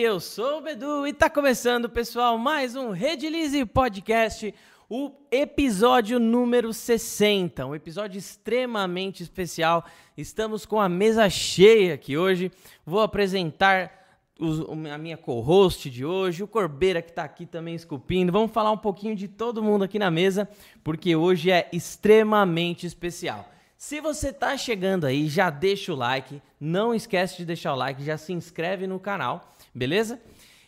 eu sou o Bedu e tá começando, pessoal, mais um Redilize Podcast, o episódio número 60, um episódio extremamente especial. Estamos com a mesa cheia aqui hoje. Vou apresentar os, a minha co-host de hoje, o Corbeira que tá aqui também esculpindo. Vamos falar um pouquinho de todo mundo aqui na mesa, porque hoje é extremamente especial. Se você tá chegando aí, já deixa o like, não esquece de deixar o like, já se inscreve no canal, beleza?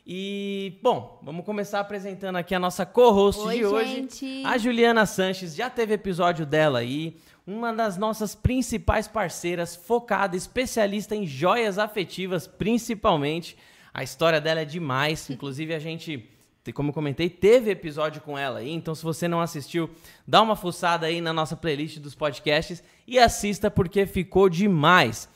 E, bom, vamos começar apresentando aqui a nossa co-host de hoje, gente. a Juliana Sanches. Já teve episódio dela aí, uma das nossas principais parceiras, focada, especialista em joias afetivas, principalmente. A história dela é demais, inclusive a gente como eu comentei, teve episódio com ela aí, então se você não assistiu, dá uma fuçada aí na nossa playlist dos podcasts e assista porque ficou demais.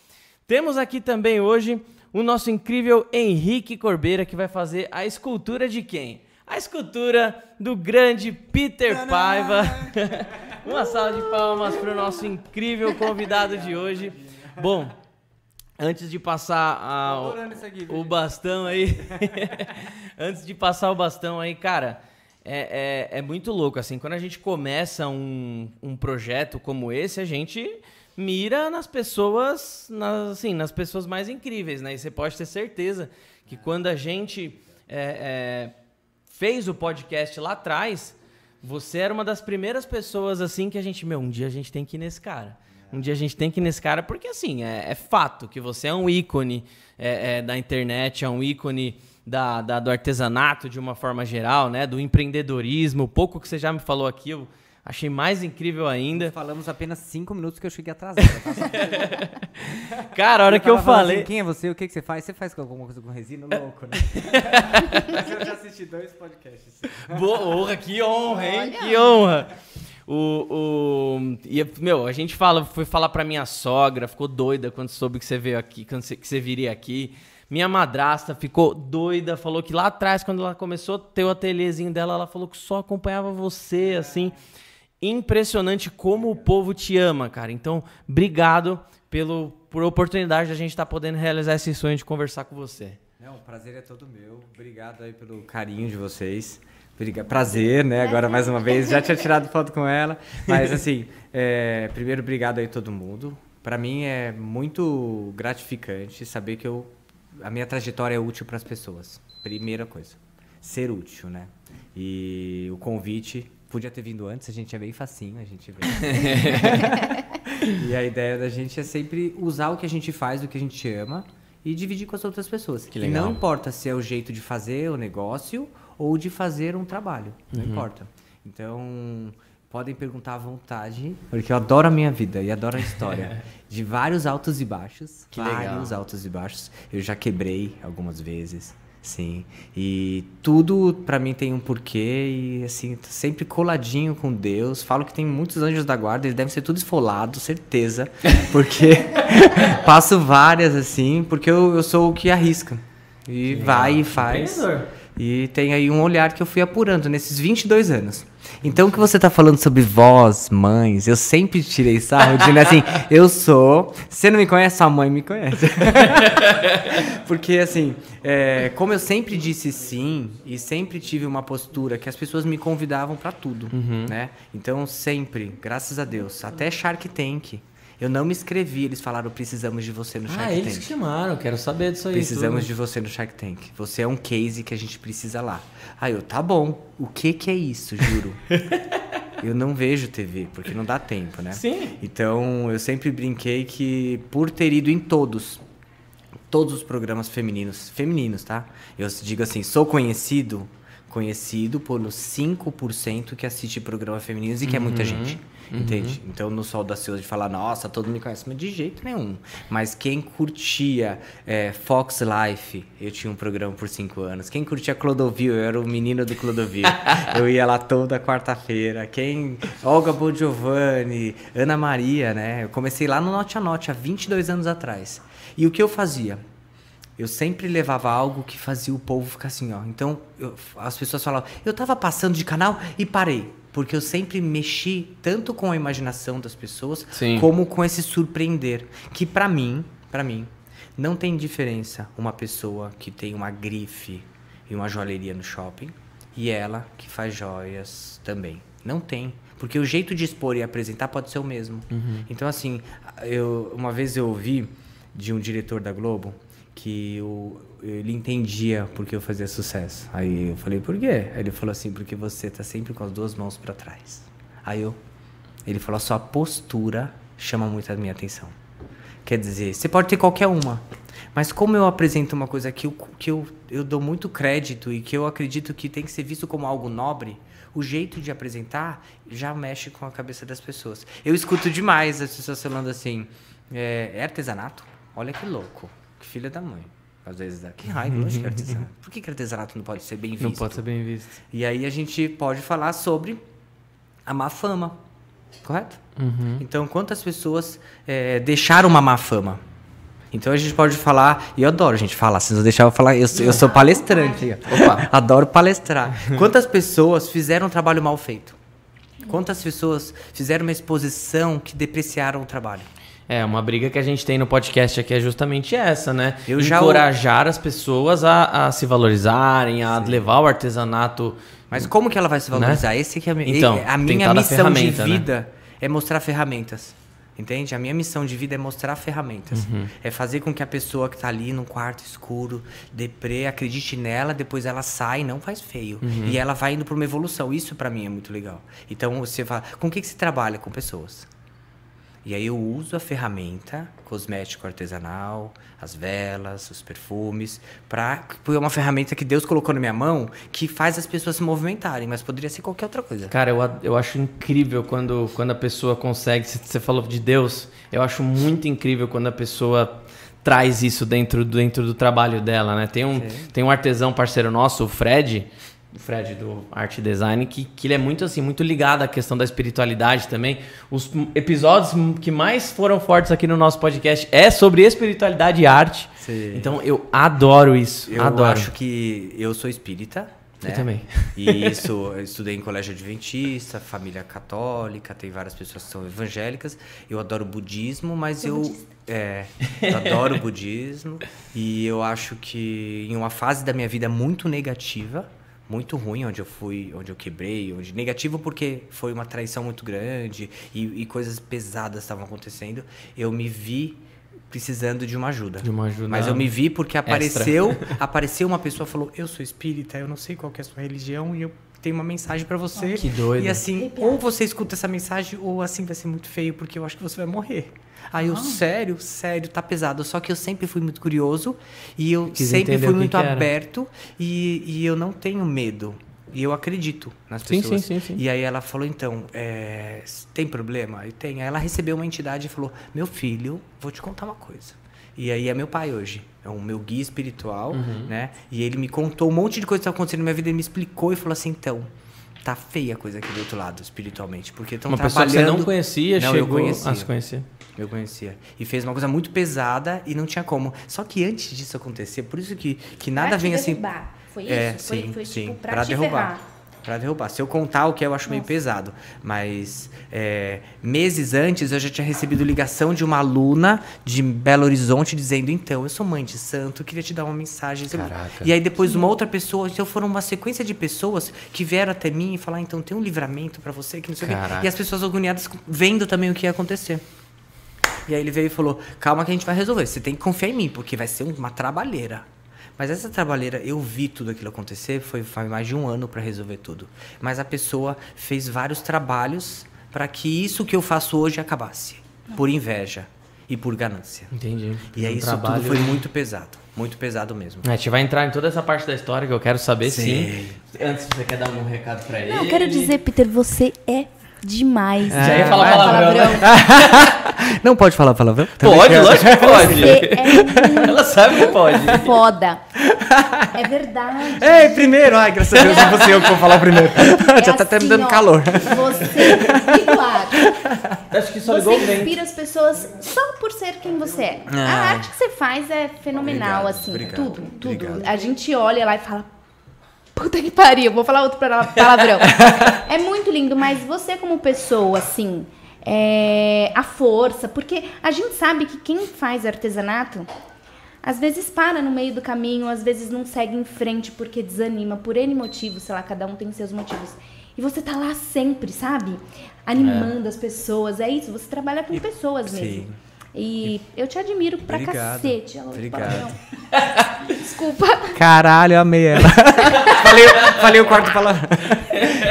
Temos aqui também hoje o nosso incrível Henrique Corbeira que vai fazer a escultura de quem? A escultura do grande Peter Paiva. uma salva de palmas para o nosso incrível convidado de hoje. Bom, Antes de passar a, aqui, o bastão aí. antes de passar o bastão aí, cara, é, é, é, muito louco. Assim, quando a gente começa um, um projeto como esse, a gente mira nas pessoas, nas, assim, nas pessoas mais incríveis, né? E você pode ter certeza que quando a gente é, é, fez o podcast lá atrás, você era uma das primeiras pessoas assim que a gente, meu, um dia a gente tem que ir nesse cara. Um dia a gente tem que ir nesse cara, porque assim, é, é fato que você é um ícone é, é, da internet, é um ícone da, da, do artesanato de uma forma geral, né? Do empreendedorismo. O pouco que você já me falou aqui, eu achei mais incrível ainda. Falamos apenas cinco minutos que eu cheguei atrasado. Tá? Cara, a hora eu que eu falei. Assim, quem é você? O que, que você faz? Você faz alguma coisa com resina? Louco, né? Mas eu já assisti dois podcasts. Boa, que honra, hein? Olha. Que honra. O, o, e, meu, a gente fala, foi falar pra minha sogra, ficou doida quando soube que você veio aqui, quando você, que você viria aqui. Minha madrasta ficou doida, falou que lá atrás, quando ela começou a ter o ateliêzinho dela, ela falou que só acompanhava você, assim. Impressionante como o povo te ama, cara. Então, obrigado pelo, por oportunidade de a gente estar tá podendo realizar esse sonho de conversar com você. Não, o prazer é todo meu. Obrigado aí pelo carinho de vocês. Prazer, né? Agora mais uma vez, já tinha tirado foto com ela. Mas assim, é, primeiro, obrigado aí todo mundo. Para mim é muito gratificante saber que eu, a minha trajetória é útil para as pessoas. Primeira coisa, ser útil, né? E o convite podia ter vindo antes, a gente é bem facinho, a gente e a ideia da gente é sempre usar o que a gente faz, o que a gente ama e dividir com as outras pessoas. Que legal. Não importa se é o jeito de fazer o negócio ou de fazer um trabalho. Não uhum. importa. Então, podem perguntar à vontade, porque eu adoro a minha vida e adoro a história. de vários altos e baixos. Que vários legal. altos e baixos. Eu já quebrei algumas vezes. Sim. E tudo para mim tem um porquê e assim, sempre coladinho com Deus. Falo que tem muitos anjos da guarda, eles devem ser tudo esfolado, certeza. Porque passo várias assim, porque eu, eu sou o que arrisca. E vai e faz. E tem aí um olhar que eu fui apurando nesses 22 anos. Então, o que você está falando sobre vós, mães, eu sempre tirei sarro, dizendo assim, eu sou. Você não me conhece, sua mãe me conhece. Porque, assim, é, como eu sempre disse sim, e sempre tive uma postura que as pessoas me convidavam para tudo, uhum. né? Então, sempre, graças a Deus, até Shark Tank. Eu não me inscrevi, eles falaram precisamos de você no ah, Shark Tank. Ah, eles que chamaram, quero saber disso aí. Precisamos tudo. de você no Shark Tank. Você é um case que a gente precisa lá. Aí eu, tá bom. O que que é isso, juro? eu não vejo TV, porque não dá tempo, né? Sim. Então, eu sempre brinquei que por ter ido em todos, todos os programas femininos, femininos, tá? Eu digo assim, sou conhecido, conhecido pelos 5% que assiste programa femininos e que uhum. é muita uhum. gente. Uhum. Entende? Então, no Sol da Silva de falar, nossa, todo mundo me conhece, mas de jeito nenhum. Mas quem curtia é, Fox Life, eu tinha um programa por cinco anos. Quem curtia Clodovil, eu era o menino do Clodovil. eu ia lá toda quarta-feira. Quem. Olga Bodiovani, Ana Maria, né? Eu comecei lá no Note a Note há 22 anos atrás. E o que eu fazia? Eu sempre levava algo que fazia o povo ficar assim, ó. Então, eu, as pessoas falavam, eu tava passando de canal e parei porque eu sempre mexi tanto com a imaginação das pessoas Sim. como com esse surpreender, que para mim, para mim, Não tem diferença uma pessoa que tem uma grife e uma joalheria no shopping e ela que faz joias também. Não tem. Porque o jeito de expor e apresentar pode ser o mesmo. Uhum. Então, assim, eu, uma vez eu ouvi de um diretor da Globo que o, ele entendia porque eu fazia sucesso. Aí eu falei, por quê? Aí ele falou assim, porque você tá sempre com as duas mãos para trás. Aí eu, ele falou, a sua postura chama muito a minha atenção. Quer dizer, você pode ter qualquer uma, mas como eu apresento uma coisa que eu, que eu, eu dou muito crédito e que eu acredito que tem que ser visto como algo nobre, o jeito de apresentar já mexe com a cabeça das pessoas. Eu escuto demais as pessoas falando assim, é, é artesanato? Olha que louco, que filha da mãe. Às vezes dá, que raiva, lógico que é artesanato. Por que, que artesanato não pode ser bem visto? Não pode ser bem visto. E aí a gente pode falar sobre a má fama, correto? Uhum. Então, quantas pessoas é, deixaram uma má fama? Então a gente pode falar, e eu adoro a gente falar, se não deixar eu falar, eu, sou- eu sou palestrante. Opa, adoro palestrar. Quantas pessoas fizeram um trabalho mal feito? Quantas pessoas fizeram uma exposição que depreciaram o trabalho? É, uma briga que a gente tem no podcast aqui é justamente essa, né? Eu já Encorajar as pessoas a, a se valorizarem, a levar o artesanato. Mas como que ela vai se valorizar? Esse que é a, Então, a minha missão de né? vida é mostrar ferramentas. Entende? A minha missão de vida é mostrar ferramentas. Uhum. É fazer com que a pessoa que tá ali num quarto escuro, deprê, acredite nela, depois ela sai, não faz feio. Uhum. E ela vai indo para uma evolução. Isso para mim é muito legal. Então você fala, com o que, que você trabalha? Com pessoas. E aí eu uso a ferramenta, cosmético artesanal, as velas, os perfumes, para é uma ferramenta que Deus colocou na minha mão que faz as pessoas se movimentarem, mas poderia ser qualquer outra coisa. Cara, eu, eu acho incrível quando, quando a pessoa consegue. se Você falou de Deus, eu acho muito incrível quando a pessoa traz isso dentro, do- dentro do trabalho dela, né? Tem um, tem um artesão parceiro nosso, o Fred, o Fred do Art Design, que, que ele é muito assim, muito ligado à questão da espiritualidade também. Os episódios que mais foram fortes aqui no nosso podcast é sobre espiritualidade e arte. Sim. Então eu adoro isso. Eu adoro. acho que eu sou espírita. Eu né? também. E isso, eu estudei em colégio adventista, família católica, tem várias pessoas que são evangélicas. Eu adoro budismo, mas eu, é, eu adoro budismo e eu acho que em uma fase da minha vida muito negativa, muito ruim, onde eu fui, onde eu quebrei, onde negativo porque foi uma traição muito grande e, e coisas pesadas estavam acontecendo, eu me vi precisando de uma ajuda. De uma ajuda Mas eu me vi porque apareceu, apareceu uma pessoa falou: "Eu sou espírita, eu não sei qual que é a sua religião e eu tenho uma mensagem pra você". Que doido. E assim, ou você escuta essa mensagem ou assim vai ser muito feio porque eu acho que você vai morrer. Aí eu, sério, sério, tá pesado. Só que eu sempre fui muito curioso e eu Quis sempre fui muito aberto e, e eu não tenho medo. E eu acredito nas Sim, pessoas. sim, sim, sim. E aí ela falou, então, é, tem problema? Eu tenho. Aí ela recebeu uma entidade e falou, meu filho, vou te contar uma coisa. E aí é meu pai hoje. É o meu guia espiritual, Uhum. né? E ele me contou um monte de coisa que estava acontecendo na minha vida. Ele me explicou e falou assim, então, tá feia a coisa aqui do outro lado, espiritualmente. Porque estão Uma pessoa que trabalhando... você não conhecia Não, eu chegou conhecia. a se conhecer. Eu conhecia. E fez uma coisa muito pesada e não tinha como. Só que antes disso acontecer, por isso que, que nada Pra vem assim. derrubar. Foi É, isso? Foi- sim, foi, sim. tipo, pra pra derrubar. ferrar. Pra derrubar. Se eu contar o que eu acho meio pesado. Mas é, meses antes eu já tinha recebido ligação de uma aluna de Belo Horizonte dizendo: então, eu sou mãe de santo, eu queria te dar uma mensagem. Caraca. E aí depois uma outra pessoa, então foram uma sequência de pessoas que vieram até mim e falaram: então tem um livramento pra você que não sei o quê. E as pessoas agoniadas vendo também o que ia acontecer. E aí ele veio e falou: calma que a gente vai resolver. Você tem que confiar em mim, porque vai ser uma trabalheira. Mas essa trabalheira, eu vi tudo aquilo acontecer, foi, foi mais de um ano para resolver tudo. Mas a pessoa fez vários trabalhos para que isso que eu faço hoje acabasse. Por inveja e por ganância. Entendi. E aí Um isso trabalho- tudo foi muito pesado. Muito pesado mesmo. É, A gente vai entrar em toda essa parte da história que eu quero saber sim. Sei. Antes, você quer dar um recado pra ele? Não, eu quero dizer, Peter, você é demais. Já ia É, falar palavrão, né? Não pode falar palavrão? Pode, lógico que pode. Você é muito Ela sabe que pode. foda. É verdade. Ei, primeiro! Ai, graças a Deus, não vou ser eu que vou falar primeiro. É Já tá até me assim, dando ó, calor. Você, e claro, Acho que só você ligou bem. inspira as pessoas só por ser quem você é. A Ah. arte que você faz é fenomenal, Obrigado, assim, obrigado, tudo, tudo. obrigado. A gente olha lá e fala, puta que pariu, vou falar outro pala- palavrão. é muito lindo, mas você como pessoa, assim, é, a força, porque a gente sabe que quem faz artesanato, às vezes para no meio do caminho, às vezes não segue em frente porque desanima, por N motivos, sei lá, cada um tem seus motivos. E você tá lá sempre, sabe? Animando as pessoas. É isso, você trabalha com pessoas sim. E eu te admiro pra Obrigado. cacete. Ela- Obrigado. palavrão. Desculpa. Caralho, amei ela. falei, falei o quarto palavra.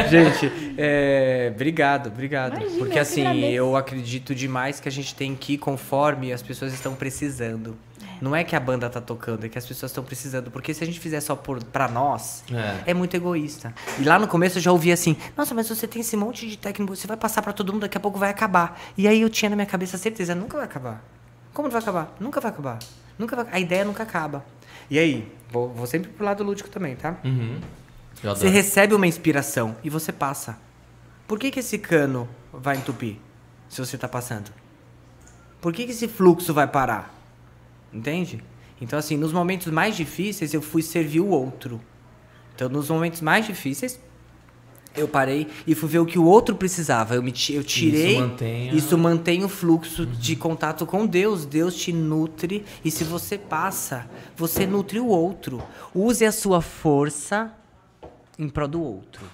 gente, é, obrigado, obrigado. Imagina, Porque eu assim, agradeço. eu acredito demais que a gente tem que ir conforme as pessoas estão precisando. Não é que a banda tá tocando, é que as pessoas estão precisando. Porque se a gente fizer só por, pra nós, É. é. muito egoísta. E lá no começo eu já ouvi assim: Nossa, mas você tem esse monte de técnico, você vai passar pra todo mundo, daqui a pouco vai acabar. E aí eu tinha na minha cabeça a certeza: nunca vai acabar. Como não vai acabar? Nunca vai acabar. Nunca vai, a ideia nunca acaba. E aí, vou, vou sempre pro lado lúdico também, tá? Uhum. Você recebe uma inspiração e você passa. Por que, que esse cano vai entupir se você tá passando? Por que, que esse fluxo vai parar? Entende? Então, assim, nos momentos mais difíceis, eu fui servir o outro. Então, nos momentos mais difíceis, eu parei e fui ver o que o outro precisava. Eu, me, eu tirei. mantém a- Isso mantém o fluxo de contato com Deus. Deus te nutre. E se você passa, você nutre o outro. Use a sua força em prol do outro.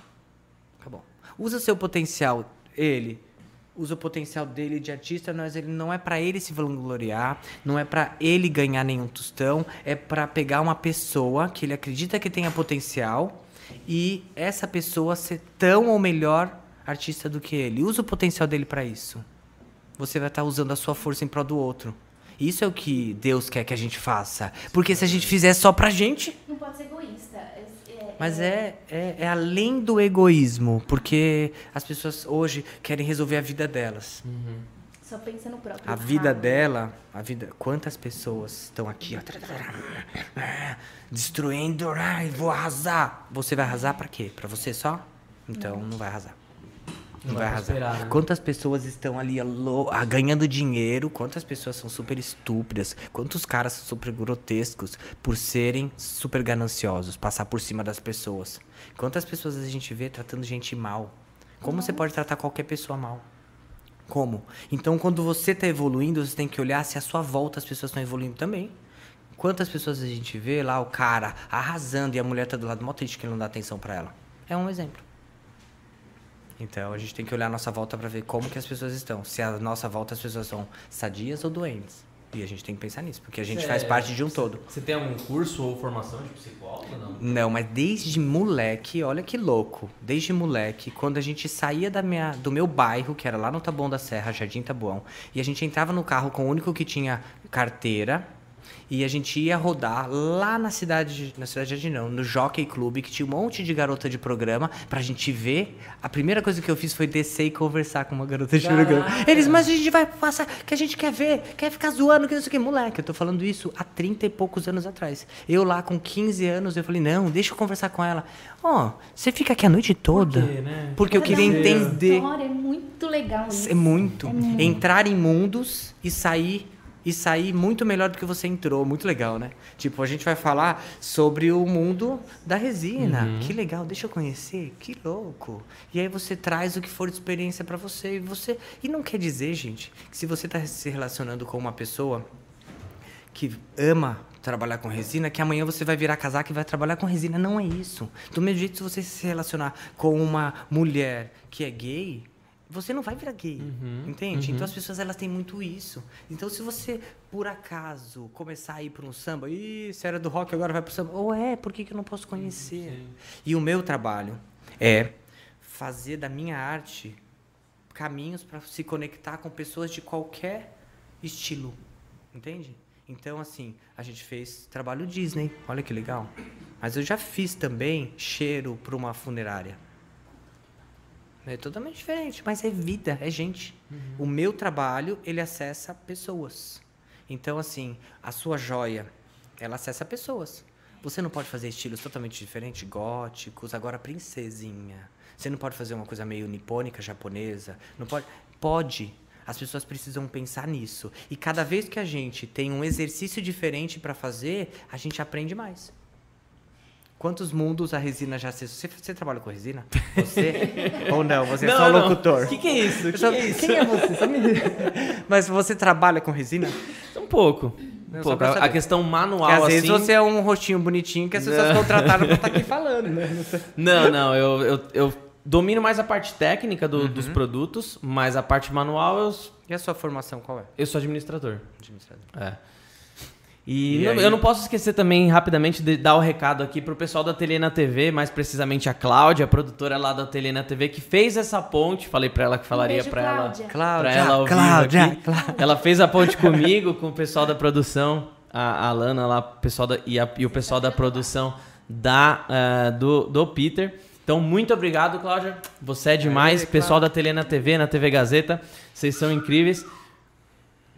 Acabou. Usa o seu potencial, ele. Usa o potencial dele de artista, mas ele não é pra ele se vangloriar, não é pra ele ganhar nenhum tostão, é pra pegar uma pessoa que ele acredita que tenha potencial e essa pessoa ser tão ou melhor artista do que ele. Usa o potencial dele pra isso. Você vai estar usando a sua força em prol do outro. Isso é o que Deus quer que a gente faça. Porque se a gente fizer só pra gente, Não pode ser egoísta. Mas é, é, é além do egoísmo, porque as pessoas hoje querem resolver a vida delas. Só pensa no próprio. A vida rabo. dela, a vida. Quantas pessoas estão aqui, ó, destruindo, ai, vou arrasar. Você vai arrasar pra quê? Pra você só? Então não vai arrasar. Não, Não vai arrasar. né? Quantas pessoas estão ali alô, ah, ganhando dinheiro? Quantas pessoas são super estúpidas? Quantos caras são super grotescos por serem super gananciosos, passar por cima das pessoas? Quantas pessoas a gente vê tratando gente mal? Como você pode tratar qualquer pessoa mal? Como? Então, quando você está evoluindo, você tem que olhar se à sua volta as pessoas estão evoluindo também. Quantas pessoas a gente vê lá, o cara arrasando e a mulher tá do lado mó triste que ele não dá atenção para ela? É um exemplo. Então, a gente tem que olhar a nossa volta para ver como que as pessoas estão. Se à nossa volta as pessoas são sadias ou doentes. E a gente tem que pensar nisso, porque a gente Cê- faz parte de um todo. Você tem algum curso ou formação de psicólogo não? Não, mas desde moleque, olha que louco. Desde moleque, quando a gente saía da minha, do meu bairro, que era lá no Taboão da Serra, Jardim Taboão, e a gente entrava no carro com o único que tinha carteira, e a gente ia rodar lá na cidade, na cidade de não, no Jockey Club, que tinha um monte de garota de programa, pra gente ver. A primeira coisa que eu fiz foi descer e conversar com uma garota de programa. Eles, mas a gente vai passar, que a gente quer ver, quer ficar zoando, que não sei o que. Moleque, eu tô falando isso há 30 e poucos anos atrás. Eu lá com 15 anos, eu falei, não, deixa eu conversar com ela. Ó, você fica aqui a noite toda. quê, né? Porque eu queria uma entender. História, é muito legal isso. É muito. É muito. Entrar em mundos e sair e sair muito melhor do que você entrou. Muito legal, né? Tipo, a gente vai falar sobre o mundo da resina. Que legal, deixa eu conhecer. Que louco. E aí você traz o que for de experiência pra você e você e não quer dizer, gente, que se você tá se relacionando com uma pessoa que ama trabalhar com resina, que amanhã você vai virar casaca e vai trabalhar com resina. Não é isso. Do mesmo jeito, se você se relacionar com uma mulher que é gay, você não vai virar gay, entende? Então as pessoas elas têm muito isso. Então se você por acaso começar a ir para um samba, ih, você era do rock agora vai pro samba, ou é, por que, que eu não posso conhecer? E o meu trabalho é fazer da minha arte caminhos para se conectar com pessoas de qualquer estilo, entende? Então, assim, a gente fez trabalho Disney, olha que legal. Mas eu já fiz também cheiro para uma funerária. É totalmente diferente, mas é vida, é gente. O meu trabalho, ele acessa pessoas. Então, assim, a sua joia, ela acessa pessoas. Você não pode fazer estilos totalmente diferentes, góticos, agora princesinha. Você não pode fazer uma coisa meio nipônica, japonesa. Não pode. Pode. As pessoas precisam pensar nisso. E cada vez que a gente tem um exercício diferente para fazer, a gente aprende mais. Quantos mundos a resina já acessou? Você, você trabalha com resina? Você? Ou não? Você é só locutor? O que, que é isso? O que, Só- que é isso? Quem é você? Só me... Mas você trabalha com resina? Um pouco. Não, só pra a, questão Porque manual, às assim... vezes você é um rostinho bonitinho que as pessoas contrataram pra estar aqui falando, né? Não, não, eu, eu, eu domino mais a parte técnica do- Uhum. dos produtos, mas a parte manual eu, E a sua formação qual é? eu sou administrador. Administrador. É. E, E não- aí? eu não posso esquecer também, rapidamente, de dar o recado aqui pro pessoal da Ateliê na TV, mais precisamente a Cláudia, a produtora lá da Ateliê na TV, que fez essa ponte. Falei pra ela que falaria beijo, pra ela. Cláudia. Cláudia, pra ela ao vivo Cláudia, aqui. Ela fez a ponte comigo, com o pessoal da produção, a, a Lana lá, o pessoal da, e, a- e o pessoal da produção da, ah, do, do Peter. Então, muito obrigado, Cláudia. Você é demais. Aê, pessoal da Tele na TV, na TV Gazeta, vocês são incríveis.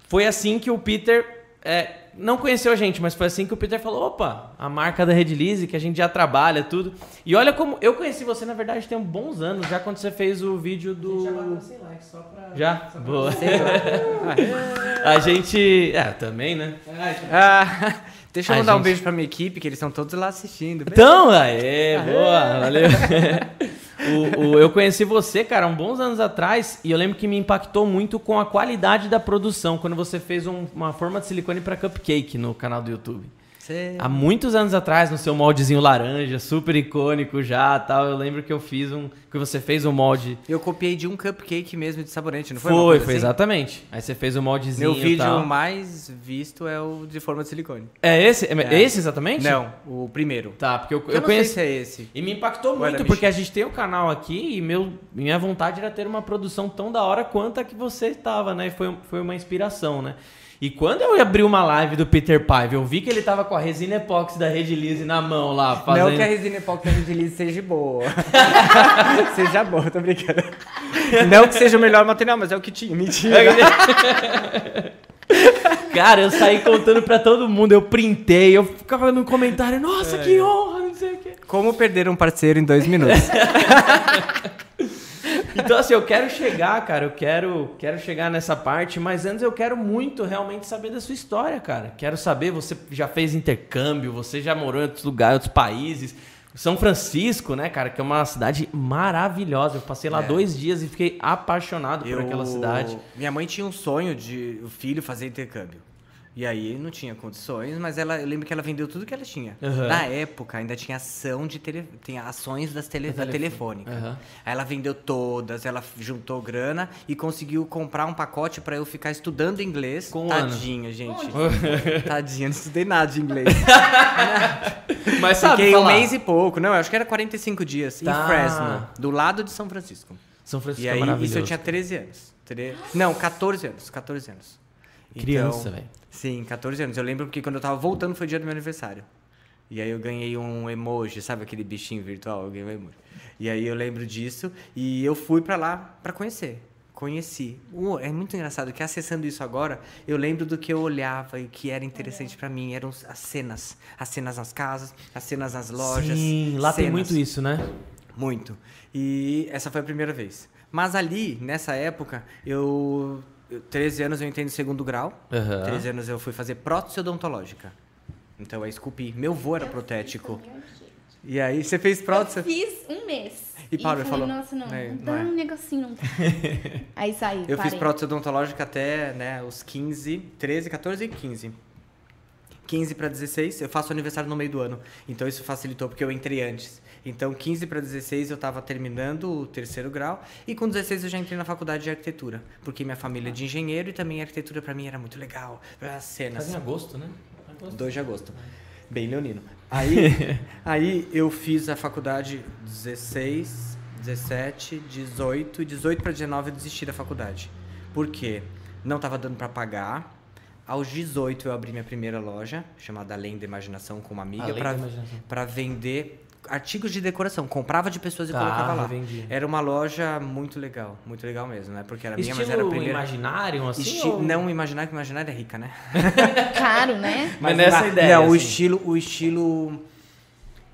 Foi assim que o Peter é, não conheceu a gente, mas foi assim que o Peter falou: opa, a marca da Redlize, que a gente já trabalha, tudo. E olha como. Eu conheci você, na verdade, tem bons anos, já quando você fez o vídeo do. Já? Boa. A gente. É, também, né? Ah, deixa eu A mandar um gente- beijo pra minha equipe, que eles estão todos lá assistindo. Então, aê, boa, valeu. O, o- eu conheci você, cara, uns bons anos atrás, e eu lembro que me impactou muito com a qualidade da produção, quando você fez um- uma forma de silicone para cupcake no canal do YouTube. Há muitos anos atrás, no seu moldezinho laranja, super icônico já, tal, eu lembro que eu fiz um, que você fez um molde. Eu copiei de um cupcake mesmo de sabonete, não foi? Foi, foi, assim? exatamente. Aí você fez um moldezinho Meu vídeo tal. mais visto é o de forma de silicone. É esse? É, É. esse exatamente? Não, o primeiro. Tá, porque eu, Eu, eu sei se é esse. E me impactou muito, porque a gente tem o canal aqui e meu, minha vontade era ter uma produção tão da hora quanto a que você estava, né? E foi, foi uma inspiração, né? E quando eu abri uma live do Peter Pive, eu vi que ele tava com a resina epóxi da Rede Lise na mão lá, fazendo... Não que a resina epóxi da Redilize seja boa. seja boa, tô brincando. Não que seja o melhor material, mas é o que tinha. Mentira. Cara, eu saí contando pra todo mundo, eu printei, eu ficava no comentário, nossa, que honra, não sei o quê. Como perder um parceiro em dois minutos? Então, assim, eu quero chegar, cara, eu quero, quero chegar nessa parte, mas antes eu quero muito realmente saber da sua história, cara. Quero saber, você já fez intercâmbio, você já morou em outros lugares, outros países. São Francisco, né, cara, que é uma cidade maravilhosa. Eu passei lá É. dois dias e fiquei apaixonado por aquela cidade. Minha mãe tinha um sonho de o filho fazer intercâmbio. E aí não tinha condições, mas ela, eu lembro que ela vendeu tudo que ela tinha. Aham. Na época ainda tinha ação de tele, tinha ações das tele, da telefônica. Aham. Aí ela vendeu todas, ela juntou grana e conseguiu comprar um pacote pra eu ficar estudando inglês. Com um ano. Tadinha, gente. Tadinha, não estudei nada de inglês. Mas sabe Fiquei um falar? mês e pouco, não, eu acho que era 45 dias Tá. em Fresno, do lado de São Francisco. São Francisco E é aí, maravilhoso. isso eu tinha 13 anos. Tre- Não, 14 anos. 14 anos. Criança, Então, velho. Sim, 14 anos. Eu lembro porque quando eu tava voltando foi dia do meu aniversário. E aí eu ganhei um emoji, sabe aquele bichinho virtual? Eu ganhei um emoji. E aí eu lembro disso e eu fui pra lá pra conhecer. Conheci. Uh, é muito engraçado que acessando isso agora, eu lembro do que eu olhava e que era interessante pra mim. Eram as cenas. As cenas nas casas, as cenas nas lojas. Sim, lá tem cenas. muito isso, né? Muito. E essa foi a primeira vez. Mas ali, nessa época, eu. Eu 13 anos eu entrei no segundo grau. Aham. 13 anos eu fui fazer prótese odontológica. Então é esculpi. Meu vô era protético. E aí, você fez Eu prótese? fiz um mês. E parou, eu falou, nossa, não, "É, não não dá é." um negocinho, não. Aí saí, Eu parei. fiz prótese odontológica até né, os 15, 13, 14 e 15. 15 para 16, eu faço aniversário no meio do ano. Então isso facilitou porque eu entrei antes. Então 15 para 16 eu estava terminando o terceiro grau e com 16 eu já entrei na faculdade de arquitetura, porque minha família é de engenheiro e também a arquitetura para mim era muito legal, as cenas. Faz em agosto, né? Agosto. 2 de agosto. Bem leonino. Aí, aí eu fiz a faculdade 16, 17, 18, 18 para 19 eu desisti da faculdade. Por quê? Não estava dando para pagar. Aos 18 eu abri minha primeira loja, chamada Além da Imaginação, com uma amiga, para vender artigos de decoração. Comprava de pessoas e Tá, colocava lá. Era uma loja muito legal, muito legal mesmo, né? Porque era minha, mas era a Estilo primeira. imaginário, assim? Esti- ou- Não imaginar que imaginar é rica, né? Caro, né? Mas nessa na- ideia, Não, o assim. estilo, o estilo.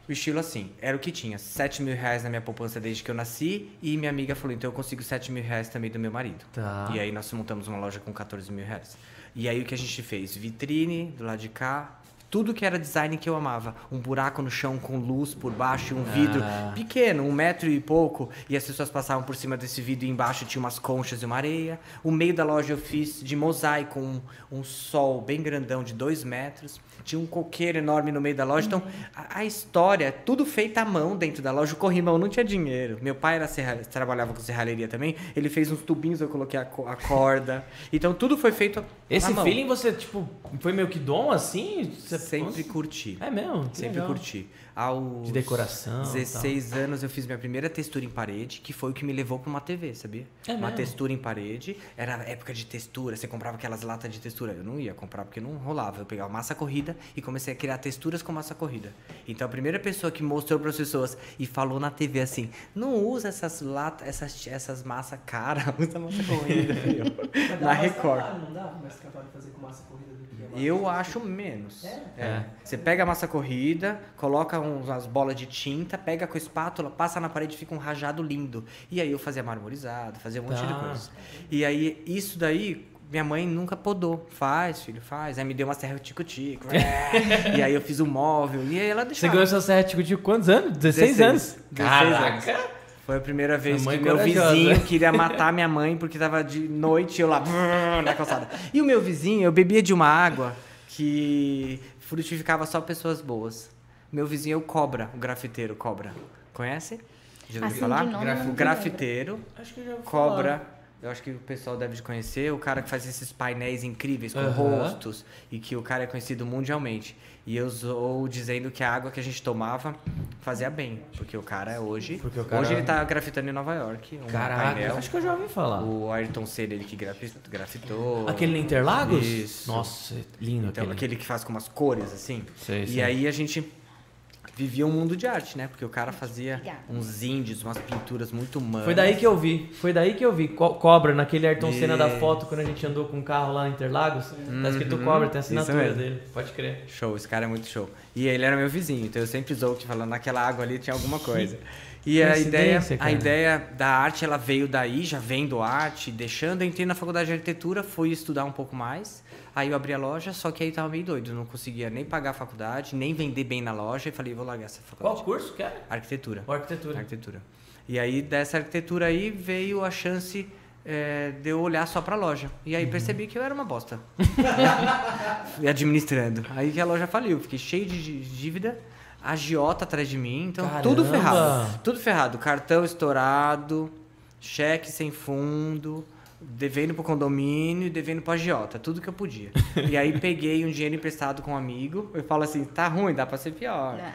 O estilo assim, era o que tinha. 7 mil reais na minha poupança desde que eu nasci. E minha amiga falou, então eu consigo 7 mil reais também do meu marido. Tá. E aí nós montamos uma loja com 14 mil reais. E aí o que a gente fez? Vitrine do lado de cá, Tudo que era design que eu amava. Um buraco no chão com luz por baixo e um vidro Ah. pequeno, um metro e pouco. E as pessoas passavam por cima desse vidro e embaixo tinha umas conchas e uma areia. O meio da loja eu fiz de mosaico, um, um sol bem grandão de dois metros. Tinha um coqueiro enorme no meio da loja. Então, a, a história, tudo feito à mão dentro da loja. O corrimão não tinha dinheiro. Meu pai era serra, trabalhava com serralheria também. Ele fez uns tubinhos, eu coloquei a, a corda. Então, tudo foi feito Esse à mão. feeling você, tipo, foi meio que dom assim? Você Sempre curti. É mesmo? Que Sempre legal. curti. Aos De decoração e 16 anos eu fiz minha primeira textura em parede, que foi o que me levou para uma TV, sabia? É uma mesmo? textura em parede. Era época de textura, você comprava aquelas latas de textura. Eu não ia comprar porque não rolava. Eu pegava massa corrida e comecei a criar texturas com massa corrida. Então a primeira pessoa que mostrou para as pessoas e falou na TV assim: não usa essas latas, essas, essas massa cara, usa massa corrida. na Record. Não dá mais trabalho fazer com massa corrida do que a massa Eu acho menos. É? É. Você pega a massa corrida, coloca umas bolas de tinta, pega com a espátula, passa na parede e fica um rajado lindo. E aí eu fazia marmorizado, fazia um monte de Tá. coisa. E aí, isso daí, minha mãe nunca podou. Faz, filho, faz. Aí me deu uma serra tico-tico. e aí eu fiz o móvel. E aí ela Você deixava. ganhou essa serra de quantos anos? 16, 16 anos? 16 Caraca! Foi a primeira vez que meu corajosa. vizinho queria matar minha mãe porque tava de noite e eu lá na calçada. E o meu vizinho, eu bebia de uma água que frutificava só pessoas boas. Meu vizinho é o Cobra, o grafiteiro Cobra. Conhece? Já ouviu Assim, falar? de nome, Graf- não grafiteiro, Acho que já ouvi Cobra. Eu acho que o pessoal deve de conhecer, o cara que faz esses painéis incríveis com Aham. rostos e que o cara é conhecido mundialmente. E eu sou dizendo que a água que a gente tomava fazia bem, porque o cara hoje, Porque o cara- hoje ele tá grafitando em Nova York, um Caraca, painel. acho que eu já ouvi falar. O Ayrton Senna ele que grafi- grafitou. Aquele Interlagos? Isso. Nossa, é lindo então, aquele. aquele que faz com umas cores assim. Sei, e sei. aí a gente vivia um mundo de arte, né? Porque o cara fazia Obrigada. uns índios, umas pinturas muito humanas. Foi daí que eu vi. Foi daí que eu vi. Co- Cobra, naquele Ayrton Senna da foto, quando a gente andou com o carro lá em Interlagos. Tá escrito Uhum, Cobra, tem a isso assinatura dele. Pode crer. Show, esse cara é muito show. E ele era meu vizinho, então eu sempre zoou que falando naquela água ali tinha alguma coisa. E a ideia, a ideia da arte, ela veio daí, já vendo arte, deixando, eu entrei na faculdade de arquitetura, fui estudar um pouco mais. Aí eu abri a loja, só que aí tava meio doido, não conseguia nem pagar a faculdade, nem vender bem na loja, e falei, vou largar essa faculdade. Qual curso que era? Arquitetura. Arquitetura? Arquitetura. E aí, dessa arquitetura aí, veio a chance é, de eu olhar só pra loja. E Uhum. aí percebi que eu era uma bosta. e administrando. Aí que a loja faliu. Fiquei cheio de dí- dívida, agiota atrás de mim. Então, tudo Caramba! ferrado. Tudo ferrado. Cartão estourado, cheque sem fundo, devendo pro condomínio e devendo pro agiota. Tudo que eu podia. e aí, peguei um dinheiro emprestado com um amigo. Eu falo assim, tá ruim, dá pra ser pior. É.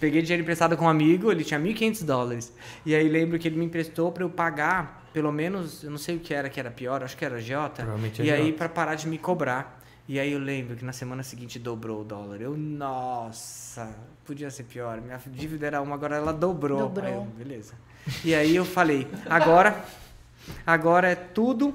Peguei dinheiro emprestado com um amigo, ele tinha 1.500 dólares. E aí lembro que ele me emprestou para eu pagar, pelo menos, eu não sei o que era que era pior, acho que era agiota. Provavelmente E aí para parar de me cobrar. E aí eu lembro que na semana seguinte dobrou o dólar. Eu, nossa, podia ser pior. Minha dívida era uma, agora ela dobrou. Dobrou. Aí eu, beleza. E aí eu falei, agora, agora é tudo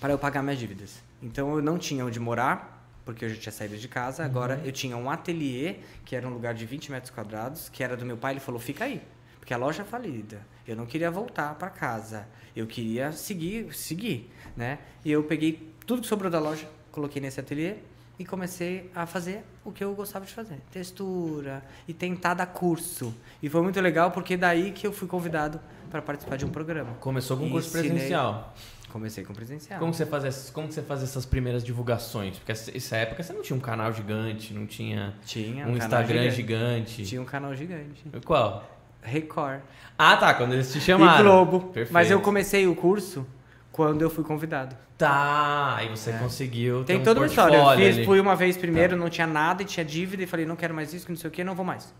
para eu pagar minhas dívidas. Então eu não tinha onde morar, porque eu já tinha saído de casa. Agora eu tinha um ateliê, que era um lugar de 20 metros quadrados, que era do meu pai. Ele falou: fica aí, porque a loja é falida. Eu não queria voltar para casa. Eu queria seguir, seguir, né? E eu peguei tudo que sobrou da loja, coloquei nesse ateliê e comecei a fazer o que eu gostava de fazer, textura e tentar dar curso. E foi muito legal porque daí que eu fui convidado para participar de um programa. Começou com um curso Ensinei- presencial. Comecei com presencial. Como você faz essas, como você faz essas primeiras divulgações? Porque essa, época você não tinha um canal gigante, não tinha Tinha um, um Instagram gigante. gigante. Tinha um canal gigante. Qual? Record. Ah, tá, quando eles te chamaram. E Globo. Perfeito. Mas eu comecei o curso quando eu fui convidado. Tá, aí você conseguiu Tem um toda uma história. Eu fiz, ali. fui uma vez primeiro, não tinha nada e tinha dívida e falei, não quero mais isso, que não sei o que, não vou mais.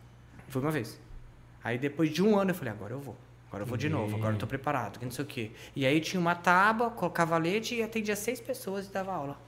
Fui uma vez. Aí depois de um ano eu falei, agora eu vou. Agora eu vou de novo, agora eu tô preparado, que não sei o quê. E aí tinha uma tábua, colocava leite e atendia seis pessoas e dava aula.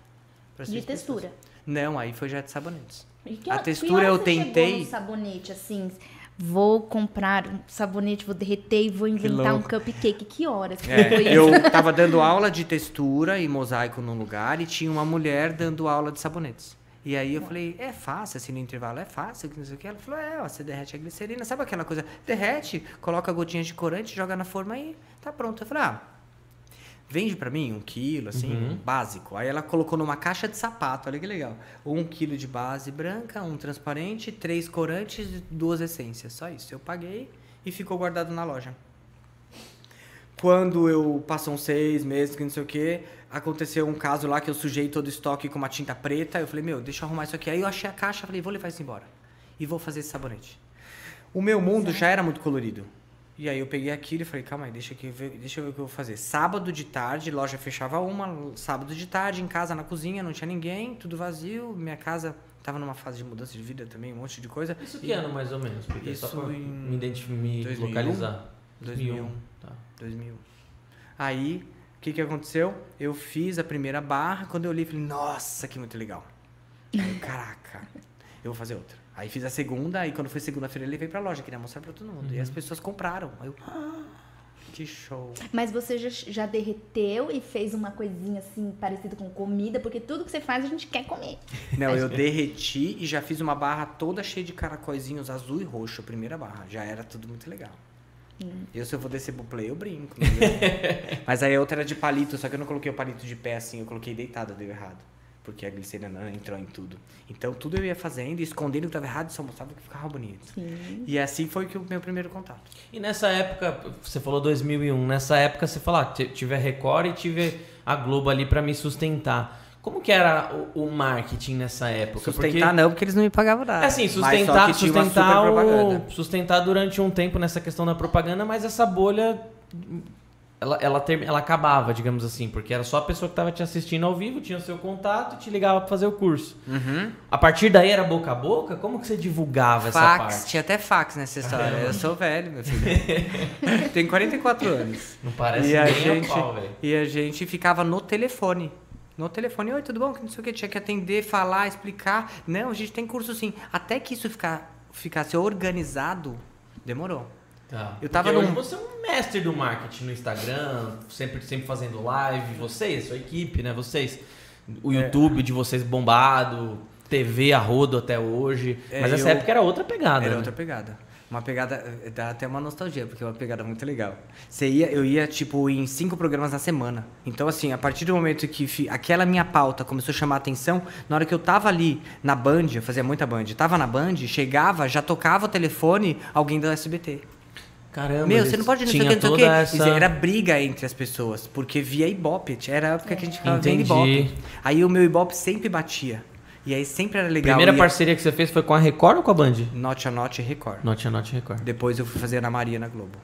De textura. pessoas. Não, aí foi já de sabonetes. E que A textura eu tentei- no sabonete, assim, vou comprar um sabonete, vou derreter e vou inventar um cupcake. Que horas que É, foi isso? eu tava dando aula de textura e mosaico num lugar e tinha uma mulher dando aula de sabonetes. E aí eu falei, é fácil, assim, no intervalo, é fácil, que não sei o que. Ela falou, é, ó, você derrete a glicerina, sabe aquela coisa? Derrete, coloca gotinhas de corante, joga na forma e tá pronto. Eu falei, ah, vende pra mim um quilo, assim, Uhum. básico. Aí ela colocou numa caixa de sapato, olha que legal. Um quilo de base branca, um transparente, três corantes e duas essências. Só isso. Eu paguei e ficou guardado na loja quando eu passou uns seis meses, que não sei o quê, aconteceu um caso lá que eu sujei todo o estoque com uma tinta preta. Eu falei, meu, deixa eu arrumar isso aqui. Aí eu achei a caixa, falei, vou levar isso embora. E vou fazer esse sabonete. O meu mundo já era muito colorido. E aí eu peguei aquilo e falei, calma aí, deixa, aqui, deixa eu ver o que eu vou fazer. Sábado de tarde, loja fechava uma, sábado de tarde, em casa, na cozinha, não tinha ninguém, tudo vazio, minha casa tava numa fase de mudança de vida também, um monte de coisa. Isso que e, ano mais ou menos? Porque isso só pra em... me, me 2001, localizar. 2001. 2001. 2001. Aí, o que, que aconteceu? Eu fiz a primeira barra, quando eu li, falei, nossa, que muito legal. Aí, caraca, eu vou fazer outra. Aí fiz a segunda, e quando foi segunda-feira, eu levei pra loja, queria mostrar pra todo mundo. Uhum. E as uhum. pessoas compraram. Aí eu, ah, que show. Mas você já, já, derreteu e fez uma coisinha assim, parecida com comida, porque tudo que você faz a gente quer comer. Não, eu derreti e já fiz uma barra toda cheia de caracóizinhos azul e roxo, a primeira barra. Já era tudo muito legal. Eu, se eu vou descer pro play, eu brinco. né? Mas aí a outra era de palito, só que eu não coloquei o palito de pé assim, eu coloquei deitado, deu errado. Porque a glicerina entrou em tudo. Então tudo eu ia fazendo, escondendo o que estava errado, só mostrava que ficava bonito. Sim. E assim foi que o meu primeiro contato. E nessa época, você falou 2001, nessa época você falou, ah, tive a Record e tive a Globo ali pra me sustentar. Como que era o, o marketing nessa época? Sustentar não, porque eles não me pagavam nada. É assim, Mas só sustentar, que tinha uma sustentar, super o, propaganda. sustentar durante um tempo nessa questão da propaganda, mas essa bolha ela, ela, term- ela acabava, digamos assim, porque era só a pessoa que estava te assistindo ao vivo, tinha o seu contato e te ligava para fazer o curso. Uhum. A partir daí era boca a boca? Como que você divulgava essa Fax, parte? tinha até fax nessa história. Eu sou velho, meu filho. Tenho 44 anos. Não parece e a nem gente a pau, velho. E a gente ficava no telefone. No telefone, oi, tudo bom? Que Não sei o que, tinha que atender, falar, explicar. Não, a gente tem curso sim. Até que isso ficar, ficasse organizado, demorou. Tá. Eu tava Porque num- você é um mestre do marketing no Instagram, sempre, sempre fazendo live, vocês, sua equipe, né? Vocês. O É. YouTube de vocês bombado, TV a rodo até hoje. É, Mas essa eu- época era outra pegada. Era né? outra pegada. Uma pegada, eh, dá até uma nostalgia, porque é uma pegada muito legal. Você ia, eu ia, tipo, em cinco programas na semana. Então, assim, a partir do momento que fi- aquela minha pauta começou a chamar a atenção, na hora que eu tava ali na Band, eu fazia muita Band, tava na Band, chegava, já tocava o telefone, alguém do SBT. Caramba, Meu, você não pode não sei o que, não sei o que. essa- Era briga entre as pessoas, porque via Ibope. Era a época que a gente ficava vendo Entendi. Ibope. Aí o meu Ibope sempre batia. E aí sempre era legal. Primeira ia- parceria que você fez foi com a Record ou com a Band? Note a Note Record. Note a Note Record. Depois eu fui fazer Ana Maria na Globo.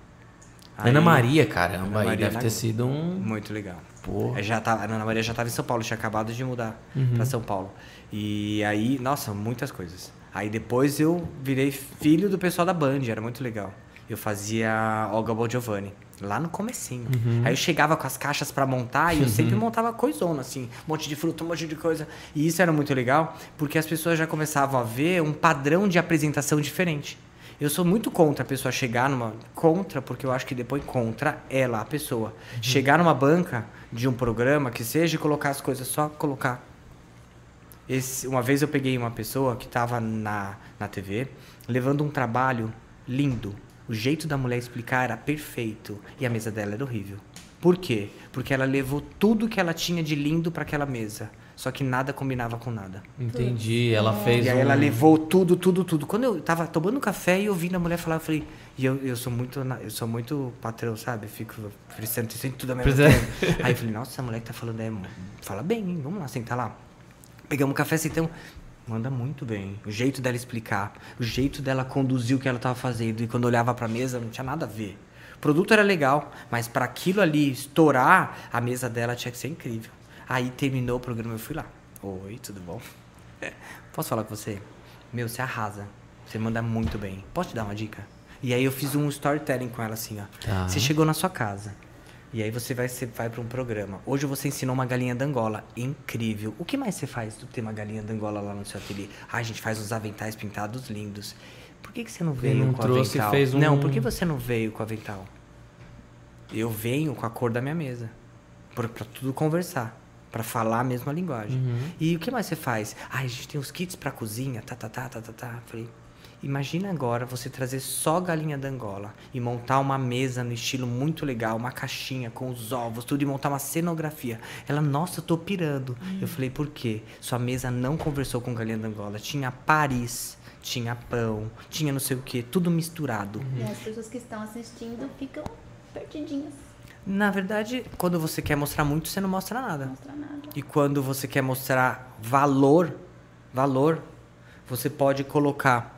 Ana Aí- Maria, caramba, Ana aí Maria deve na ter Globo. sido um. Muito legal. Porra. Eu Já tava, a Ana Maria já estava em São Paulo, tinha acabado de mudar pra São Paulo. E aí, nossa, muitas coisas. Aí depois eu virei filho do pessoal da Band, era muito legal. Eu fazia Olga Giovanni lá no comecinho. Aí eu chegava com as caixas pra montar e eu sempre montava coisona, assim, um monte de fruta, um monte de coisa. E isso era muito legal, porque as pessoas já começavam a ver um padrão de apresentação diferente. Eu sou muito contra a pessoa chegar numa. Contra, porque eu acho que depois contra ela, a pessoa. Chegar numa banca de um programa que seja e colocar as coisas, só colocar. Esse- uma vez eu peguei uma pessoa que estava na, na TV levando um trabalho lindo. O jeito da mulher explicar era perfeito e a mesa dela era horrível. Por quê? Porque ela levou tudo que ela tinha de lindo para aquela mesa, só que nada combinava com nada. Entendi, ela fez E aí um... ela levou tudo, tudo, tudo. Quando eu tava tomando café e ouvindo a mulher falar, eu falei, e eu, eu sou muito, eu sou muito patrão, sabe? Fico prestando atenção em tudo ao mesmo Pois é. tempo. Aí eu falei, nossa, essa mulher que tá falando é, fala bem, hein? Vamos lá, sentar lá. Pegamos um café, sentamos. Manda muito bem. O jeito dela explicar, o jeito dela conduzir o que ela tava fazendo. E quando olhava pra mesa, não tinha nada a ver. O produto era legal, mas para aquilo ali estourar, a mesa dela tinha que ser incrível. Aí terminou o programa, eu fui lá. Oi, tudo bom? Posso falar com você? Meu, você arrasa. Você manda muito bem. Posso te dar uma dica? E aí eu fiz um storytelling com ela assim, ó. Tá. Você chegou na sua casa. E aí você vai, você vai para um programa. Hoje você ensinou uma galinha d'Angola. Incrível. O que mais você faz do ter uma galinha d'Angola lá no seu ateliê? Ah, a gente faz uns aventais pintados lindos. Por que, que você não veio não com trouxe avental? fez um- Não, por que você não veio com avental? Eu venho com a cor da minha mesa. Pra tudo conversar. Pra falar a mesma linguagem. Uhum. E o que mais você faz? Ah, a gente tem os kits pra cozinha, tá, tá, tá, tá, tá, tá. Falei, Imagina agora você trazer só galinha da Angola e montar uma mesa no estilo muito legal, uma caixinha com os ovos, tudo e montar uma cenografia. Ela, nossa, eu tô pirando. Eu falei, por quê? Sua mesa não conversou com galinha da Angola. Tinha Paris, tinha pão, tinha não sei o que, tudo misturado. E as pessoas que estão assistindo ficam perdidinhas. Na verdade, quando você quer mostrar muito, você não mostra Não nada. mostra nada. E quando você quer mostrar valor, valor, você pode colocar,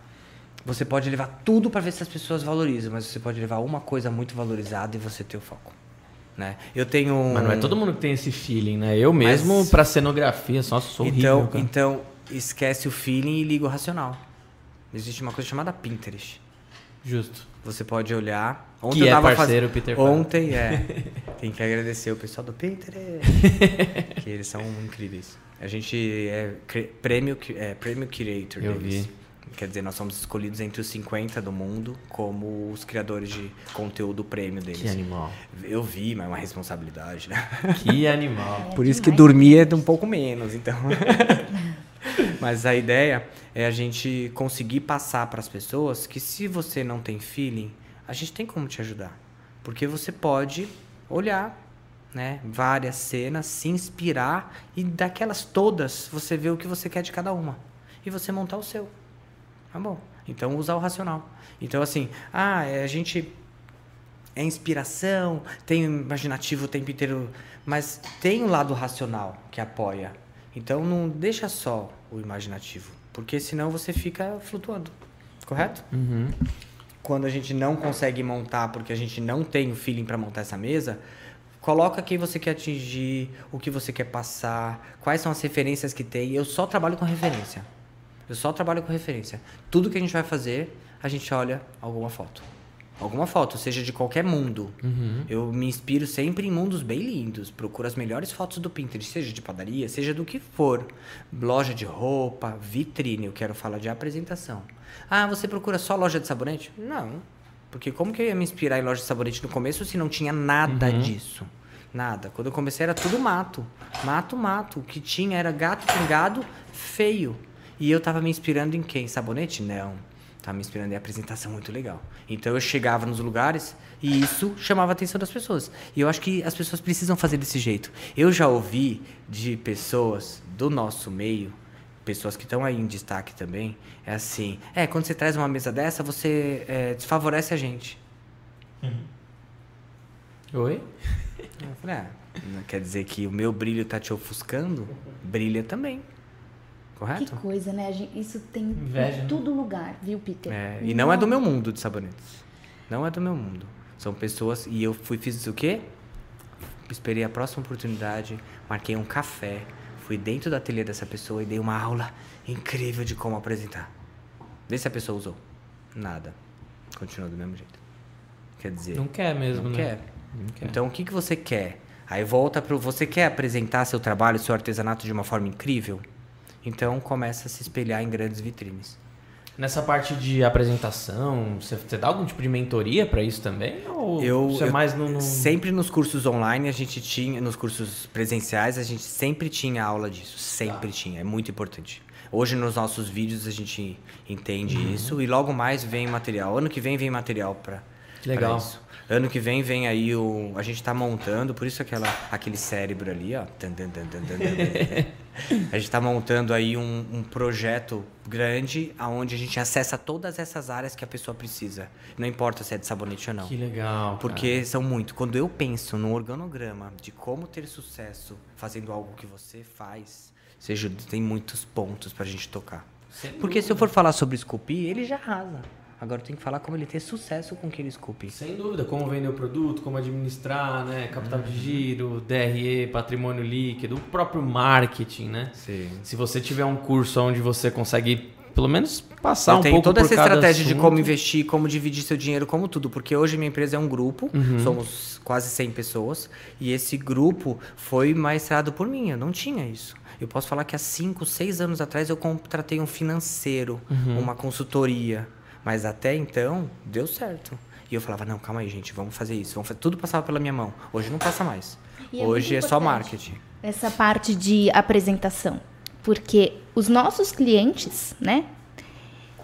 você pode levar tudo para ver se as pessoas valorizam, mas você pode levar uma coisa muito valorizada e você ter o foco, né? Eu tenho um... Mas não é todo mundo que tem esse feeling, né? Eu mesmo, Mas- pra cenografia, só sou horrível, Então, cara. então esquece o feeling e liga o racional. Existe uma coisa chamada Pinterest. Justo. Você pode olhar. Ontem Que é parceiro faz- Peter Pan. Ontem, é. Tem que agradecer o pessoal do Pinterest. que eles são incríveis. A gente é prêmio, é, prêmio Curator Eu deles. vi. Quer dizer, nós somos escolhidos entre os 50 do mundo como os criadores de conteúdo prêmio deles. Que animal. Eu vi, mas é uma responsabilidade, né? Que animal. Por isso que demais. dormir é um pouco menos, então. Mas a ideia é a gente conseguir passar para as pessoas que se você não tem feeling, a gente tem como te ajudar. Porque você pode olhar, né, várias cenas, se inspirar e daquelas todas você vê o que você quer de cada uma e você montar o seu. Tá bom? Então usar o racional. Então assim, ah, é, a gente é inspiração, tem o imaginativo o tempo inteiro, mas tem um lado racional que apoia. Então não deixa só o imaginativo, porque senão você fica flutuando. Correto? Uhum. Quando a gente não consegue montar porque a gente não tem o feeling para montar essa mesa, coloca quem você quer atingir, o que você quer passar, quais são as referências que tem. Eu só trabalho com referência. Eu só trabalho com referência. Tudo que a gente vai fazer, a gente olha alguma foto. Alguma foto, seja de qualquer mundo. Uhum. Eu me inspiro sempre em mundos bem lindos. Procuro as melhores fotos do Pinterest, seja de padaria, seja do que for. Loja de roupa, vitrine, eu quero falar de apresentação. Ah, você procura só loja de sabonete? Não. Porque como que eu ia me inspirar em loja de sabonete no começo se não tinha nada disso? Nada. Quando eu comecei era tudo mato. Mato, mato. O que tinha era gato pingado feio. E eu tava me inspirando em quem? Sabonete? Não. Tava me inspirando em apresentação muito legal. Então eu chegava nos lugares e isso chamava a atenção das pessoas. E eu acho que as pessoas precisam fazer desse jeito. Eu já ouvi de pessoas do nosso meio, pessoas que estão aí em destaque também, é assim: é, quando você traz uma mesa dessa, você é, desfavorece a gente. Oi? Eu falei: ah, não quer dizer que o meu brilho tá te ofuscando? Brilha também. Que Correto? coisa, né? Isso tem Inveja, em né? todo lugar, viu, Peter? É, e não é do meu mundo de sabonetes. Não é do meu mundo. São pessoas. E eu fui, fiz o quê? Esperei a próxima oportunidade, marquei um café, fui dentro do ateliê dessa pessoa e dei uma aula incrível de como apresentar. Vê se a pessoa usou. Nada. Continuou do mesmo jeito. Quer dizer, Não quer mesmo, não né? quer. Não quer. Então o que, que você quer? Aí volta pro. Você quer apresentar seu trabalho, seu artesanato de uma forma incrível? Então começa a se espelhar em grandes vitrines. Nessa parte de apresentação, você, você dá algum tipo de mentoria pra isso também? Ou Eu, é eu- mais no, no- Sempre nos cursos online a gente tinha, nos cursos presenciais a gente sempre tinha aula disso, sempre tinha, é muito importante. Hoje nos nossos vídeos a gente entende Uhum. isso e logo mais vem material. Ano que vem vem material para Legal. isso. Ano que vem vem aí o a gente tá montando, por isso aquela aquele cérebro ali, ó. A gente tá montando aí um, um projeto grande aonde a gente acessa todas essas áreas que a pessoa precisa. Não importa se é de sabonete ou não. Que legal. cara. Porque são muito. Quando eu penso no organograma de como ter sucesso fazendo algo que você faz, seja, tem muitos pontos pra gente tocar. Porque se eu for falar sobre esculpir, ele já arrasa. Agora tem que falar como ele ter sucesso com o que ele esculpe. Sem dúvida, como vender o produto, como administrar, né? Capital Uhum. de giro, DRE, patrimônio líquido, o próprio marketing, né? Sim. Se você tiver um curso onde você consegue, pelo menos, passar eu um pouco toda por essa cada estratégia de assunto. como investir, como dividir seu dinheiro, como tudo. Porque hoje minha empresa é um grupo, Uhum. somos quase 100 pessoas. E esse grupo foi maestrado por mim, eu não tinha isso. Eu posso falar que há 5, 6 anos atrás eu contratei um financeiro, Uhum. uma consultoria. Mas até então, deu certo. E eu falava, não, calma aí, gente, vamos fazer isso. Vamos fazer... Tudo passava pela minha mão. Hoje não passa mais. E é Hoje muito é só marketing. Essa parte de apresentação. Porque os nossos clientes, né?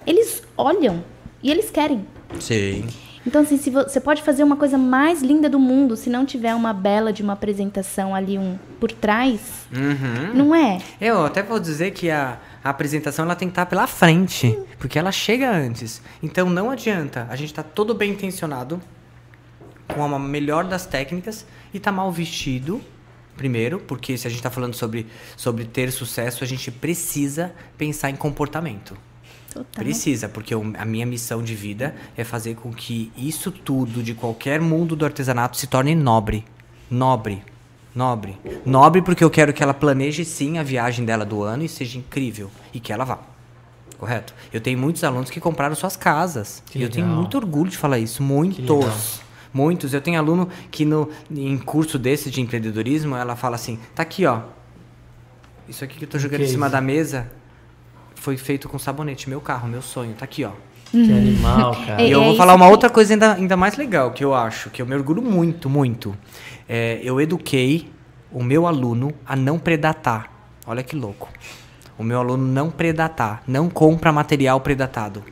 eles olham e eles querem. Sim. Então, assim, se vo- você pode fazer uma coisa mais linda do mundo, se não tiver uma bela de uma apresentação ali um por trás, Uhum. não é? Eu até vou dizer que a, a apresentação ela tem que estar pela frente, porque ela chega antes. Então não adianta, a gente tá todo bem intencionado, com a melhor das técnicas, e tá mal vestido, primeiro, porque se a gente tá falando sobre, sobre ter sucesso, a gente precisa pensar em comportamento. Total. Precisa, porque a minha missão de vida é fazer com que isso tudo, de qualquer mundo do artesanato, se torne nobre. Nobre. Nobre. Nobre porque eu quero que ela planeje sim a viagem dela do ano e seja incrível. E que ela vá. Correto? Eu tenho muitos alunos que compraram suas casas. Que e eu tenho legal. muito orgulho de falar isso. legal. Muitos. Muitos. Eu tenho aluno que no, em curso desse de empreendedorismo, ela fala assim, tá aqui, ó. Isso aqui que eu tô jogando em é cima da mesa foi feito com sabonete. Meu carro, meu sonho. Tá aqui, ó. Que animal, cara. E eu é vou falar uma outra coisa ainda, ainda mais legal, que eu acho, que eu me orgulho muito, muito. É, eu eduquei o meu aluno a não predatar. Olha que louco. O meu aluno não predatar, não compra material predatado.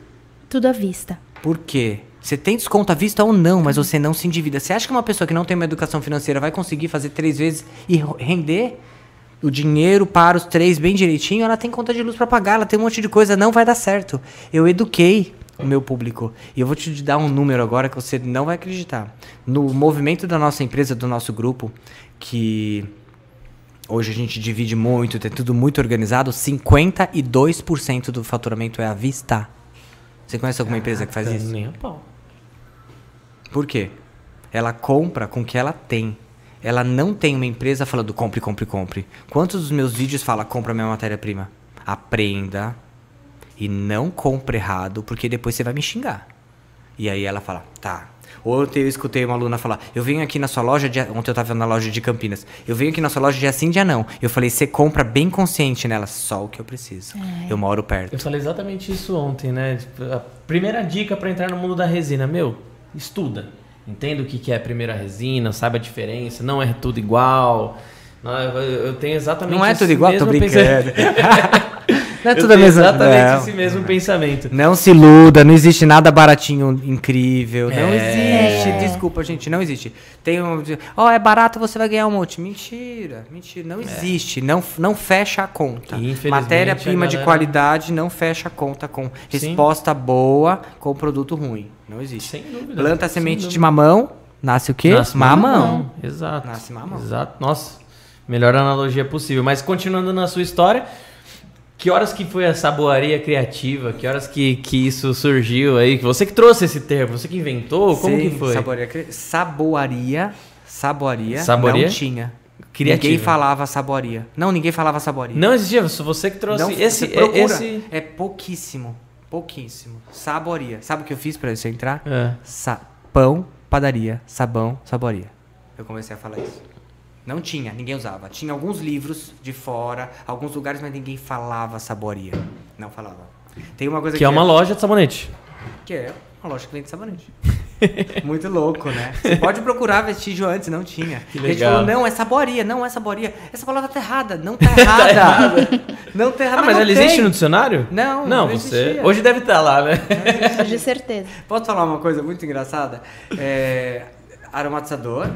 Tudo à vista. Por quê? Você tem desconto à vista ou não, mas você não se endivida. Você acha que uma pessoa que não tem uma educação financeira vai conseguir fazer três vezes e render o dinheiro para os três bem direitinho? Ela tem conta de luz para pagar, ela tem um monte de coisa, não vai dar certo. Eu eduquei o meu público. E eu vou te dar um número agora que você não vai acreditar. No movimento da nossa empresa, do nosso grupo, que hoje a gente divide muito, tem tudo muito organizado, 52% do faturamento é à vista. Você conhece alguma empresa que faz isso? Nem a pau. Por quê? Ela compra com o que ela tem. Ela não tem uma empresa falando compre, compre, compre. Quantos dos meus vídeos fala compra minha matéria-prima? Aprenda e não compre errado, porque depois você vai me xingar. E aí ela fala, tá. Ontem eu escutei uma aluna falar, eu venho aqui na sua loja, dia... ontem eu tava na loja de Campinas, eu venho aqui na sua loja dia sim, dia não. Eu falei, você compra bem consciente nela, só o que eu preciso. Eu moro perto. Eu falei exatamente isso ontem, né? A primeira dica pra entrar no mundo da resina, meu, estuda. Entenda o que que é a primeira resina, saiba a diferença, não é tudo igual. Não, eu tenho exatamente Não é tudo igual, tô brincando. não é tudo a mesma exatamente não. esse mesmo pensamento. Não se iluda, não existe nada baratinho, incrível. Não É. existe. Desculpa, gente, não existe. Tem um. Ó, é barato, você vai ganhar um monte. Mentira, mentira. Não existe. Não, não fecha a conta. Matéria-prima a de galera- qualidade não fecha a conta com resposta boa com produto ruim. Não existe. Sem dúvida. Planta sem semente dúvida. de mamão, nasce o quê? Nasce mamão. Exato. Nasce mamão. Exato. Nossa, melhor analogia possível. Mas continuando na sua história, que horas que foi a saboaria criativa? Que horas que, que isso surgiu aí? Você que trouxe esse termo, você que inventou? Como Sim, que foi? Saboaria. Saboaria. Saboaria. Saboaria? Não tinha. Criativa. Ninguém falava saboaria. Não, ninguém falava saboaria. Não existia, você que trouxe Não, esse, você procura. esse... É pouquíssimo. Pouquíssimo. Saboria. Sabe o que eu fiz pra isso entrar? É. Sa pão, padaria. Sabão, saboria. Eu comecei a falar isso. Não tinha, ninguém usava. Tinha alguns livros de fora, alguns lugares, mas ninguém falava saboria. Não falava. Tem uma coisa Que é uma loja de sabonete. que é uma loja de cliente de sabonete. Muito louco, né? Você pode procurar vestígio antes, não tinha. Que A gente legal. falou, não, é saboria, não é saboria. Essa palavra tá errada, não tá errada. não tá errada. Ah, mas não ela existe tem. no dicionário? Não, Não, não você... existia. Hoje deve estar lá, né? De certeza. Posso falar uma coisa muito engraçada? É, aromatizador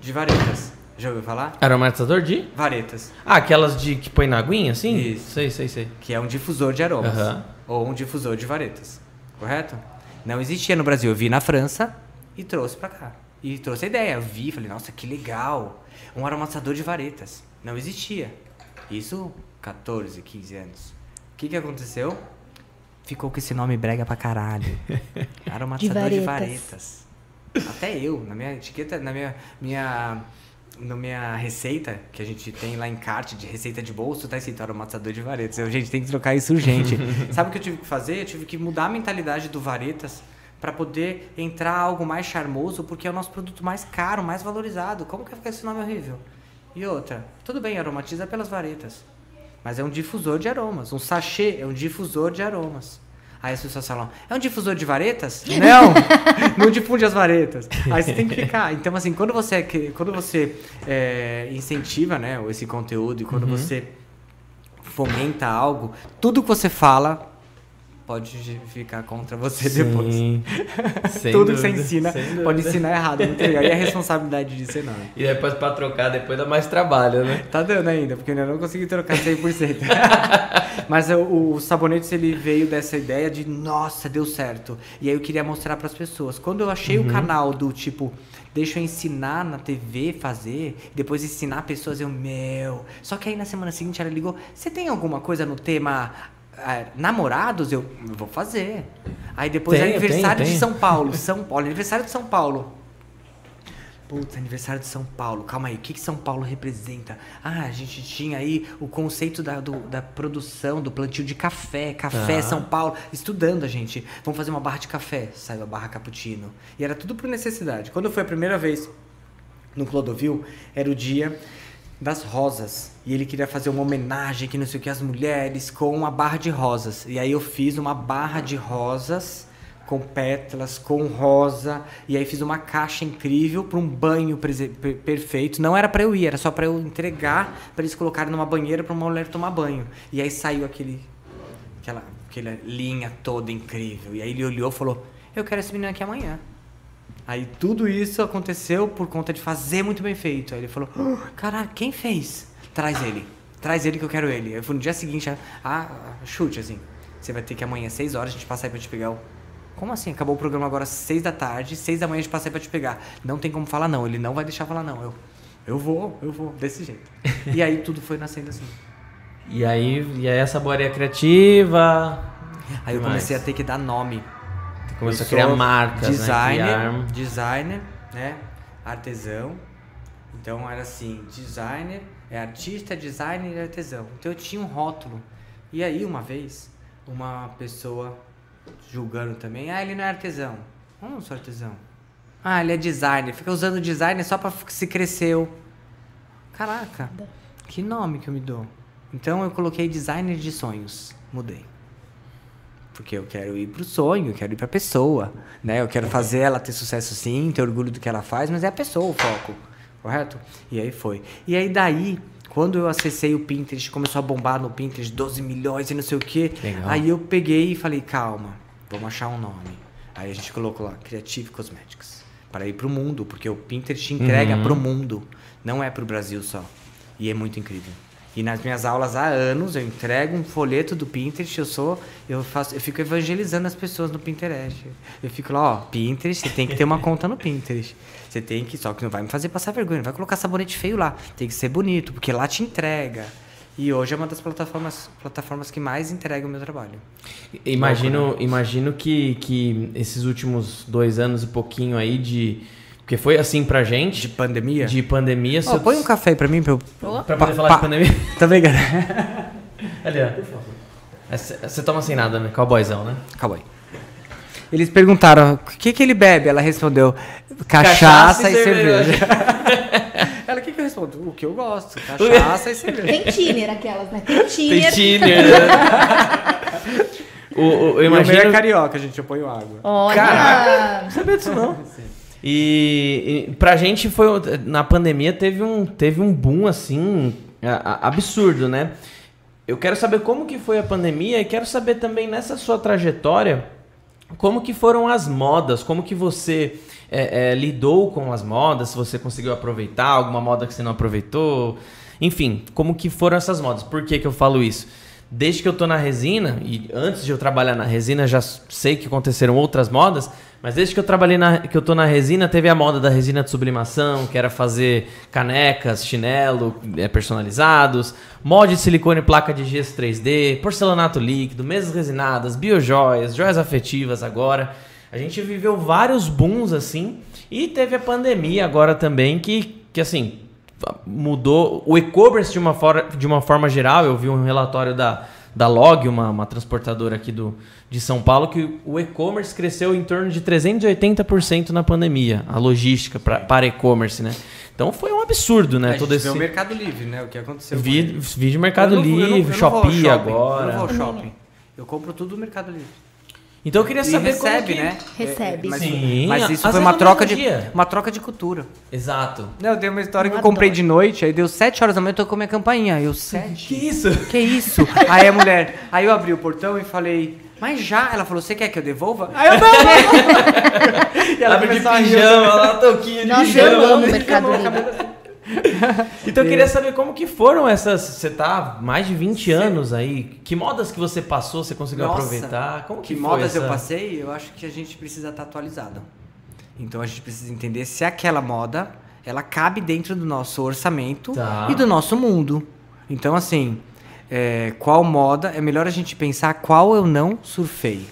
de varetas. Já ouviu falar? Aromatizador de... Varetas. Ah, aquelas de que põe na aguinha, assim? Isso. Sei, sei, sei. Que é um difusor de aromas. Aham. Ou um difusor de varetas. Correto? Não existia no Brasil. Eu vi na França e trouxe pra cá. E trouxe a ideia. Eu vi, falei, nossa, que legal. Um aromatizador de varetas. Não existia. Isso 14, 15 anos. O que, que aconteceu? Ficou com esse nome brega pra caralho. Aromatizador de varetas. varetas. Até eu, na minha etiqueta, na minha, minha, na minha receita, que a gente tem lá em cart de receita de bolso, tá escrito aromatizador de varetas. Eu, gente, tem que trocar isso urgente. Sabe o que eu tive que fazer? Eu tive que mudar a mentalidade do varetas para poder entrar algo mais charmoso, porque é o nosso produto mais caro, mais valorizado. Como que vai ficar esse nome horrível? E outra, tudo bem, aromatiza pelas varetas. Mas é um difusor de aromas. Um sachê é um difusor de aromas. Aí as pessoas falam, é um difusor de varetas? Não! não difunde as varetas. Aí você tem que ficar. Então, assim, quando você, que- quando você é, incentiva né, esse conteúdo e quando você fomenta algo, tudo que você fala pode ficar contra você depois. Sim. Sem Tudo que dúvida, você ensina pode ensinar errado. Muito legal. E a responsabilidade disso é enorme. E depois pra trocar, depois dá mais trabalho, né? Tá dando ainda, porque eu ainda não consegui trocar 100%. Mas o, o Sabonetes, ele veio dessa ideia de, nossa, deu certo. E aí eu queria mostrar pras pessoas. Quando eu achei Uhum. o canal do tipo, deixa eu ensinar na TV, fazer, depois ensinar pessoas, eu, meu... Só que aí na semana seguinte ela ligou, você tem alguma coisa no tema... ah, namorados, eu vou fazer. Aí depois Tenho, aniversário tenho, de. São Paulo, São Paulo, aniversário de São Paulo. Putz, aniversário de São Paulo. Calma aí, o que, que São Paulo representa? Ah, a gente tinha aí o conceito da, do- da produção, do plantio de café. Café, Tá. São Paulo. Estudando a gente. Vamos fazer uma barra de café. Saiu a barra cappuccino. E era tudo por necessidade. Quando foi a primeira vez no Clodovil, era o dia das rosas. E ele queria fazer uma homenagem, que não sei o que, às mulheres, com uma barra de rosas. E aí eu fiz uma barra de rosas com pétalas, com rosa, e aí fiz uma caixa incrível para um banho perfeito. Não era para eu ir, era só para eu entregar, para eles colocarem numa banheira para uma mulher tomar banho. E aí saiu aquele aquela, aquela linha toda incrível. E aí ele olhou e falou: "Eu quero esse menino aqui amanhã". Aí tudo isso aconteceu por conta de fazer muito bem feito. Aí ele falou: "Oh, Caralho, quem fez? Traz ele. Traz ele que eu quero ele. Aí foi no dia seguinte, ah, ah, chute assim. Você vai ter que amanhã, 6 horas, a gente passar aí pra te pegar o. Como assim? Acabou o programa agora às 6 da tarde, 6 da manhã a gente passa aí pra te pegar. Não tem como falar não, ele não vai deixar falar não. Eu, eu vou, eu vou, desse jeito. e aí tudo foi nascendo assim. E aí, e aí essa boaria criativa. Aí eu comecei a ter que dar nome. Começou Eu a criar marcas, designer, né? Criar- designer, né? Artesão. Então era assim, designer, é artista, designer e artesão. Então eu tinha um rótulo. E aí uma vez, uma pessoa julgando também, ah, ele não é artesão. Eu não sou artesão. Ah, ele é designer. Fica usando designer só pra se cresceu. Caraca, que nome que eu me dou. Então eu coloquei designer de sonhos. Mudei. Porque eu quero ir pro sonho, eu quero ir pra pessoa, né? Eu quero fazer ela ter sucesso sim, ter orgulho do que ela faz, mas é a pessoa o foco, correto? E aí foi. E aí daí, quando eu acessei o Pinterest, começou a bombar no Pinterest 12 milhões e não sei o quê, Legal. aí eu peguei e falei, calma, vamos achar um nome. Aí a gente colocou lá, Creative Cosmetics, para ir pro mundo, porque o Pinterest entrega Uhum. pro mundo, não é pro Brasil só. E é muito incrível. E nas minhas aulas há anos eu entrego um folheto do Pinterest, eu sou, eu faço, eu fico evangelizando as pessoas no Pinterest. Eu fico lá, ó, Pinterest, você tem que ter uma conta no Pinterest. Você tem que, só que não vai me fazer passar vergonha, não vai colocar sabonete feio lá. Tem que ser bonito, porque lá te entrega. E hoje é uma das plataformas, plataformas que mais entrega o meu trabalho. Imagino, imagino que, que esses últimos dois anos e pouquinho aí de. Porque foi assim pra gente. De pandemia? De pandemia. Seu- põe um café aí pra mim, pra eu... Pra poder Pa- falar pa- de pandemia. Tá vendo? Ali, ó. Essa- Você toma sem nada, né? Cowboyzão, né? Aí. Eles perguntaram, o que, que ele bebe? Ela respondeu, cachaça, Cachaça e e cerveja. cerveja. Ela, o que, que eu respondo? O que eu gosto, cachaça e cerveja. Tem tiner aquelas, né? Tem Tem tiner. tiner. né? o, o, eu E o meu é imagino. carioca, gente, eu ponho água. Olha. Não sabia disso, não. E, e pra gente foi. Na pandemia teve um, teve um boom assim. absurdo, né? Eu quero saber como que foi a pandemia e quero saber também nessa sua trajetória como que foram as modas, como que você é, é, lidou com as modas, se você conseguiu aproveitar alguma moda que você não aproveitou, enfim, como que foram essas modas. Por que, que eu falo isso? Desde que eu tô na resina, e antes de eu trabalhar na resina, já sei que aconteceram outras modas, mas desde que eu trabalhei na, que eu tô na resina, teve a moda da resina de sublimação, que era fazer canecas, chinelo é, personalizados, molde de silicone e placa de gesso 3D, porcelanato líquido, mesas resinadas, biojoias, joias afetivas agora. A gente viveu vários booms assim, e teve a pandemia agora também, que, que assim, mudou o e-commerce de uma, for de uma forma geral. Eu vi um relatório da, da Log, uma, uma transportadora aqui do, de São Paulo, que o e-commerce cresceu em torno de 380% na pandemia, a logística pra, para e-commerce, né? Então foi um absurdo, né? a Todo esse o Mercado Livre, né? O que aconteceu. vi, vi de Mercado Eu não eu não- Livre, eu não vou ao Shopee shopping, agora. Eu não vou ao shopping. Eu compro tudo no Mercado Livre. Então eu queria E saber recebe, como que... né? Recebe. Mas, Sim, mas às isso foi vezes uma troca, de, dia. uma troca de cultura. Exato. Não, eu dei uma história que Eu comprei adoro. de noite, aí deu 7 horas da manhã, eu tocou minha campainha. Eu, 7? Que isso? Que isso? aí a mulher, aí eu abri o portão e falei, Mas já, ela falou, você quer que eu devolva? Aí eu, não. E ela Tava de começou a rir. pijama, lá, touquinha de pijama. o Mercado Livre. Então eu queria saber como que foram essas. Você tá há mais de 20 anos aí. Que modas que você passou, você conseguiu Nossa, aproveitar? Como que, Que modas eu essa- passei, eu acho que a gente precisa estar atualizado. Então a gente precisa entender se aquela moda, ela cabe dentro do nosso orçamento Tá. e do nosso mundo. Então assim, é, qual moda, é melhor a gente pensar qual eu não surfei.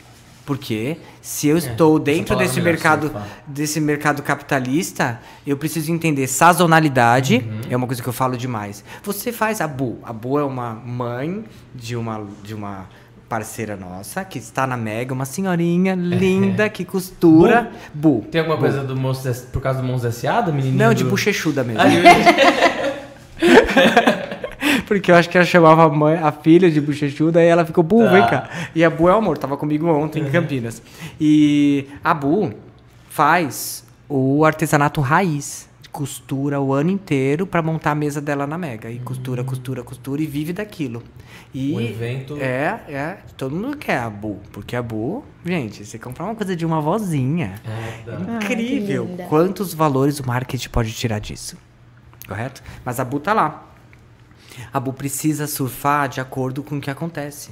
Porque se eu estou dentro desse É, mercado, desse mercado capitalista, eu preciso entender sazonalidade, Uhum. é uma coisa que eu falo demais. Você faz a Bu. A Bu é uma mãe de uma, de uma parceira nossa, que está na Mega, uma senhorinha linda que costura. Bu. Tem alguma coisa do S- por causa do Monstros S.A., do menininho? Não, de do... bochechuda mesmo. Ah, de- Porque eu acho que ela chamava a, mãe, a filha de bochechuda e ela ficou, Bu, Tá. vem cá. E a Bu é o amor, tava comigo ontem em Campinas. E a Bu faz o artesanato raiz. Costura o ano inteiro pra montar a mesa dela na Mega. E costura, costura, costura e vive daquilo. E O evento- É, é. Todo mundo quer a Bu. Porque a Bu, gente, você comprar uma coisa de uma vozinha. É. Ai, que Incrível. linda. Quantos valores o marketing pode tirar disso? Correto? Mas a Bu tá lá. A Bu precisa surfar de acordo com o que acontece.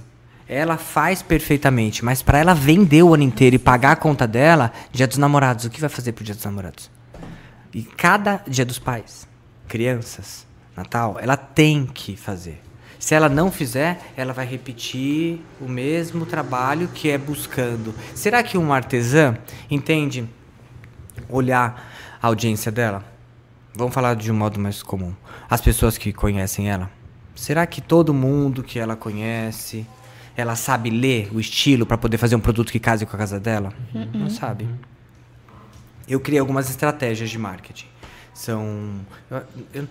Ela faz perfeitamente, mas para ela vender o ano inteiro e pagar a conta dela, Dia dos Namorados, o que vai fazer pro Dia dos Namorados? E cada Dia dos Pais, crianças, Natal, ela tem que fazer. Se ela não fizer, ela vai repetir o mesmo trabalho que é buscando. Será que uma artesã entende olhar a audiência dela? Vamos falar de um modo mais comum. As pessoas que conhecem ela. Será que todo mundo que ela conhece, ela sabe ler o estilo para poder fazer um produto que case com a casa dela? Não sabe. Eu criei algumas estratégias de marketing. São. eu- eu-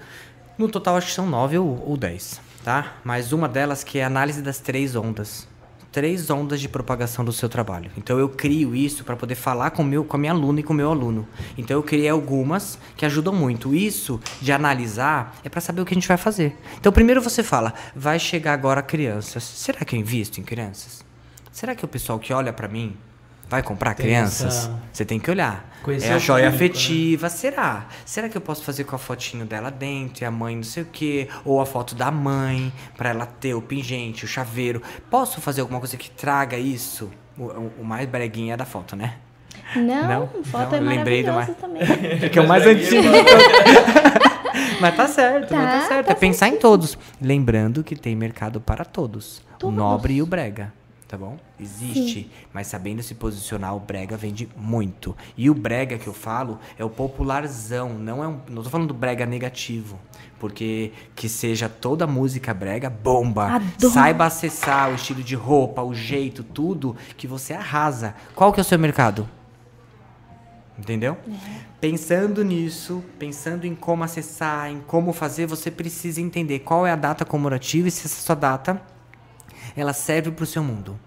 no total, acho que são nove ou, ou dez, tá? Mas uma delas que é a análise das três ondas. Três ondas de propagação do seu trabalho. Então eu crio isso para poder falar com, meu, com a minha aluna e com o meu aluno. Então eu criei algumas que ajudam muito. Isso de analisar é para saber o que a gente vai fazer. Então primeiro você fala, vai chegar agora crianças. Será que eu invisto em crianças? Será que o pessoal que olha para mim vai comprar Tem crianças? essa- Você tem que olhar. Conhecer é a o joia público, né? afetiva, será? Será que eu posso fazer com a fotinho dela dentro e a mãe não sei o quê? Ou a foto da mãe, pra ela ter o pingente, o chaveiro. Posso fazer alguma coisa que traga isso? O, o- o mais breguinha é da foto, né? Não, Não? foto Não, é eu lembrei do maravilhoso também. Que é o mais antigo. mas tá certo, mas Tá, tá certo. tá é pensar em todos. Lembrando que tem mercado para todos. O Todos. nobre e o brega. Tá bom? Existe, mas sabendo se posicionar, o brega vende muito. E o brega que eu falo é o popularzão, não é um, não tô falando do brega negativo, porque que seja toda música brega bomba. Adoro. Saiba acessar o estilo de roupa, o jeito, tudo que você arrasa. Qual que é o seu mercado? Entendeu? Pensando nisso, pensando em como acessar, em como fazer, você precisa entender qual é a data comemorativa e se essa sua data ela serve para o seu mundo.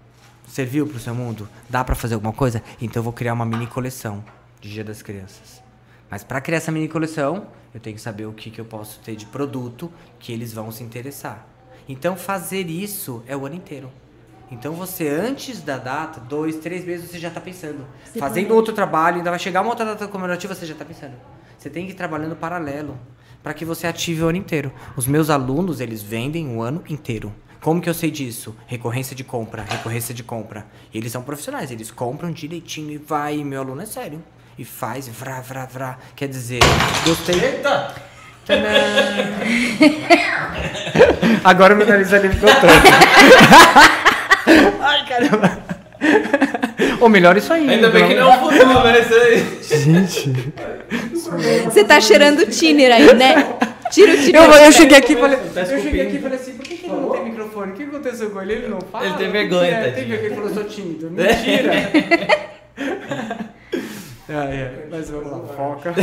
Serviu para o seu mundo? Dá para fazer alguma coisa? Então eu vou criar uma mini coleção de Dia das Crianças. Mas para criar essa mini coleção, eu tenho que saber o que, que eu posso ter de produto que eles vão se interessar. Então fazer isso é o ano inteiro. Então você, antes da data, dois, três meses, você já está pensando. Você Fazendo planeja. outro trabalho, ainda vai chegar uma outra data comemorativa, você já está pensando. Você tem que ir trabalhando paralelo para que você ative o ano inteiro. Os meus alunos, eles vendem o ano inteiro. Como que eu sei disso? Recorrência de compra, recorrência de compra. E eles são profissionais, eles compram direitinho e vai, e meu aluno é sério. E faz, vrá, vrá, vrá. Quer dizer, gostei. Eita! Agora o meu nariz ali ficou todo. Ai, caramba. Ou melhor isso aí. Ainda bem que não é o futuro, né? Isso aí. Você tá cheirando o tiner aí, né? Tira o tiner. Eu, eu cheguei aqui e falei. Tá eu cheguei aqui e falei assim, por que, ele não tem microfone? O que aconteceu com ele? Ele não fala? Ele tem vergonha, é? Tem vergonha, ele falou, sou tímido. Mentira! ai, ai, mas vamos lá, foca.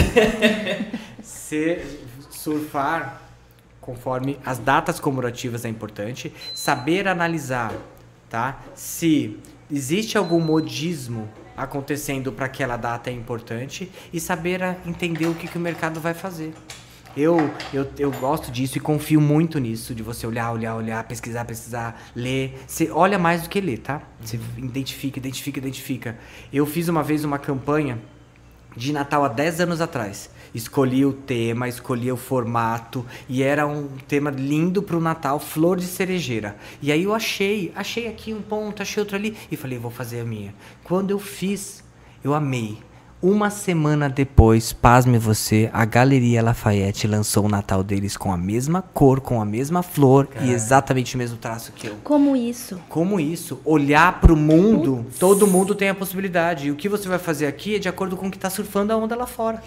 Se surfar conforme as datas comemorativas é importante. Saber analisar, tá? Se existe algum modismo acontecendo para aquela data é importante e saber entender o que, que o mercado vai fazer. Eu, eu, eu gosto disso e confio muito nisso, de você olhar, olhar, olhar, pesquisar, pesquisar, ler. Você olha mais do que ler, tá? Você identifica, identifica, identifica. Eu fiz uma vez uma campanha de Natal há 10 anos atrás. Escolhi o tema, escolhi o formato e era um tema lindo pro Natal, flor de cerejeira. E aí eu achei, achei aqui um ponto, achei outro ali e falei, vou fazer a minha. Quando eu fiz, eu amei. Uma semana depois, pasme você, a Galeria Lafayette lançou o Natal deles com a mesma cor, com a mesma flor e exatamente o mesmo traço que eu. Como isso? Como isso? Olhar para o mundo, todo mundo tem a possibilidade. E o que você vai fazer aqui é de acordo com o que está surfando a onda lá fora.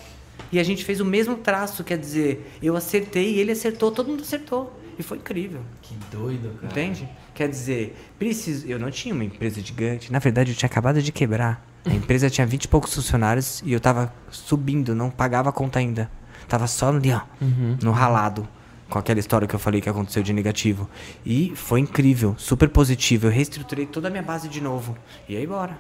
E a gente fez o mesmo traço, quer dizer, eu acertei, ele acertou, todo mundo acertou. E foi incrível. Que doido, cara. Entende? Quer dizer, preciso. Eu não tinha uma empresa gigante. Na verdade, eu tinha acabado de quebrar. A empresa tinha 20 e poucos funcionários e eu tava subindo, não pagava a conta ainda. Tava só ali, ó, no ralado. Com aquela história que eu falei que aconteceu de negativo. E foi incrível, super positivo. Eu reestruturei toda a minha base de novo. E aí, bora.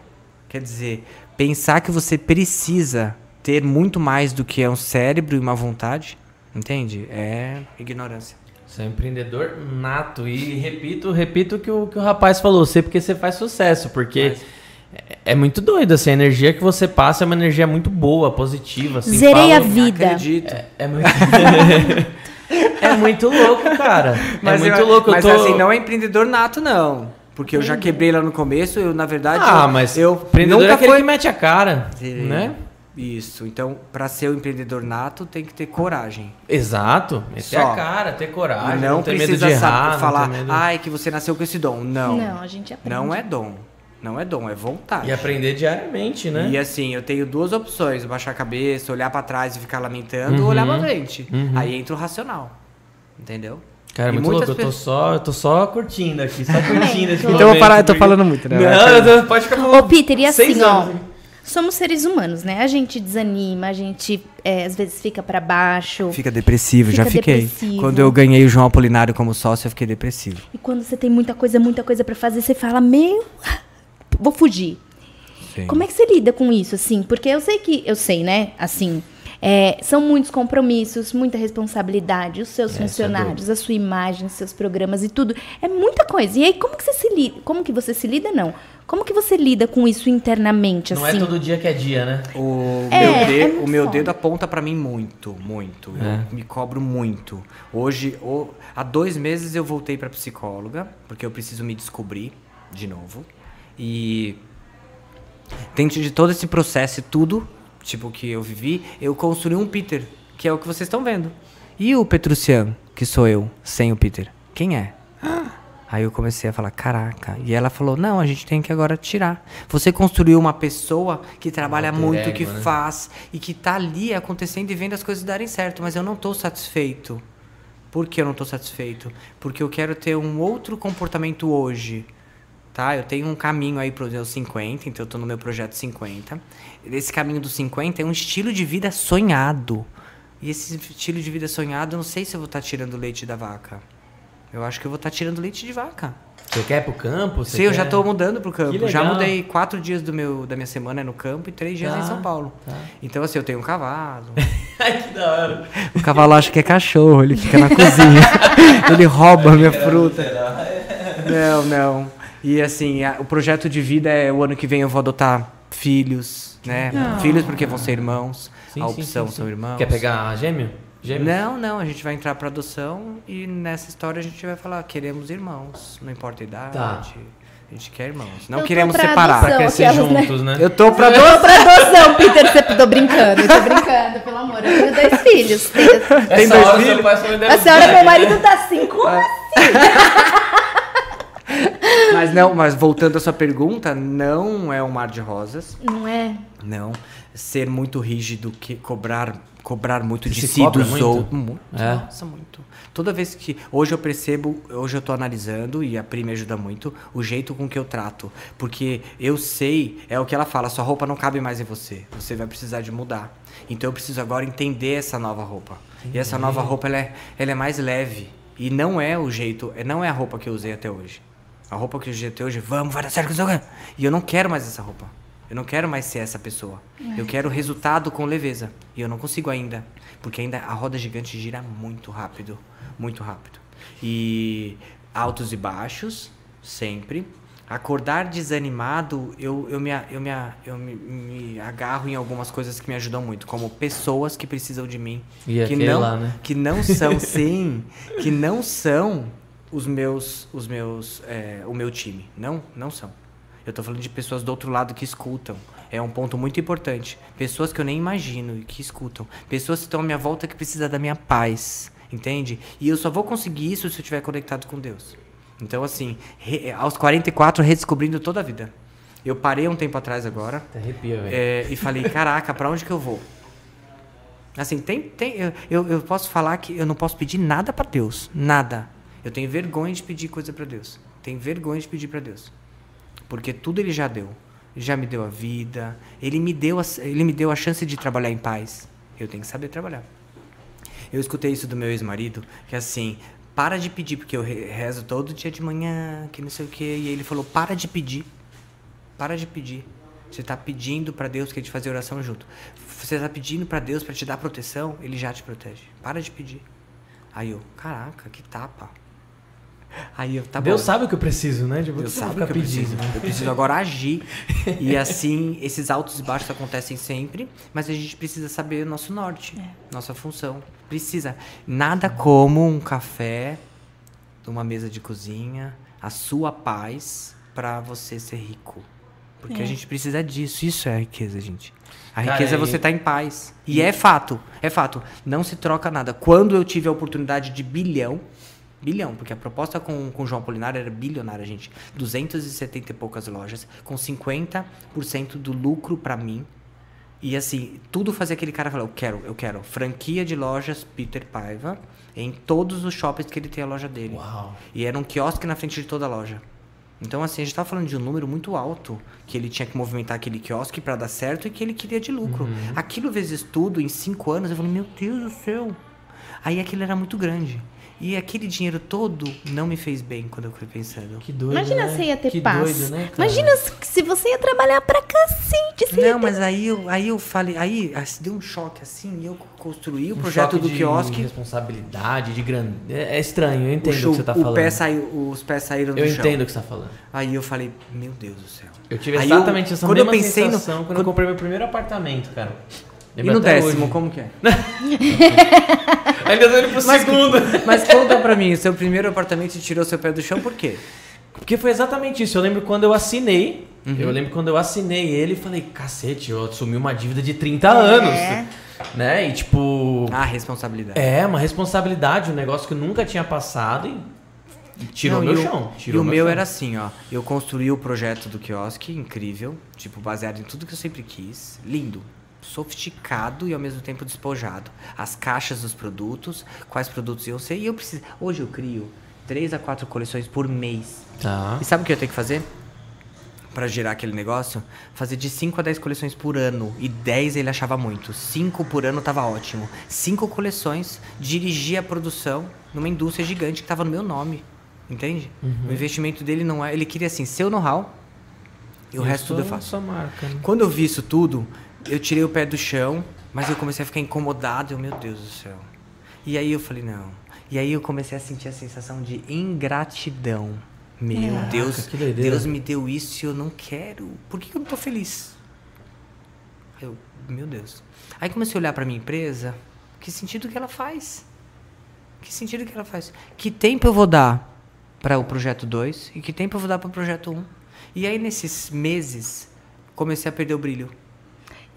Quer dizer, pensar que você precisa ter muito mais do que é um cérebro e uma vontade, entende? É ignorância. Você é um empreendedor nato. E repito, repito o que o que o rapaz falou. Sei porque você faz sucesso. Porque é, é muito doido, assim. A energia que você passa é uma energia muito boa, positiva. Assim, Zerei fala- a vida. Acredito. É, é muito... é muito louco, cara. Mas é muito eu- louco. Eu Mas tô... assim, não é empreendedor nato, não. Porque eu já quebrei lá no começo, eu, na verdade. Ah, eu, mas eu empreendedor é nunca aquele foi... que mete a cara, Sim. né? Isso. Então, para ser um empreendedor nato, tem que ter coragem. Exato. Meter Só. a cara, ter coragem, e não, não, ter medo precisa de saber errar, não falar, medo... ai, que você nasceu com esse dom. Não. Não, a gente aprende. Não é dom. Não é dom, é vontade. E aprender diariamente, né? E assim, eu tenho duas opções: baixar a cabeça, olhar pra trás e ficar lamentando, Uhum. ou olhar pra frente. Uhum. Aí entra o racional. Entendeu? Cara, é E muito louco. Eu tô pessoas- só, eu tô só curtindo aqui, só curtindo esse Então eu vou parar, eu tô falando muito, né? Não, pode ficar falando. Ô, Peter, e seis assim, ó. anos. Somos seres humanos, né? A gente desanima, a gente é, às vezes fica pra baixo. Fica depressivo, já Fica fiquei. depressivo. Quando eu ganhei o João Apolinário como sócio, eu fiquei depressivo. E quando você tem muita coisa, muita coisa pra fazer, você fala, meu, vou fugir. Sim. Como é que você lida com isso, assim? Porque eu sei que, eu sei, né? Assim, é, são muitos compromissos, muita responsabilidade, os seus É, é funcionários, a sua imagem, os seus programas e tudo. É muita coisa. E aí, como que você se lida? Como que você se lida, não? Como que você lida com isso internamente, Não assim? é todo dia que é dia, né? O, É, meu, é de- muito o meu dedo aponta pra mim muito, muito. É. Eu me cobro muito. Hoje, o- há dois meses eu voltei pra psicóloga, porque eu preciso me descobrir de novo. E dentro de todo esse processo e tudo, tipo, que eu vivi, eu construí um Peter, que é o que vocês estão vendo. E o Petrucian, que sou eu, sem o Peter? Quem é? Aí eu comecei a falar, caraca. E ela falou, não, a gente tem que agora tirar. Você construiu uma pessoa que trabalha alter muito, ego, que né? faz e que tá ali acontecendo e vendo as coisas darem certo, mas eu não tô satisfeito. Por que eu não tô satisfeito? Porque eu quero ter um outro comportamento hoje. Tá? Eu tenho um caminho aí para os meus 50, então eu tô no meu projeto 50. Esse caminho dos 50 é um estilo de vida sonhado. E esse estilo de vida sonhado, eu não sei se eu vou estar tirando leite da vaca. Eu acho que eu vou estar tirando leite de vaca. Você quer ir pro campo? Você Sim, eu quer- já tô mudando pro campo. Já mudei quatro dias do meu, da minha semana no campo e três dias Tá, em São Paulo. tá. Então, assim, eu tenho um cavalo. Ai, que da hora. o cavalo acha que é cachorro, ele fica na cozinha. ele rouba a minha fruta. Não, não. E assim, a- o projeto de vida é o ano que vem eu vou adotar filhos, né? Filhos porque vão ser irmãos. Sim, a opção sim, sim. são irmãos. Quer pegar gêmeo? Gêmeo? Não, não, a gente vai entrar pra adoção e nessa história a gente vai falar, queremos irmãos, não importa a idade. Tá. A gente quer irmãos. Não Eu queremos pra separar. adoção. Pra crescer aquelas, né? juntos, né? Eu tô pra Eu tô pra adoção, Peter. Você... Tô brincando, tô brincando, pelo amor. Eu tenho dois filhos. Tenho... Essa Tem dois filhos? A senhora, meu marido tá assim, como assim? Mas não, mas voltando à sua pergunta, não é um mar de rosas. Não é? Não. Ser muito rígido, que cobrar, cobrar muito Você de si dos muito? outros. Muito, É? Nossa, muito. Toda vez que. Hoje eu percebo, hoje eu tô analisando, e a Pri me ajuda muito, o jeito com que eu trato. Porque eu sei, é o que ela fala, sua roupa não cabe mais em você. Você vai precisar de mudar. Então eu preciso agora entender essa nova roupa. E essa nova roupa, ela é, ela é mais leve. E não é o jeito, não é a roupa que eu usei até hoje. A roupa que eu até hoje, vamos, vai dar certo. E eu não quero mais essa roupa. Eu não quero mais ser essa pessoa. Eu quero resultado com leveza. E eu não consigo ainda. Porque ainda a roda gigante gira muito rápido. Muito rápido. E altos e baixos, sempre. Acordar desanimado, eu, eu, me, eu, me, eu me, me agarro em algumas coisas que me ajudam muito, como pessoas que precisam de mim. E que não, lá, né? que não são, sim, que não são os meus, os meus, é, o meu time. Não, não são. Eu tô falando de pessoas do outro lado que escutam. É um ponto muito importante. Pessoas que eu nem imagino e que escutam. Pessoas que estão à minha volta que precisam da minha paz. Entende? E eu só vou conseguir isso se eu estiver conectado com Deus. Então, assim, re- aos 44, redescobrindo toda a vida. Eu parei um tempo atrás agora arrepia, é, e falei, caraca, pra onde que eu vou? Assim, tem, tem, eu, eu, posso falar que eu não posso pedir nada pra Deus, nada. Eu tenho vergonha de pedir coisa pra Deus. Tenho vergonha de pedir pra Deus, porque tudo Ele já deu. Já me deu a vida. Ele me deu, a, ele me deu a chance de trabalhar em paz. Eu tenho que saber trabalhar. Eu escutei isso do meu ex-marido, que assim, para de pedir, porque eu re- rezo todo dia de manhã, que não sei o quê. E ele falou, para de pedir. Para de pedir. Você está pedindo para Deus que ele te fazer oração junto. Você está pedindo para Deus para te dar proteção, ele já te protege. Para de pedir. Aí eu, caraca, que tapa. Aí eu, tá Deus bom. sabe o que eu preciso, né? Tipo, Deus sabe o que eu pedindo, preciso. né? Eu preciso agora agir. E assim, esses altos e baixos acontecem sempre, mas a gente precisa saber o nosso norte, nossa função. Precisa. Nada como um café, uma mesa de cozinha, a sua paz para você ser rico. Porque a gente precisa disso. Isso é a riqueza, gente. A Cara, riqueza é e- você estar em paz. E é fato, é fato. Não se troca nada. Quando eu tive a oportunidade de bilhão, bilhão, porque a proposta com, com o João Apolinário era bilionária, gente. 270 e poucas lojas, com 50% do lucro pra mim. E assim, tudo fazia aquele cara falar, eu quero, eu quero. Franquia de lojas Peter Paiva em todos os shoppings que ele tem a loja dele. Uau. E era um quiosque na frente de toda a loja. Então, assim, a gente tava falando de um número muito alto que ele tinha que movimentar aquele quiosque para dar certo e que ele queria de lucro. Aquilo vezes tudo, em cinco anos, eu falei, meu Deus do céu. Aí aquilo era muito grande. E aquele dinheiro todo não me fez bem quando eu fui pensando. Que doido, Imagina né? você ia ter que paz. doido, né? Imagina se- você ia trabalhar pra cacete. Você ia Não, mas aí eu, aí eu falei, aí ah, se deu um choque assim, e eu construí o Um projeto do de quiosque. responsabilidade, de grande. É, é estranho, eu entendo o, chu- que você tá o falando. pé saiu, os pés saíram do eu chão. entendo o que você tá falando. Aí eu falei, meu Deus do céu. Eu tive Aí exatamente essa quando mesma eu pensei no- sensação quando, eu quando- comprei meu primeiro apartamento, cara. E no décimo, hoje. como que é? Ainda tô indo pro segundo. Mas conta pra mim, o seu primeiro apartamento tirou seu pé do chão por quê? Porque foi exatamente isso. Eu lembro quando eu assinei. Uhum. Eu lembro quando eu assinei ele e falei, cacete, eu assumi uma dívida de 30 anos. É. Né? E tipo. Ah, responsabilidade. É, uma responsabilidade, um negócio que eu nunca tinha passado e e tirou Não, meu e o- chão. E Tirou o meu chão. era assim, ó. Eu construí o projeto do quiosque, incrível, tipo, baseado em tudo que eu sempre quis. Lindo. Sofisticado e ao mesmo tempo despojado. As caixas dos produtos, quais produtos iam ser. E eu preciso. Hoje eu crio três a quatro coleções por mês. Tá. E sabe o que eu tenho que fazer? Pra gerar aquele negócio? Fazer de 5 a 10 coleções por ano. E 10 ele achava muito. 5 por ano tava ótimo. 5 coleções, dirigir a produção numa indústria gigante que tava no meu nome. Entende? O investimento dele não é. Ele queria assim, seu know-how e o resto tudo eu faço. Sua marca. né? Quando eu vi isso tudo, eu tirei o pé do chão, mas eu comecei a ficar incomodado. Eu, meu Deus do céu. E aí eu falei, não. E aí eu comecei a sentir a sensação de ingratidão. Meu Caraca, Deus. Deus me deu isso e eu não quero. Por que eu não tô feliz? Eu, meu Deus. Aí comecei a olhar pra minha empresa. Que sentido que ela faz? Que sentido que ela faz? Que tempo eu vou dar para o projeto 2 e que tempo eu vou dar para o projeto 1? Um? E aí nesses meses comecei a perder o brilho.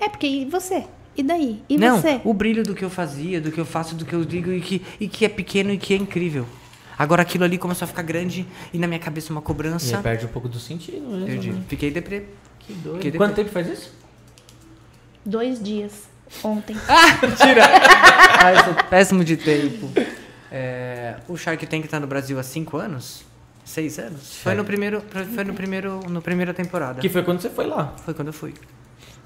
É, porque e você? E daí? E Não, você? o brilho do que eu fazia, do que eu faço, do que eu digo e que, e que é pequeno e que é incrível. Agora aquilo ali começou a ficar grande e na minha cabeça uma E cobrança. aí perde um pouco do sentido mesmo. Perdi. né? Fiquei deprê. Que doido. Que Quanto depois- tempo faz isso? Dois dias. Ontem. ah, eu sou péssimo de tempo. É, o Shark Tank tá no Brasil há cinco anos? Seis anos? Foi no primeiro, foi no primeiro, no primeira temporada. Que foi quando você foi lá. Foi quando eu fui.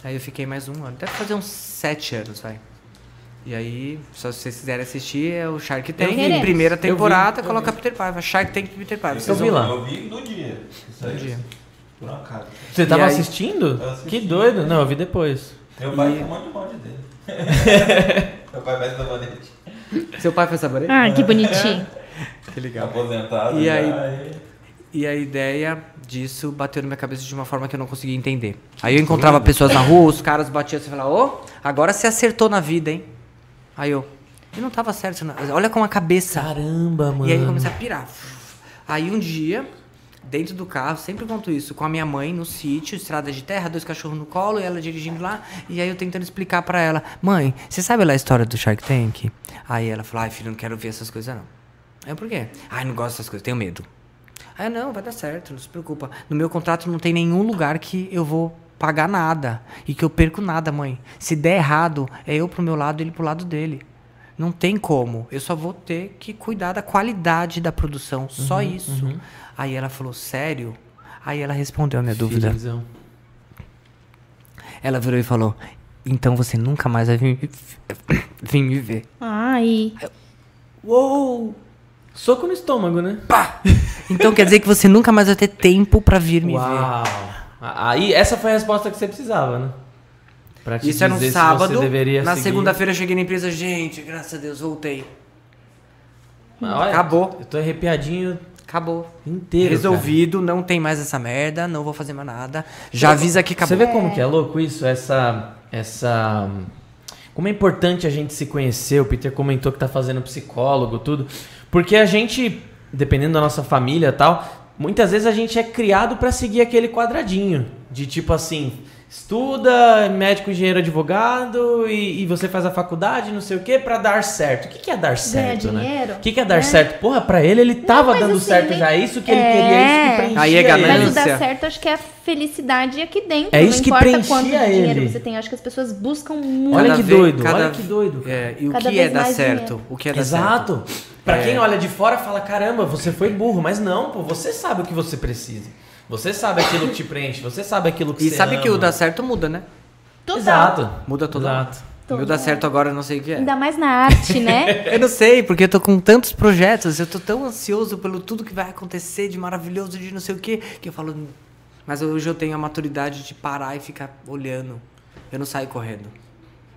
Aí eu fiquei mais um ano. Deve fazer uns sete anos, vai. E aí, só se vocês quiserem assistir, é o Shark Tank. vi. Primeira Eu vi, temporada, eu coloca Peter Paiva. Shark Tank Peter Paiva. Eu Vocês vi lá. Eu vi no dia. Isso aí. um dia. Por um acaso. Você tava aí- assistindo? Que doido. Não, eu vi depois. Meu pai E- tem um monte de dele. Meu pai vai sabonete. Seu pai faz sabonete? Ah, que bonitinho. Que legal. Aposentado. E aí- E a ideia disso bateu na minha cabeça de uma forma que eu não conseguia entender. Aí eu encontrava pessoas na rua, os caras batiam assim e falavam, ô, agora você acertou na vida, hein? Aí eu, eu não tava certo, não. olha com a cabeça. Caramba, mano. E aí eu comecei a pirar. Aí um dia, dentro do carro, sempre conto isso, com a minha mãe no sítio, estrada de terra, dois cachorros no colo, e ela dirigindo lá, e aí eu tentando explicar pra ela, mãe, você sabe lá a história do Shark Tank? Aí ela falou, ai filho, não quero ver essas coisas não. Aí eu, por quê? Ai, não gosto dessas coisas, tenho medo. Eu, não, vai dar certo, não se preocupa. No meu contrato não tem nenhum lugar que eu vou pagar nada e que eu perco nada, mãe. Se der errado, é eu pro meu lado e ele pro lado dele. Não tem como. Eu só vou ter que cuidar da qualidade da produção. Só isso. Aí ela falou, sério? Aí ela respondeu a minha dúvida. Filizão. Ela virou e falou, então você nunca mais vai vir, vir me ver. Ai. Uou! Soco no estômago, né? Pá! Então quer dizer que você nunca mais vai ter tempo pra vir me ver. Uau. Aí, essa foi a resposta que você precisava, né? Pra te Isso era um dizer se sábado. você deveria Na seguir. segunda-feira eu cheguei na empresa, gente, graças a Deus, voltei. Ah, olha, Acabou. Eu tô arrepiadinho Acabou. inteiro. Resolvido, não tem mais essa merda, não vou fazer mais nada. Já avisa que cara. acabou. Você vê como que é louco isso? Essa. Essa. Como é importante a gente se conhecer. O Peter comentou que tá fazendo psicólogo, tudo. Porque a gente, dependendo da nossa família e tal, muitas vezes a gente é criado pra seguir aquele quadradinho. De tipo assim. Estuda, médico, engenheiro, advogado, e, e você faz a faculdade, não sei o que, pra dar certo. O que, que é dar Ganhar certo, né? dinheiro. O que, que é dar né? certo? Porra, pra ele, ele tava mas dando assim, certo nem- já. É isso que ele É. queria, é isso que preenchia Aí é ele. ganância. Mas o dar certo, acho que é a felicidade aqui dentro. É isso não que importa preenchia quanto dinheiro ele. você tem. Acho que as pessoas buscam muito. Olha que doido, cada- olha que doido. É, e o Cada que é dar certo? dinheiro. O que é dar certo? Exato. Pra É. quem olha de fora fala, caramba, você foi burro, mas não, pô, você sabe o que você precisa. Você sabe aquilo que te preenche, você sabe aquilo que E você sabe que o ama. dar certo muda, né? Total. Exato. Muda toda Exato. O meu dar certo agora eu não sei o que é. Ainda mais na arte, né? Eu não sei, porque eu tô com tantos projetos, eu tô tão ansioso pelo tudo que vai acontecer de maravilhoso, de não sei o que, que eu falo. Mas hoje eu tenho a maturidade de parar e ficar olhando. Eu não saio correndo.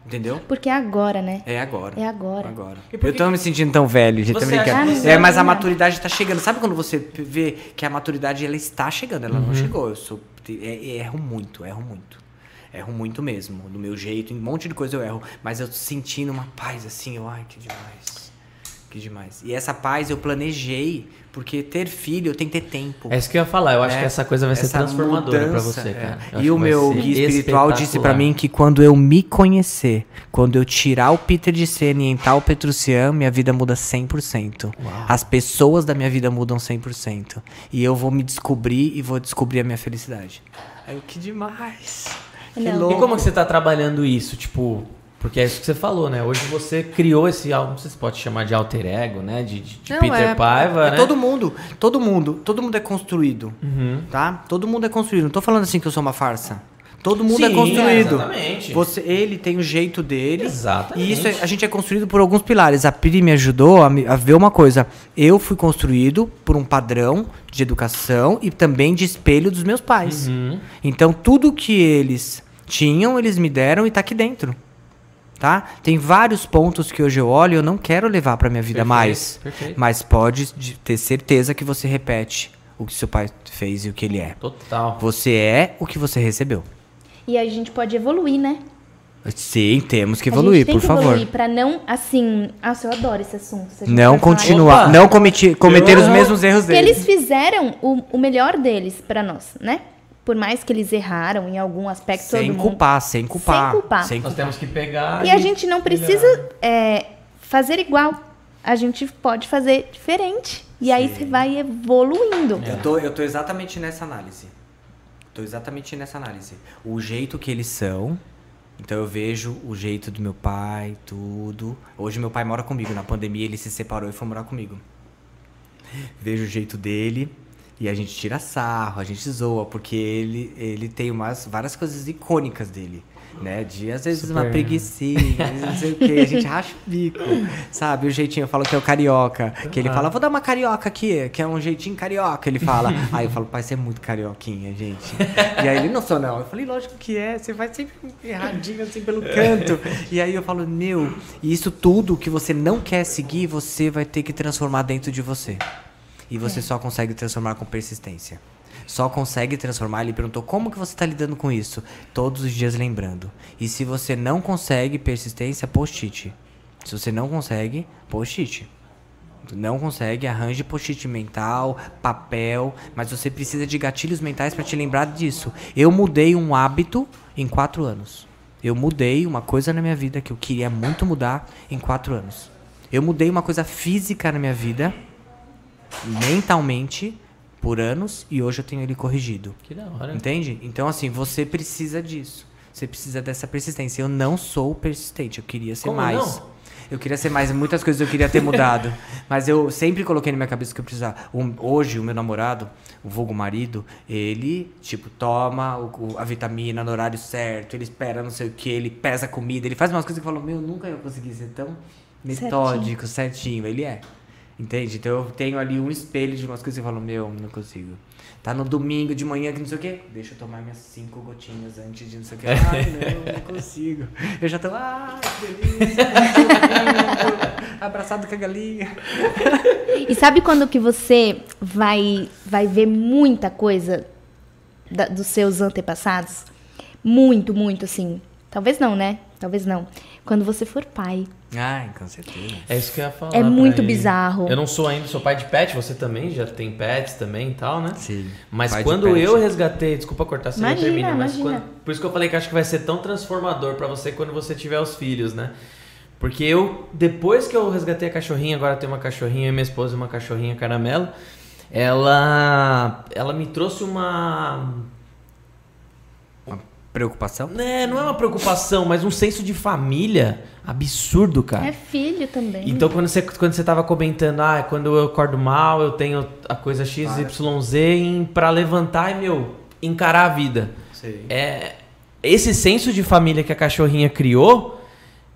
Entendeu? Porque é agora, né? É agora. É agora. Agora. E Eu tô me sentindo tão velho, gente. Tô Você acha brincando. que você- É, mas a maturidade tá chegando. Sabe quando você vê que a maturidade ela está chegando? Ela Uhum. não chegou. Eu sou. é- erro muito, erro muito. Erro muito mesmo. Do meu jeito, em um monte de coisa eu erro. Mas eu tô sentindo uma paz assim, eu, ai, que demais. Que demais. E essa paz eu planejei, porque ter filho eu tenho que ter tempo. É isso que eu ia falar, eu acho É, que essa coisa vai ser transformadora pra mudança, você, é. cara. Acho E o meu guia espiritual disse pra espetacular. mim que quando eu me conhecer, quando eu tirar o Peter de cena e entrar o Petrucian, minha vida muda 100%. As pessoas da minha vida mudam 100%. E eu vou me descobrir e vou descobrir a minha felicidade. Aí eu, que demais. Que louco. E como que você tá trabalhando isso? Tipo, porque é isso que você falou, né? Hoje você criou esse álbum, se pode chamar de alter ego, né? De, de- Não, Peter é- Paiva, é né? Todo mundo, todo mundo, todo mundo é construído, Uhum. tá? Todo mundo é construído. Não tô falando assim que eu sou uma farsa. Todo mundo é Sim, construído. exatamente. Você, ele tem o jeito dele. Exatamente. E isso é- a gente é construído por alguns pilares. A Piri me ajudou a, me- a ver uma coisa. Eu fui construído por um padrão de educação e também de espelho dos meus pais. Uhum. Então tudo que eles tinham, eles me deram e tá aqui dentro. Tá? Tem vários pontos que hoje eu olho e eu não quero levar pra minha vida Perfeito, mais. perfeito. Mas pode de- ter certeza que você repete o que seu pai fez e o que ele é. Total. Você é o que você recebeu. E a gente pode evoluir, né? Sim, temos que a evoluir, gente tem por que favor. evoluir pra não, assim... Nossa, eu adoro esse assunto. Não continuar, Opa! não cometi- cometer Eu- os mesmos erros Porque deles. eles fizeram o, o melhor deles pra nós, né? Por mais que eles erraram em algum aspecto, Sem todo mundo. culpar, sem culpar. Sem culpar. Sem Nós culpar. temos que pegar. E a gente não precisa é, fazer igual. A gente pode fazer diferente. E aí você vai evoluindo. Eu tô, eu tô exatamente nessa análise. Tô exatamente nessa análise. O jeito que eles são. Então eu vejo o jeito do meu pai, tudo. Hoje meu pai mora comigo. Na pandemia ele se separou e foi morar comigo. Vejo o jeito dele. E a gente tira sarro, a gente zoa, porque ele, ele tem umas, várias coisas icônicas dele. né? De às vezes Super. uma vezes não sei o que, a gente racha o bico, sabe? O jeitinho, eu falo que é o carioca, que ele fala, vou dar uma carioca aqui, que é um jeitinho carioca, ele fala. Aí eu falo, pai, você é muito carioquinha, gente. E aí ele, não sou não. Eu falei, lógico que é, você vai sempre erradinho assim pelo canto. E aí eu falo, meu, e isso tudo que você não quer seguir, você vai ter que transformar dentro de você. E você só consegue transformar com persistência. Só consegue transformar. Ele perguntou como que você está lidando com isso? Todos os dias lembrando. E se você não consegue persistência, post-it. Se você não consegue, post-it. Não consegue, arranje post-it mental, papel, mas você precisa de gatilhos mentais para te lembrar disso. Eu mudei um hábito em quatro anos. Eu mudei uma coisa na minha vida que eu queria muito mudar em quatro anos. Eu mudei uma coisa física na minha vida, mentalmente, por anos, e hoje eu tenho ele corrigido. Que da hora. Entende? Então, assim, você precisa disso. Você precisa dessa persistência. Eu não sou persistente, eu queria ser Como mais. não? Eu queria ser mais, muitas coisas eu queria ter mudado. mas eu sempre coloquei na minha cabeça que eu precisava. Hoje, o meu namorado, o vulgo marido, ele, tipo, toma o- o- a vitamina no horário certo, ele espera não sei o que, ele pesa a comida, ele faz umas coisas que eu falo, meu, nunca eu consegui ser tão metódico, certinho. Ele é. Entende? Então eu tenho ali um espelho de umas coisas que eu falo, meu, não consigo. Tá no domingo de manhã que não sei o quê. Deixa eu tomar minhas cinco gotinhas antes de não sei o quê. Ai, não, não consigo. Eu já tô, ah, que delícia. Abraçado com a galinha. E sabe quando que você vai, vai ver muita coisa da- dos seus antepassados? Muito, muito, assim. Talvez não, né? Talvez não. Quando você for pai. Ai, com certeza. É isso que eu ia falar. É muito ele. bizarro. Eu não sou ainda, sou pai de pet, você também já tem pets também e tal, né? Sim. Mas quando eu resgatei, desculpa cortar se não Imagina, termina, mas imagina. quando- por isso que eu falei que acho que vai ser tão transformador pra você quando você tiver os filhos, né? Porque eu, depois que eu resgatei a cachorrinha, agora tem uma cachorrinha e minha esposa uma cachorrinha caramelo, ela ela me trouxe uma Preocupação? né, não é uma preocupação, mas um senso de família absurdo, cara. É filho também. Então, quando você, quando você tava comentando, ah, quando eu acordo mal, eu tenho a coisa XYZ pra levantar e, meu, encarar a vida. Sim. É, esse senso de família que a cachorrinha criou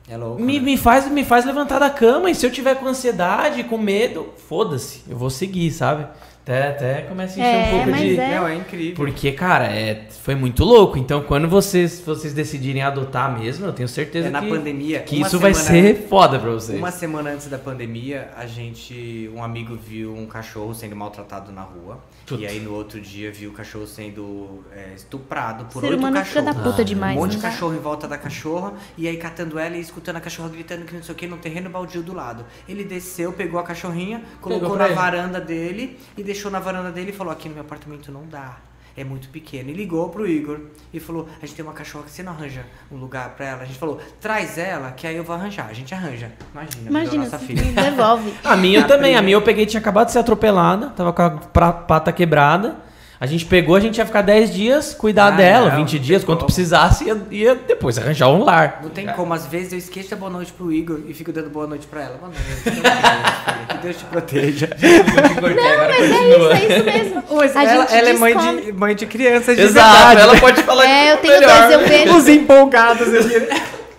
É louco. me, né? me, faz, me faz levantar da cama. E se eu tiver com ansiedade, com medo, foda-se, eu vou seguir, sabe? Até, até começa a encher É, um pouco mas de. é. Não, é incrível. Porque, cara, é, foi muito louco. Então, quando vocês, vocês decidirem adotar mesmo, eu tenho certeza É na que, pandemia. que isso vai ser foda pra vocês. Uma semana antes da pandemia, a gente, um amigo viu um cachorro sendo maltratado na rua. Tudo. E aí no outro dia viu o cachorro sendo é, estuprado por Ser oito é cachorros. da puta demais, um monte de não dá? cachorro em volta da cachorra. E aí catando ela e escutando a cachorra gritando que não sei o que no terreno baldio do lado. Ele desceu, pegou a cachorrinha, colocou na varanda dele e deixou na varanda dele e falou: Aqui no meu apartamento não dá. É muito pequeno. E ligou pro Igor e falou: A gente tem uma cachorra que você não arranja um lugar pra ela. A gente falou: Traz ela, que aí eu vou arranjar. A gente arranja. Imagina, Imagina, nossa filha. devolve. A minha também. A minha eu peguei, tinha acabado de ser atropelada, tava com a pata quebrada. A gente pegou, a gente ia ficar 10 dias, cuidar Ah, dela, não, 20 não dias, quanto como. precisasse, ia, ia depois arranjar um lar. Não tem como, às vezes eu esqueço dar boa noite pro Igor e fico dando boa noite pra ela. Boa noite, que Deus te proteja. Não, Mas é isso, é isso mesmo. A ela gente ela é mãe de, mãe de crianças de Exato, verdade. ela pode falar É, eu que tenho melhor. dois, eu vejo. Os empolgados.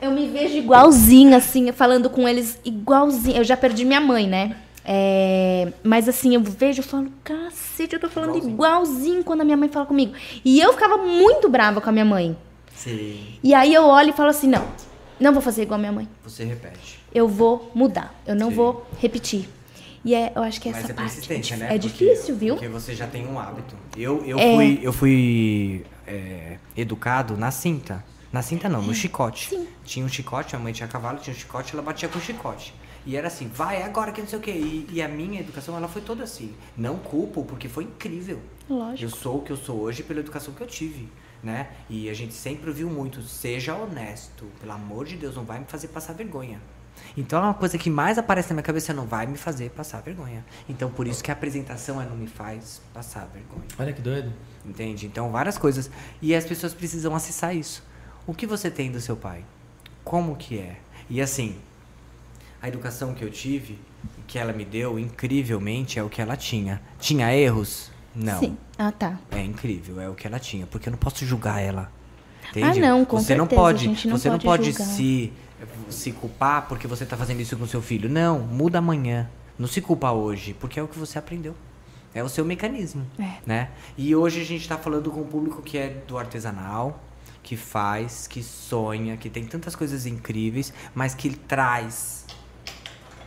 Eu me vejo igualzinha, assim, falando com eles igualzinho. Eu já perdi minha mãe, né? É, mas assim, eu vejo e falo, cacete, eu tô falando igualzinho. quando a minha mãe fala comigo. E eu ficava muito brava com a minha mãe. Sim, E aí eu olho e falo assim, não, não vou fazer igual a minha mãe. você repete. Eu vou mudar. Eu não Sim. vou repetir. E é, eu acho que Mas essa é parte é, né? é Porque- difícil, viu? Porque você já tem um hábito. Eu, eu É. fui, eu fui é, educado na cinta. Na cinta não, no chicote. Sim. Tinha um chicote, minha mãe tinha cavalo, tinha um chicote, ela batia com o chicote. E era assim, vai agora que não sei o quê. E, e a minha educação, ela foi toda assim. Não culpo, porque foi incrível. Lógico. Eu sou o que eu sou hoje pela educação que eu tive, né? E a gente sempre ouviu muito, seja honesto, pelo amor de Deus, não vai me fazer passar vergonha. Então é uma coisa que mais aparece na minha cabeça, não vai me fazer passar vergonha. Então por isso que a apresentação é não me faz passar vergonha. Olha que doido. Entende? Então várias coisas. E as pessoas precisam acessar isso. O que você tem do seu pai? Como que é? E assim, a educação que eu tive, que ela me deu, incrivelmente, é o que ela tinha. Tinha erros? Não. Sim. Ah, tá. É incrível, é o que ela tinha, porque eu não posso julgar ela. Entende? Ah, não, com você não certeza, pode, a gente não você não pode pode julgar. se se culpar porque você tá fazendo isso com seu filho. Não, muda amanhã. Não se culpa hoje, porque é o que você aprendeu. É o seu mecanismo, É. né? E hoje a gente tá falando com o público que é do artesanal, que faz, que sonha, que tem tantas coisas incríveis, mas que traz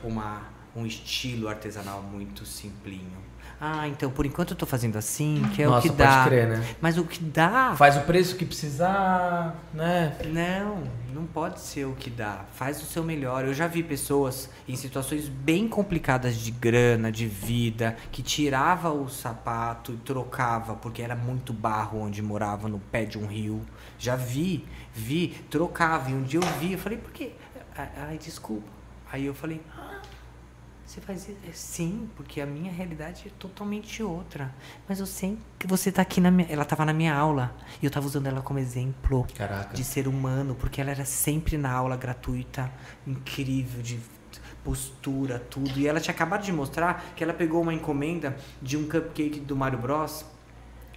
uma, um estilo artesanal muito simplinho. Ah, então por enquanto eu tô fazendo assim, que é o Nossa, que pode dá. crer, né? Mas o que dá Faz o preço que precisar, né? não, não pode ser o que dá. Faz o seu melhor. Eu já vi pessoas em situações bem complicadas de grana, de vida, que tirava o sapato e trocava porque era muito barro onde morava no pé de um rio. Já vi, vi, trocava. E um dia eu vi, eu falei, por quê? Ai, ai, desculpa. Aí eu falei, ah, você faz isso? É, Sim, porque a minha realidade é totalmente outra. Mas eu sei que você tá aqui na minha. Ela tava na minha aula. E eu tava usando ela como exemplo Caraca. de ser humano, porque ela era sempre na aula gratuita, incrível, de postura, tudo. E ela tinha acabado de mostrar que ela pegou uma encomenda de um cupcake do Mario Bros.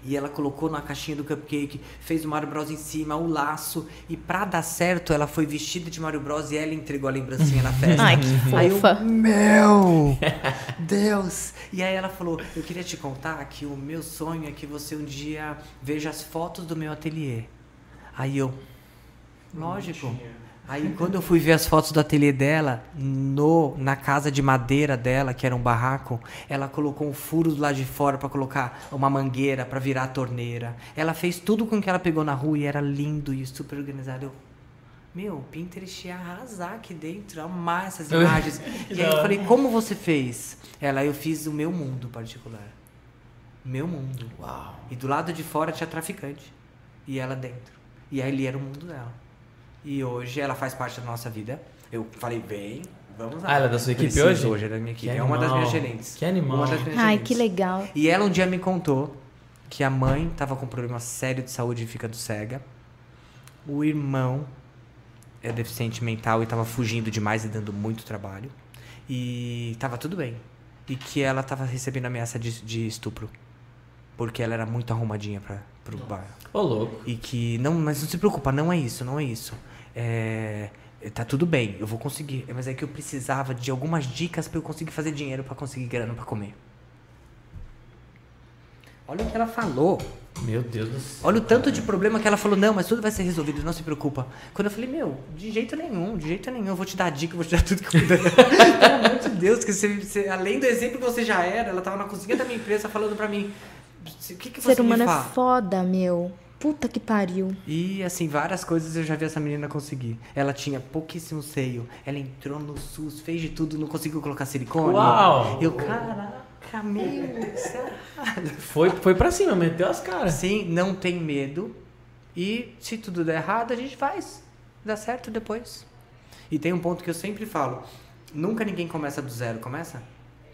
E ela colocou na caixinha do cupcake, fez o Mario Bros em cima, o laço. E pra dar certo, ela foi vestida de Mario Bros e ela entregou a lembrancinha na festa. Ai, que Aí eu, fofa. meu Deus! E aí ela falou: Eu queria te contar que o meu sonho é que você um dia veja as fotos do meu ateliê. Aí eu, lógico. Aí quando eu fui ver as fotos do ateliê dela, no na casa de madeira dela, que era um barraco, ela colocou um furo do lado de fora pra colocar uma mangueira pra virar a torneira. Ela fez tudo com o que ela pegou na rua e era lindo e super organizado. Eu, meu, o Pinterest ia arrasar aqui dentro, amar essas imagens. e aí eu falei, como você fez? Ela, eu fiz o meu mundo particular. Meu mundo. Uau. E do lado de fora tinha traficante. E ela dentro. E aí ali era o mundo dela. E hoje ela faz parte da nossa vida. Eu falei, bem, vamos lá. Ah, ela é da sua equipe Preciso hoje? hoje, ela é da minha equipe. Que é uma das animal. minhas gerentes. Que animal. Uma das minhas Ai, gerentes. que legal. E ela um dia me contou que a mãe tava com um problema sério de saúde e ficando cega. O irmão é deficiente mental e tava fugindo demais e dando muito trabalho. E tava tudo bem. E que ela tava recebendo ameaça de, de estupro. Porque ela era muito arrumadinha pra, pro bairro. Ô, louco. E que, não, mas não se preocupa, não é isso, não é isso. É, tá tudo bem, eu vou conseguir. Mas é que eu precisava de algumas dicas pra eu conseguir fazer dinheiro pra conseguir grana pra comer. Olha o que ela falou. Meu Deus do céu. Olha o tanto de problema que ela falou, não, mas tudo vai ser resolvido, não se preocupa. Quando eu falei, meu, de jeito nenhum, de jeito nenhum, eu vou te dar dica, eu vou te dar tudo que eu puder. Pelo amor de Deus, que você, você- além do exemplo que você já era, ela tava na cozinha da minha empresa falando pra mim, o que, que você Ser humano me é fala? foda, meu. Puta que pariu. E assim, várias coisas eu já vi essa menina conseguir. Ela tinha pouquíssimo seio. Ela entrou no SUS, fez de tudo, não conseguiu colocar silicone. Uau! Eu, caraca, meu. Foi, foi pra cima, meteu as caras. Assim, não tem medo. E se tudo der errado, a gente faz. Dá certo depois. E tem um ponto que eu sempre falo. Nunca ninguém começa do zero, começa?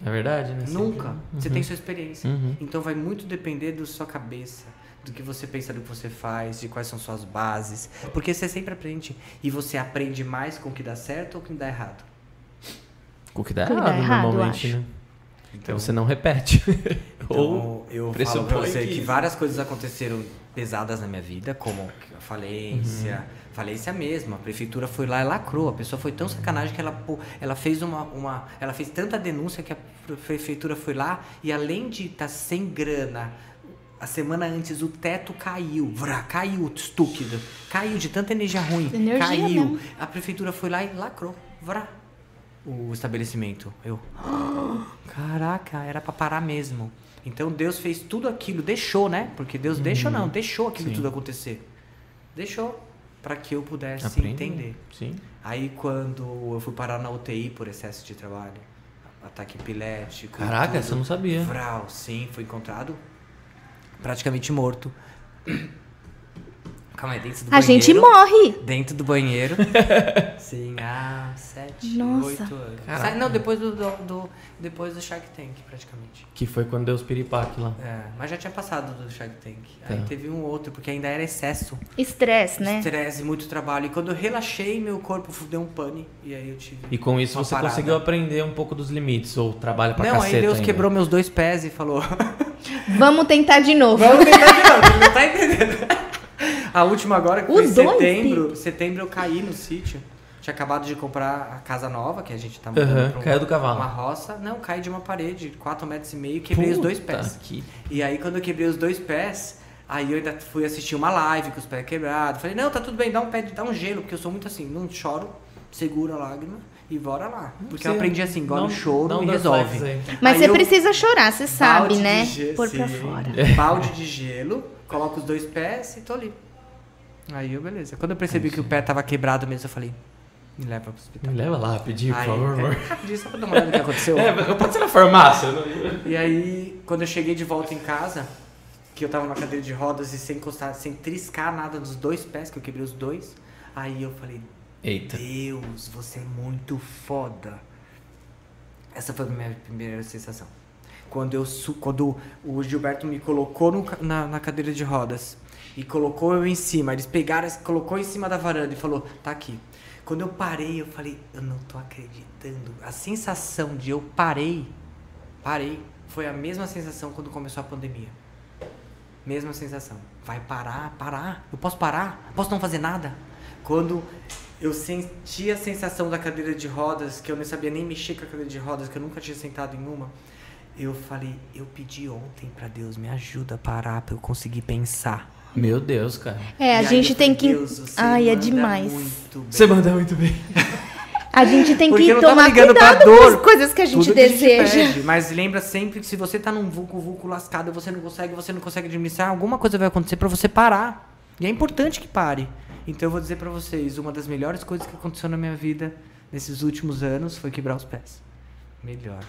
É verdade, né? Nunca. Você tem sua experiência. Uhum. Então vai muito depender da sua cabeça, do que você pensa do que você faz, de quais são suas bases. Porque você sempre aprende. E você aprende mais com o que dá certo ou com o que dá errado. O que dá Com o que errado, dá errado, normalmente, eu né? Então, Você não repete. Ou então eu falo pra você que- que... várias coisas aconteceram pesadas na minha vida, como a falência, Uhum. falência mesmo. A prefeitura foi lá e lacrou. A pessoa foi tão sacanagem que ela, pô, ela fez uma, uma. Ela fez tanta denúncia que a prefeitura foi lá e além de estar sem grana. A semana antes o teto caiu, vrá, caiu, estúpido, caiu de tanta energia ruim, Energia caiu. mesmo. A prefeitura foi lá e lacrou, vrá, o estabelecimento. Eu, caraca, era pra parar mesmo. Então Deus fez tudo aquilo, deixou, né? Porque Deus deixou não, deixou aquilo Sim. tudo acontecer. Deixou para que eu pudesse Aprender. entender. Sim. Aí quando eu fui parar na UTI por excesso de trabalho, ataque epilético. Caraca, tudo, essa eu não sabia. Vral, sim, foi encontrado praticamente morto. Calma aí, dentro do A banheiro. gente morre. Dentro do banheiro. Sim, há sete, Nossa. oito anos. Caraca. Não, depois do, do, do- depois do Shark Tank, praticamente. Que foi quando deu os piripaque lá. É, mas já tinha passado do Shark Tank. Aí Tá. teve um outro, porque ainda era excesso. Estresse, né? Estresse, muito trabalho. E quando eu relaxei, meu corpo deu um pane. E aí eu tive. E com isso uma você parada. conseguiu aprender um pouco dos limites, ou trabalha pra Não, caceta aí Deus ainda. quebrou meus dois pés e falou: Vamos tentar de novo. Vamos tentar de novo, não tá entendendo. A última agora, que foi em setembro, setembro eu caí no sítio. Tinha acabado de comprar a casa nova, que a gente tá mudando Aham, pra um- caiu do cavalo. uma roça. Não, caí de uma parede, 4 metros e meio, quebrei os dois Puta pés. que- E aí quando eu quebrei os dois pés, aí eu ainda fui assistir uma live com os pés quebrados. Falei, não, tá tudo bem, dá um pé, dá um gelo, porque eu sou muito assim, não choro, segura a lágrima e bora lá. Porque eu aprendi assim, engole Dá o um- choro um e resolve. Mas Aí você eu- precisa chorar, você sabe, Balde né? Pôr pra fora. Balde de gelo, coloco os dois pés e tô ali. Aí eu, beleza. Quando eu percebi que o pé tava quebrado mesmo, eu falei, me leva pro hospital. Me leva lá, rapidinho, por favor. é, rapidinho, só pra dar uma olhada no que aconteceu. É, pode ser na farmácia. não- E aí, quando eu cheguei de volta em casa, que eu tava na cadeira de rodas e sem encostar, sem triscar nada dos dois pés, que eu quebrei os dois, aí eu falei, Eita. Deus, você é muito foda. Essa foi a minha primeira sensação. Quando, eu, quando o Gilberto me colocou no na, na cadeira de rodas e colocou eu em cima, eles pegaram, colocou em cima da varanda e falou, tá aqui. Quando eu parei, eu falei, eu não tô acreditando. A sensação de eu parei, parei, foi a mesma sensação quando começou a pandemia. Mesma sensação. Vai parar, parar. Eu posso parar? Posso não fazer nada? Quando eu senti a sensação da cadeira de rodas, que eu não sabia nem mexer com a cadeira de rodas, que eu nunca tinha sentado em uma, eu falei, eu pedi ontem pra Deus, me ajuda a parar pra eu conseguir pensar. Meu Deus, cara. É, a E gente tem que. Deus, você Ai, é demais. muito bem. Você manda muito bem. A gente tem Porque que tomar ligando pra cuidado dor, com as coisas que a gente Tudo que deseja. pede, mas lembra sempre que se você tá num vulco vulco lascado, você não consegue, você não consegue administrar, alguma coisa vai acontecer pra você parar. E é importante que pare. Então eu vou dizer pra vocês, uma das melhores coisas que aconteceu na minha vida nesses últimos anos foi quebrar os pés. Melhor.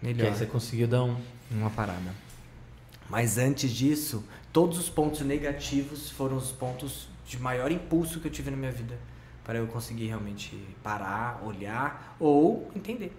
Que Melhor. aí você conseguiu dar um. Uma parada. Mas antes disso, todos os pontos negativos foram os pontos de maior impulso que eu tive na minha vida. Para eu conseguir realmente parar, olhar ou entender.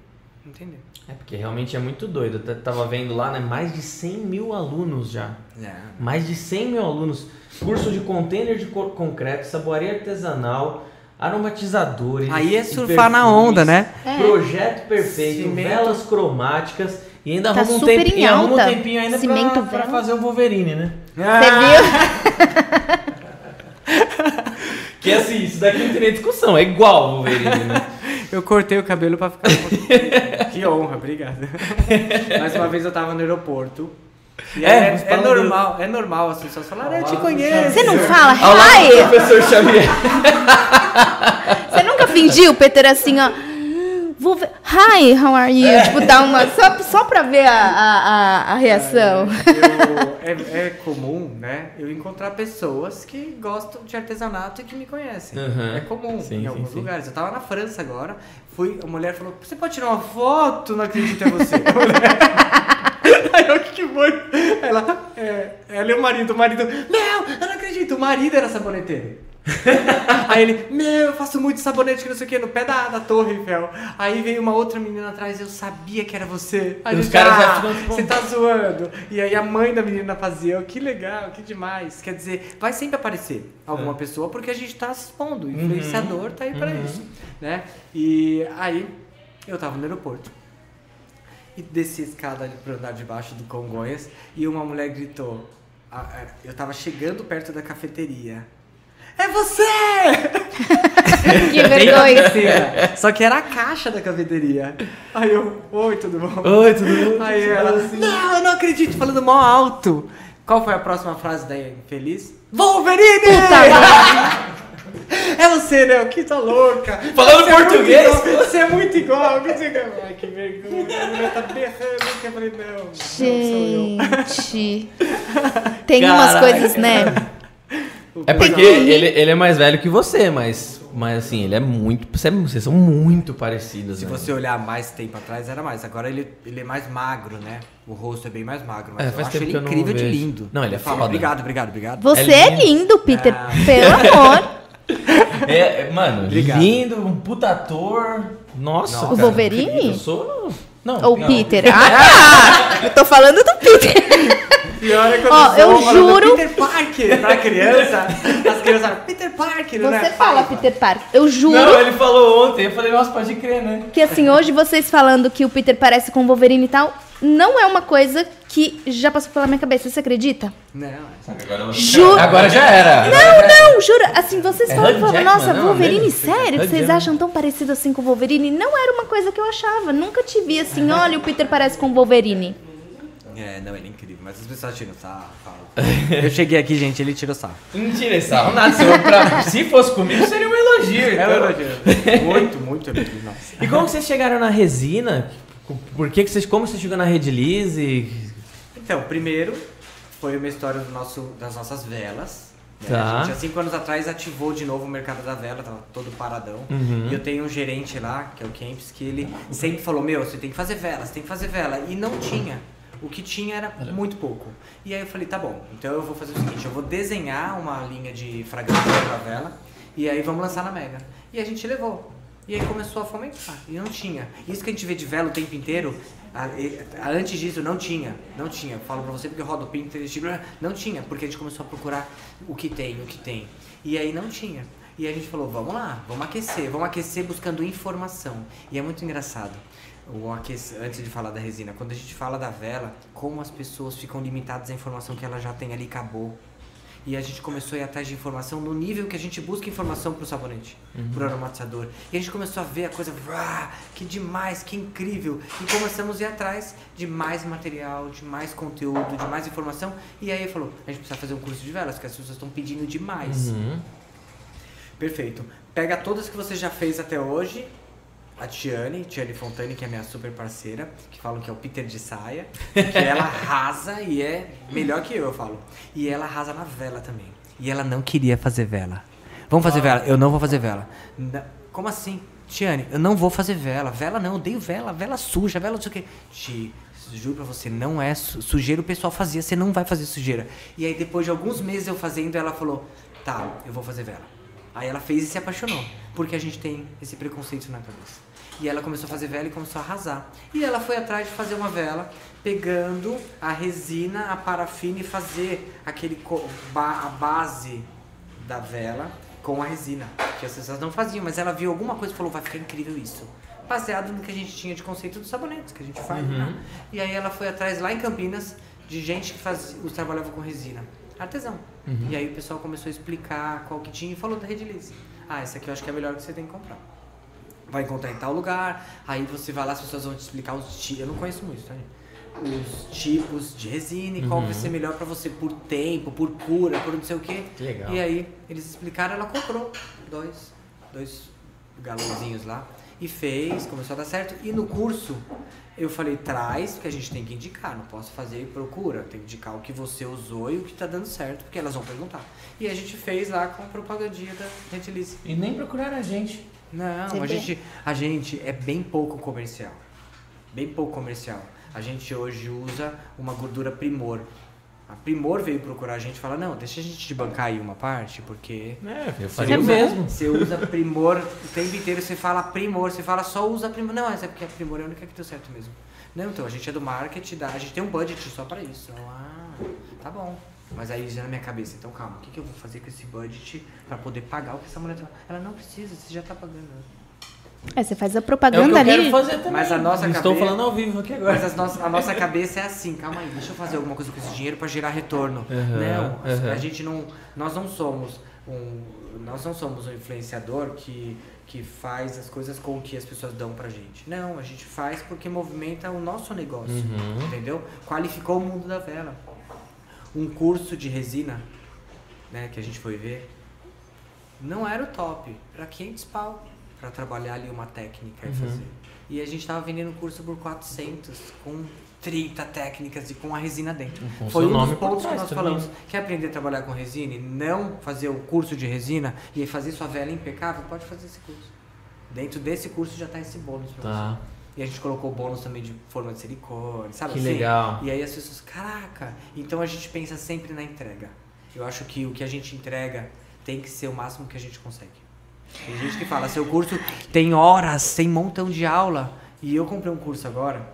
Entender. É porque realmente é muito doido. Eu tava vendo lá, né? Mais de 100 mil alunos já. É. Mais de 100 mil alunos. Curso de container de co- concreto, saboaria artesanal, aromatizadores. Aí é surfar na onda, né? É. Projeto perfeito, Cimento. velas cromáticas. E ainda Tá arruma um, tempo, em e arruma um tempinho ainda Cimento, pra, pra fazer o Wolverine, né? Você viu? Que assim, isso daqui não tem nem discussão, é igual o Wolverine, né? Eu cortei o cabelo pra ficar. que honra, obrigado. Mais uma vez eu tava no aeroporto. E É, é, é, normal, é normal as pessoas falarem, eu te conheço. Você não fala, hi! professor Xavier. Você nunca fingiu, Peter, assim, ó. Vou ver. Hi, how are you? Tipo, dar uma. Só, só pra ver a, a, a, a reação. Eu- é, é comum, né? Eu encontrar pessoas que gostam de artesanato e que me conhecem. Uhum. É comum Sim, em sim, alguns sim. lugares. Eu tava na França agora, fui, a mulher falou: Você pode tirar uma foto? Não acredito em você. Aí eu, o que que foi? Ela, é, ela e o marido, o marido, meu, eu não acredito, o marido era saboneteiro. Aí ele, meu, eu faço muito sabonete que não sei o que, no pé da, da torre Eiffel. Aí veio uma outra menina atrás, eu sabia que era você. Aí os caras "Ah, tipo, você tá zoando. E aí a mãe da menina fazia, que legal, que demais. Quer dizer, vai sempre aparecer alguma É. pessoa porque a gente tá se expondo. O Uhum. influenciador tá aí pra isso, né? E aí eu tava no aeroporto. E desci a escada ali pro andar de baixo do Congonhas e uma mulher gritou. a- a- Eu tava chegando perto da cafeteria. É você! Que vergonha. Só que era a caixa da cafeteria. Aí eu, oi, tudo bom? Oi, tudo bom? Aí ela, não, eu não acredito, falando mó alto. Qual foi a próxima frase da infeliz? Wolverine! É você, né? Que tá louca. Falando Você é português? igual, você é muito igual. Que você... Ai, que vergonha. A mulher tá berrando. Que eu falei, não, não sou eu. Gente. Tem umas Caraca. coisas, né? É porque que- ele, ele é mais velho que você, mas, mas assim, ele é muito. você- Vocês são muito parecidos. Se né? você olhar mais tempo atrás, era mais. Agora ele, ele é mais magro, né? O rosto é bem mais magro. Mas É, eu acho ele incrível de lindo. Não, ele é foda. Obrigado, obrigado, obrigado. Você É é lindo. lindo, Peter. Ah. Pelo amor. É, é, mano, Obrigado. lindo, um puta ator. Nossa, Nossa. O cara. Wolverine? Eu sou. Não, Ou não. Peter. Ah, tá! Eu tô falando do Peter. Pior é quando Ó, eu juro- Peter Parker pra criança. As crianças falam, Peter Parker, não Você é? fala Paiva. Peter Parker. Eu juro Não, ele falou ontem. Eu falei, nossa, pode crer, né? que assim, hoje vocês falando que o Peter parece com o Wolverine e tal, não é uma coisa que já passou pela minha cabeça. Você acredita? Não, é. Agora Juro. Agora já era. Não, não, juro. Assim, vocês É falam, falam, nossa, não, Wolverine, dele? sério? Hugh Vocês acham tão parecido assim com o Wolverine? Não era uma coisa que eu achava. Nunca te vi assim, olha, o Peter parece com o Wolverine. É, não, ele é incrível, mas as pessoas tiram sarro. Eu cheguei aqui, gente, ele tirou sarro. Mentira, esse sarro nada. Se, pra- se fosse comigo, seria um elogio. É então. verdade. Muito, muito elogio, nossa. E como vocês chegaram na resina? Por que, que vocês. Como você chegou na Redilize? Então, primeiro foi uma história do nosso, das nossas velas. né? Tá. A gente há cinco anos atrás ativou de novo o mercado da vela, tava todo paradão. Uhum. E eu tenho um gerente lá, que é o Kempis, que ele sempre falou, meu, você tem que fazer vela, você tem que fazer vela. E não tinha. O que tinha era muito pouco. E aí eu falei, tá bom, então eu vou fazer o seguinte, eu vou desenhar uma linha de fragrância pra vela e aí vamos lançar na Mega. E a gente levou. E aí começou a fomentar. E não tinha. Isso que a gente vê de vela o tempo inteiro, antes disso não tinha. Não tinha. Falo pra você porque eu rodo o Pinterest. Não tinha, porque a gente começou a procurar o que tem, o que tem. E aí não tinha. E a gente falou, vamos lá, vamos aquecer, vamos aquecer buscando informação. E é muito engraçado. O aquece, antes de falar da resina, quando a gente fala da vela, como as pessoas ficam limitadas à informação que ela já tem ali acabou. E a gente começou a ir atrás de informação no nível que a gente busca informação pro sabonete, pro aromatizador. E a gente começou a ver a coisa, "Uau, que demais, que incrível. E começamos a ir atrás de mais material, de mais conteúdo, de mais informação. E aí falou, a gente precisa fazer um curso de velas, que as pessoas estão pedindo demais. Uhum. Perfeito. Pega todas que você já fez até hoje. A Tiane, Tiane Fontane, que é minha super parceira, que falam que é o Peter de saia, que ela arrasa e é melhor que eu, eu falo. E ela arrasa na vela também. E ela não queria fazer vela. Vamos fazer vela? Eu não vou fazer vela. Como assim? Tiane, eu não vou fazer vela. Vela não, eu odeio vela. Vela suja, vela não sei o quê. Ti, juro pra você, não é su- sujeira. O pessoal fazia, você não vai fazer sujeira. E aí depois de alguns meses eu fazendo, ela falou, tá, eu vou fazer vela. Aí ela fez e se apaixonou, porque a gente tem esse preconceito na cabeça. E ela começou a fazer vela e começou a arrasar. E ela foi atrás de fazer uma vela, pegando a resina, a parafina e fazer aquele ba- a base da vela com a resina, que as pessoas não faziam, mas ela viu alguma coisa e falou, vai ficar incrível isso. Baseado no que a gente tinha de conceito dos sabonetes que a gente faz, né? E aí ela foi atrás lá em Campinas de gente que fazia, os trabalhava com resina, artesão. E aí o pessoal começou a explicar qual que tinha e falou da Redilize. Ah, essa aqui eu acho que é a melhor que você tem que comprar. Vai encontrar em tal lugar, aí você vai lá, as pessoas vão te explicar os tipos. Eu não conheço muito, tá? Os tipos de resina e qual vai ser melhor pra você por tempo, por cura, por não sei o quê. Que legal. E aí eles explicaram, ela comprou dois, dois galãozinhos lá e fez, começou a dar certo. E no curso eu falei, traz, porque a gente tem que indicar, não posso fazer e procura, tem que indicar o que você usou e o que tá dando certo, porque elas vão perguntar. E a gente fez lá com a propagandinha da Gentilice. E nem procuraram a gente. Não, Você a vê? gente, a gente é bem pouco comercial. Bem pouco comercial. A gente hoje usa uma gordura Primor. A Primor veio procurar a gente e falar, não, deixa a gente te bancar aí uma parte, porque É, eu você faria o usa- mesmo. Você usa Primor o tempo inteiro, você fala Primor, você fala só usa Primor. Não, essa é porque a Primor é a única que deu certo mesmo. Não, então, a gente é do marketing, dá, a gente tem um budget só pra isso. Eu, ah, tá bom. Mas aí já na minha cabeça, então calma, o que, que eu vou fazer com esse budget pra poder pagar o que essa mulher tá... Ela não precisa, você já tá pagando. É, você faz a É o que propaganda eu ali. quero fazer também. Mas a nossa Estou cabeça- falando ao vivo aqui agora. Mas as nossas- a nossa cabeça é assim, calma aí, deixa eu fazer alguma coisa com esse dinheiro pra gerar retorno. Uhum, não, uhum. a gente não, nós não somos um, nós não somos um influenciador que que faz as coisas com o que as pessoas dão pra gente. Não, a gente faz porque movimenta o nosso negócio, Uhum. entendeu? Qualificou o mundo da vela. Um curso de resina, né, que a gente foi ver, não era o top, era 500 pau pra trabalhar ali uma técnica e fazer. E a gente tava vendendo o curso por 400 com 30 técnicas e com a resina dentro. Com Foi um dos pontos que nós também. falamos. Quer aprender a trabalhar com resina e não fazer o curso de resina e fazer sua vela impecável? Pode fazer esse curso. Dentro desse curso já tá esse bônus pra Tá. você. E a gente colocou bônus também de forma de silicone, sabe Que assim? legal. E aí as pessoas, caraca, então a gente pensa sempre na entrega. Eu acho que o que a gente entrega tem que ser o máximo que a gente consegue. Tem gente que fala, seu curso tem horas, tem montão de aula. E eu comprei um curso agora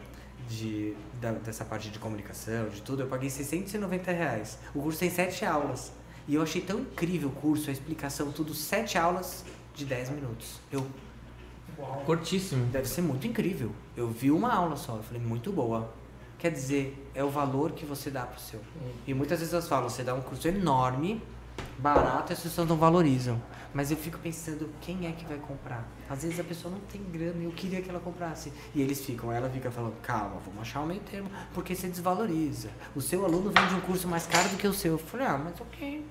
de da- dessa parte de comunicação, de tudo, eu paguei 690 reais. O curso tem sete aulas. E eu achei tão incrível o curso, a explicação, tudo, sete aulas de 10 minutos. Eu, Curtíssimo. deve ser muito incrível. Eu vi uma aula só, eu falei, muito boa. Quer dizer, é o valor que você dá pro seu. E muitas vezes eu falo, você dá um curso enorme, barato, e as pessoas não valorizam. Mas eu fico pensando, quem é que vai comprar? Às vezes a pessoa não tem grana e eu queria que ela comprasse. E eles ficam, ela fica falando, calma, vamos achar o meio termo, porque você desvaloriza. O seu aluno vende um curso mais caro do que o seu. Eu falei, ah, mas ok.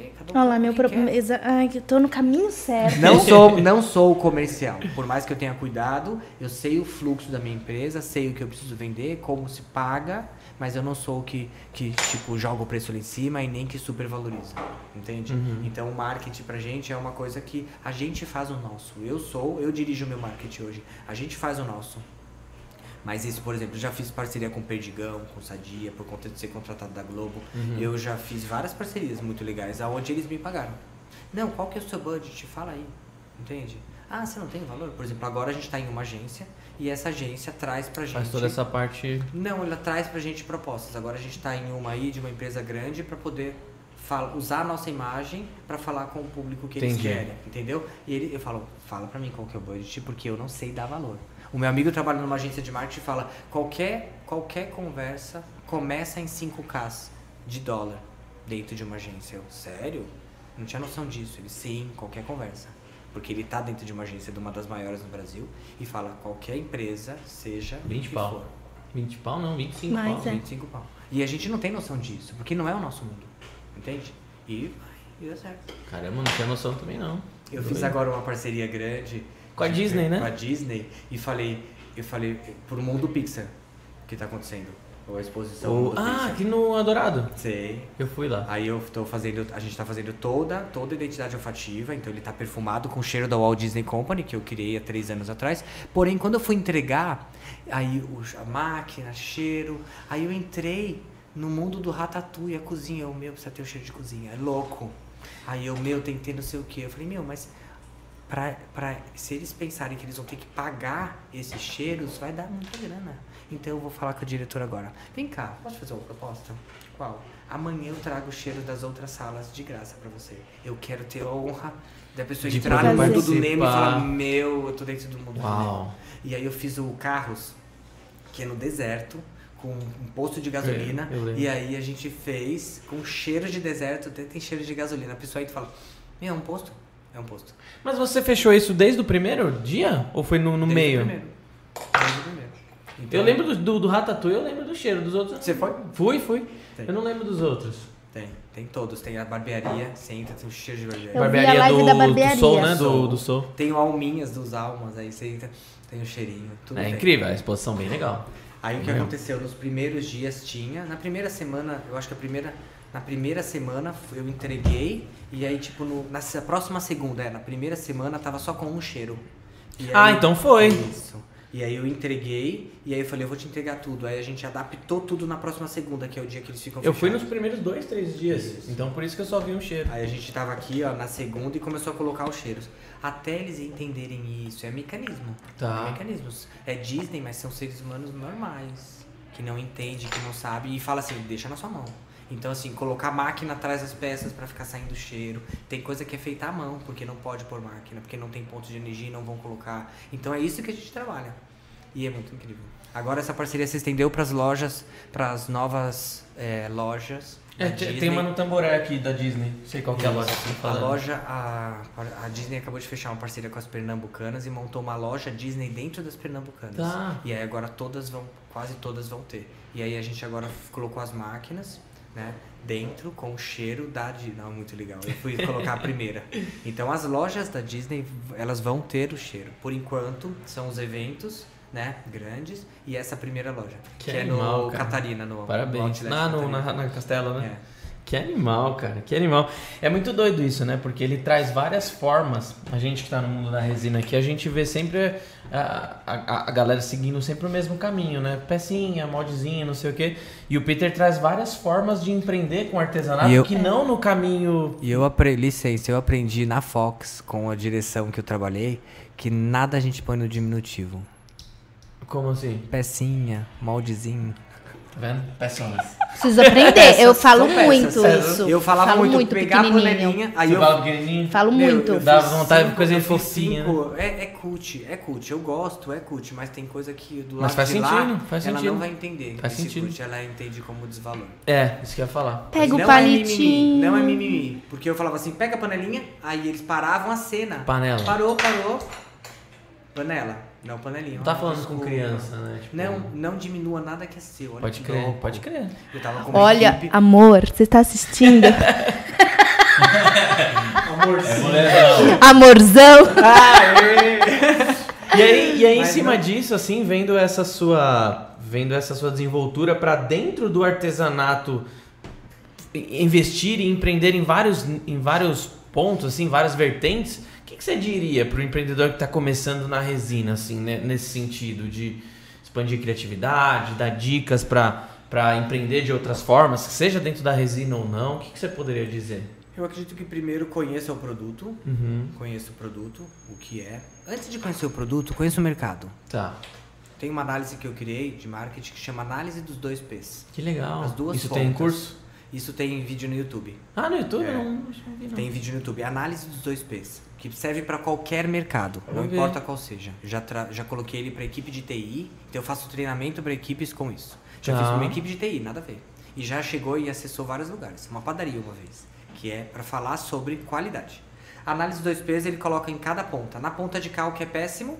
Um Olha lá, compra meu problema. exa- Ai, que eu tô no caminho certo. Não sou, não sou comercial. Por mais que eu tenha cuidado, eu sei o fluxo da minha empresa, sei o que eu preciso vender, como se paga, mas eu não sou o que, que tipo, joga o preço lá em cima e nem que supervaloriza. Entende? Então o marketing pra gente é uma coisa que a gente faz o nosso. Eu sou, eu dirijo o meu marketing hoje. A gente faz o nosso. Mas isso, por exemplo, eu já fiz parceria com o Perdigão, com o Sadia, por conta de ser contratado da Globo. Eu já fiz várias parcerias muito legais, aonde eles me pagaram. Não, qual que é o seu budget? Fala aí. Entende? Ah, você não tem valor? Por exemplo, agora a gente está em uma agência e essa agência traz pra gente. Faz toda essa parte. Não, ela traz pra gente propostas. Agora a gente está em uma aí de uma empresa grande para poder fala- usar a nossa imagem para falar com o público que eles Entendi. querem, entendeu? E ele, eu falo, fala pra mim qual que é o budget, porque eu não sei dar valor. O meu amigo trabalha numa agência de marketing e fala, qualquer, qualquer conversa começa em 5K de dólar dentro de uma agência. Eu, sério? Não tinha noção disso. Ele, sim, qualquer conversa. Porque ele tá dentro de uma agência de uma das maiores no Brasil e fala, qualquer empresa, seja 20 o que pau. for. 20 pau não, 25 Mas pau. é. 25 pau. E a gente não tem noção disso, porque não é o nosso mundo. Entende? E vai, e deu certo. Caramba, não tinha noção também não. Eu fiz agora uma parceria grande Com a Disney, né? Com a Disney e falei, eu falei pro mundo Pixar que tá acontecendo. Ou a exposição O- Ah, Pixar. aqui no Adorado. Sei. Eu fui lá. Aí eu tô fazendo, a gente tá fazendo toda, toda a identidade olfativa, então ele tá perfumado com o cheiro da Walt Disney Company, que eu criei há três anos atrás. Porém, quando eu fui entregar, aí a máquina, cheiro, aí eu entrei no mundo do ratatouille, a cozinha, o meu precisa ter o cheiro de cozinha, é louco. Aí eu, meu, que ter não sei o que. Eu falei, meu, mas pra, se eles pensarem que eles vão ter que pagar esses cheiros, vai dar muita grana. Então eu vou falar com a diretora agora. Vem cá, posso fazer uma proposta? Qual? Amanhã eu trago o cheiro das outras salas de graça pra você. Eu quero ter a honra da pessoa De entrar no mundo do. Nemo e falar, meu, eu tô dentro do mundo do Nemo. Uau. E aí eu fiz o Carros, que é no deserto, com um posto de gasolina. É, e aí a gente fez com cheiro de deserto, até tem cheiro de gasolina. A pessoa aí fala, meu, é um posto? É um posto. Mas você fechou isso desde o primeiro dia? Ou foi no, no Desde o meio? primeiro. Desde o primeiro. Então, Eu lembro do, do, do Ratatouille, eu lembro do cheiro. Dos outros. Você foi? Fui, fui. Tem. Eu não lembro dos outros. Tem, tem todos. Tem a barbearia, você entra, tem o cheiro de barbearia. Eu vi a barbearia live do, da do barbearia. Sol, né? Do, Sol. do Sol. Tem o Alminhas dos Almas, aí você entra, tem o cheirinho. Tudo É tem. incrível, a exposição bem legal. Aí o que Meu. aconteceu? Nos primeiros dias tinha. Na primeira semana, eu acho que a primeira. Na primeira semana eu entreguei. E aí, tipo, no, na próxima segunda, é, na primeira semana tava só com um cheiro. E Ah, aí- então foi. Isso. E aí eu entreguei, e aí eu falei, eu vou te entregar tudo. Aí a gente adaptou tudo na próxima segunda, que é o dia que eles ficam Eu fui nos fechados. primeiros dois, três dias. Isso. Então por isso que eu só vi um cheiro. Aí a gente tava aqui, ó, na segunda e começou a colocar os cheiros. Até eles entenderem isso, é mecanismo. Tá. É mecanismos. É Disney, mas são seres humanos normais. Que não entende, que não sabe e fala assim, deixa na sua mão. Então, assim, colocar máquina atrás das peças pra ficar saindo cheiro. Tem coisa que é feita à mão, porque não pode pôr máquina, porque não tem ponto de energia e não vão colocar. Então é isso que a gente trabalha. E é muito incrível. Agora essa parceria se estendeu pras lojas, pras novas é, lojas. É, tem uma no Tamboré aqui da Disney. Não sei qual que é a loja que você tá A loja, a, a Disney acabou de fechar uma parceria com as pernambucanas e montou uma loja Disney dentro das pernambucanas. Tá. E aí agora todas vão, quase todas vão ter. E aí a gente agora colocou as máquinas, né, dentro com o cheiro da Disney. Não, muito legal. Eu fui colocar a primeira. Então as lojas da Disney, elas vão ter o cheiro. Por enquanto, são os eventos, né, grandes e essa primeira loja, Que que, é animal, no cara. Catarina, no Parabéns. Ah, no, Catarina. na, na Castela, né? É. Que animal, cara, que animal. É muito doido isso, né? Porque ele traz várias formas. A gente que tá no mundo da resina aqui, a gente vê sempre a, a, a galera seguindo sempre o mesmo caminho, né? Pecinha, moldezinha, não sei o quê. E o Peter traz várias formas de empreender com artesanato eu- que não no caminho. E eu aprendi, licença, eu aprendi na Fox, com a direção que eu trabalhei, que nada a gente põe no diminutivo. Como assim? Pecinha, moldezinho. Tá vendo? Peçonas. Preciso aprender. eu falo São muito Peças. isso. Eu falava falo muito, muito pegar a panelinha, aí Você eu... fala pequenininho? Falo Meu, muito. eu Dá vontade de coisa fofinha, cinco- É, é cult, é cult. Eu gosto, é cult, mas tem coisa que do lado Mas faz de lá, sentido, faz ela sentido. não vai entender. Faz esse sentido. Cult, ela entende como desvalor. É, isso que eu ia falar. Pega o não palitinho. É mimimi, não é mimimi. Porque eu falava assim, pega a panelinha, aí eles paravam a cena. Panela. Parou, parou. Panela. Não, panelinha. Não tá Ah, falando com criança, né? Tipo, Não, não diminua nada que é seu. olha Pode crer, louco. pode crer. Eu tava com Olha, equipe- amor, você tá assistindo? É Amorzão. E aí, e aí em cima não- disso, assim, vendo essa sua, vendo essa sua desenvoltura pra dentro do artesanato, investir e empreender em vários, em vários pontos, assim, várias vertentes, que, que você diria pro empreendedor que tá começando na resina, assim, né, nesse sentido de expandir criatividade, dar dicas para empreender de outras formas, seja dentro da resina ou não, o que, que você poderia dizer? Eu acredito que primeiro conheça o produto. Uhum. Conheça o produto, o que é. Antes de conhecer o produto, conheça o mercado. Tá. Tem uma análise que eu criei de marketing que chama Análise dos Dois P's. Que legal. As duas Isso tem em curso? Isso tem vídeo no YouTube. Ah, no YouTube? É. Não, não vi, não. Tem vídeo no YouTube. Análise dos dois P's. Que serve para qualquer mercado. Não importa qual seja. Já, tra- já coloquei ele para equipe de TI. Então eu faço treinamento para equipes com isso. Já Tá. fiz pra uma equipe de TI, nada a ver. E já chegou e acessou vários lugares. Uma padaria uma vez. Que é para falar sobre qualidade. A análise dos dois P's ele coloca em cada ponta. Na ponta de cá o que é péssimo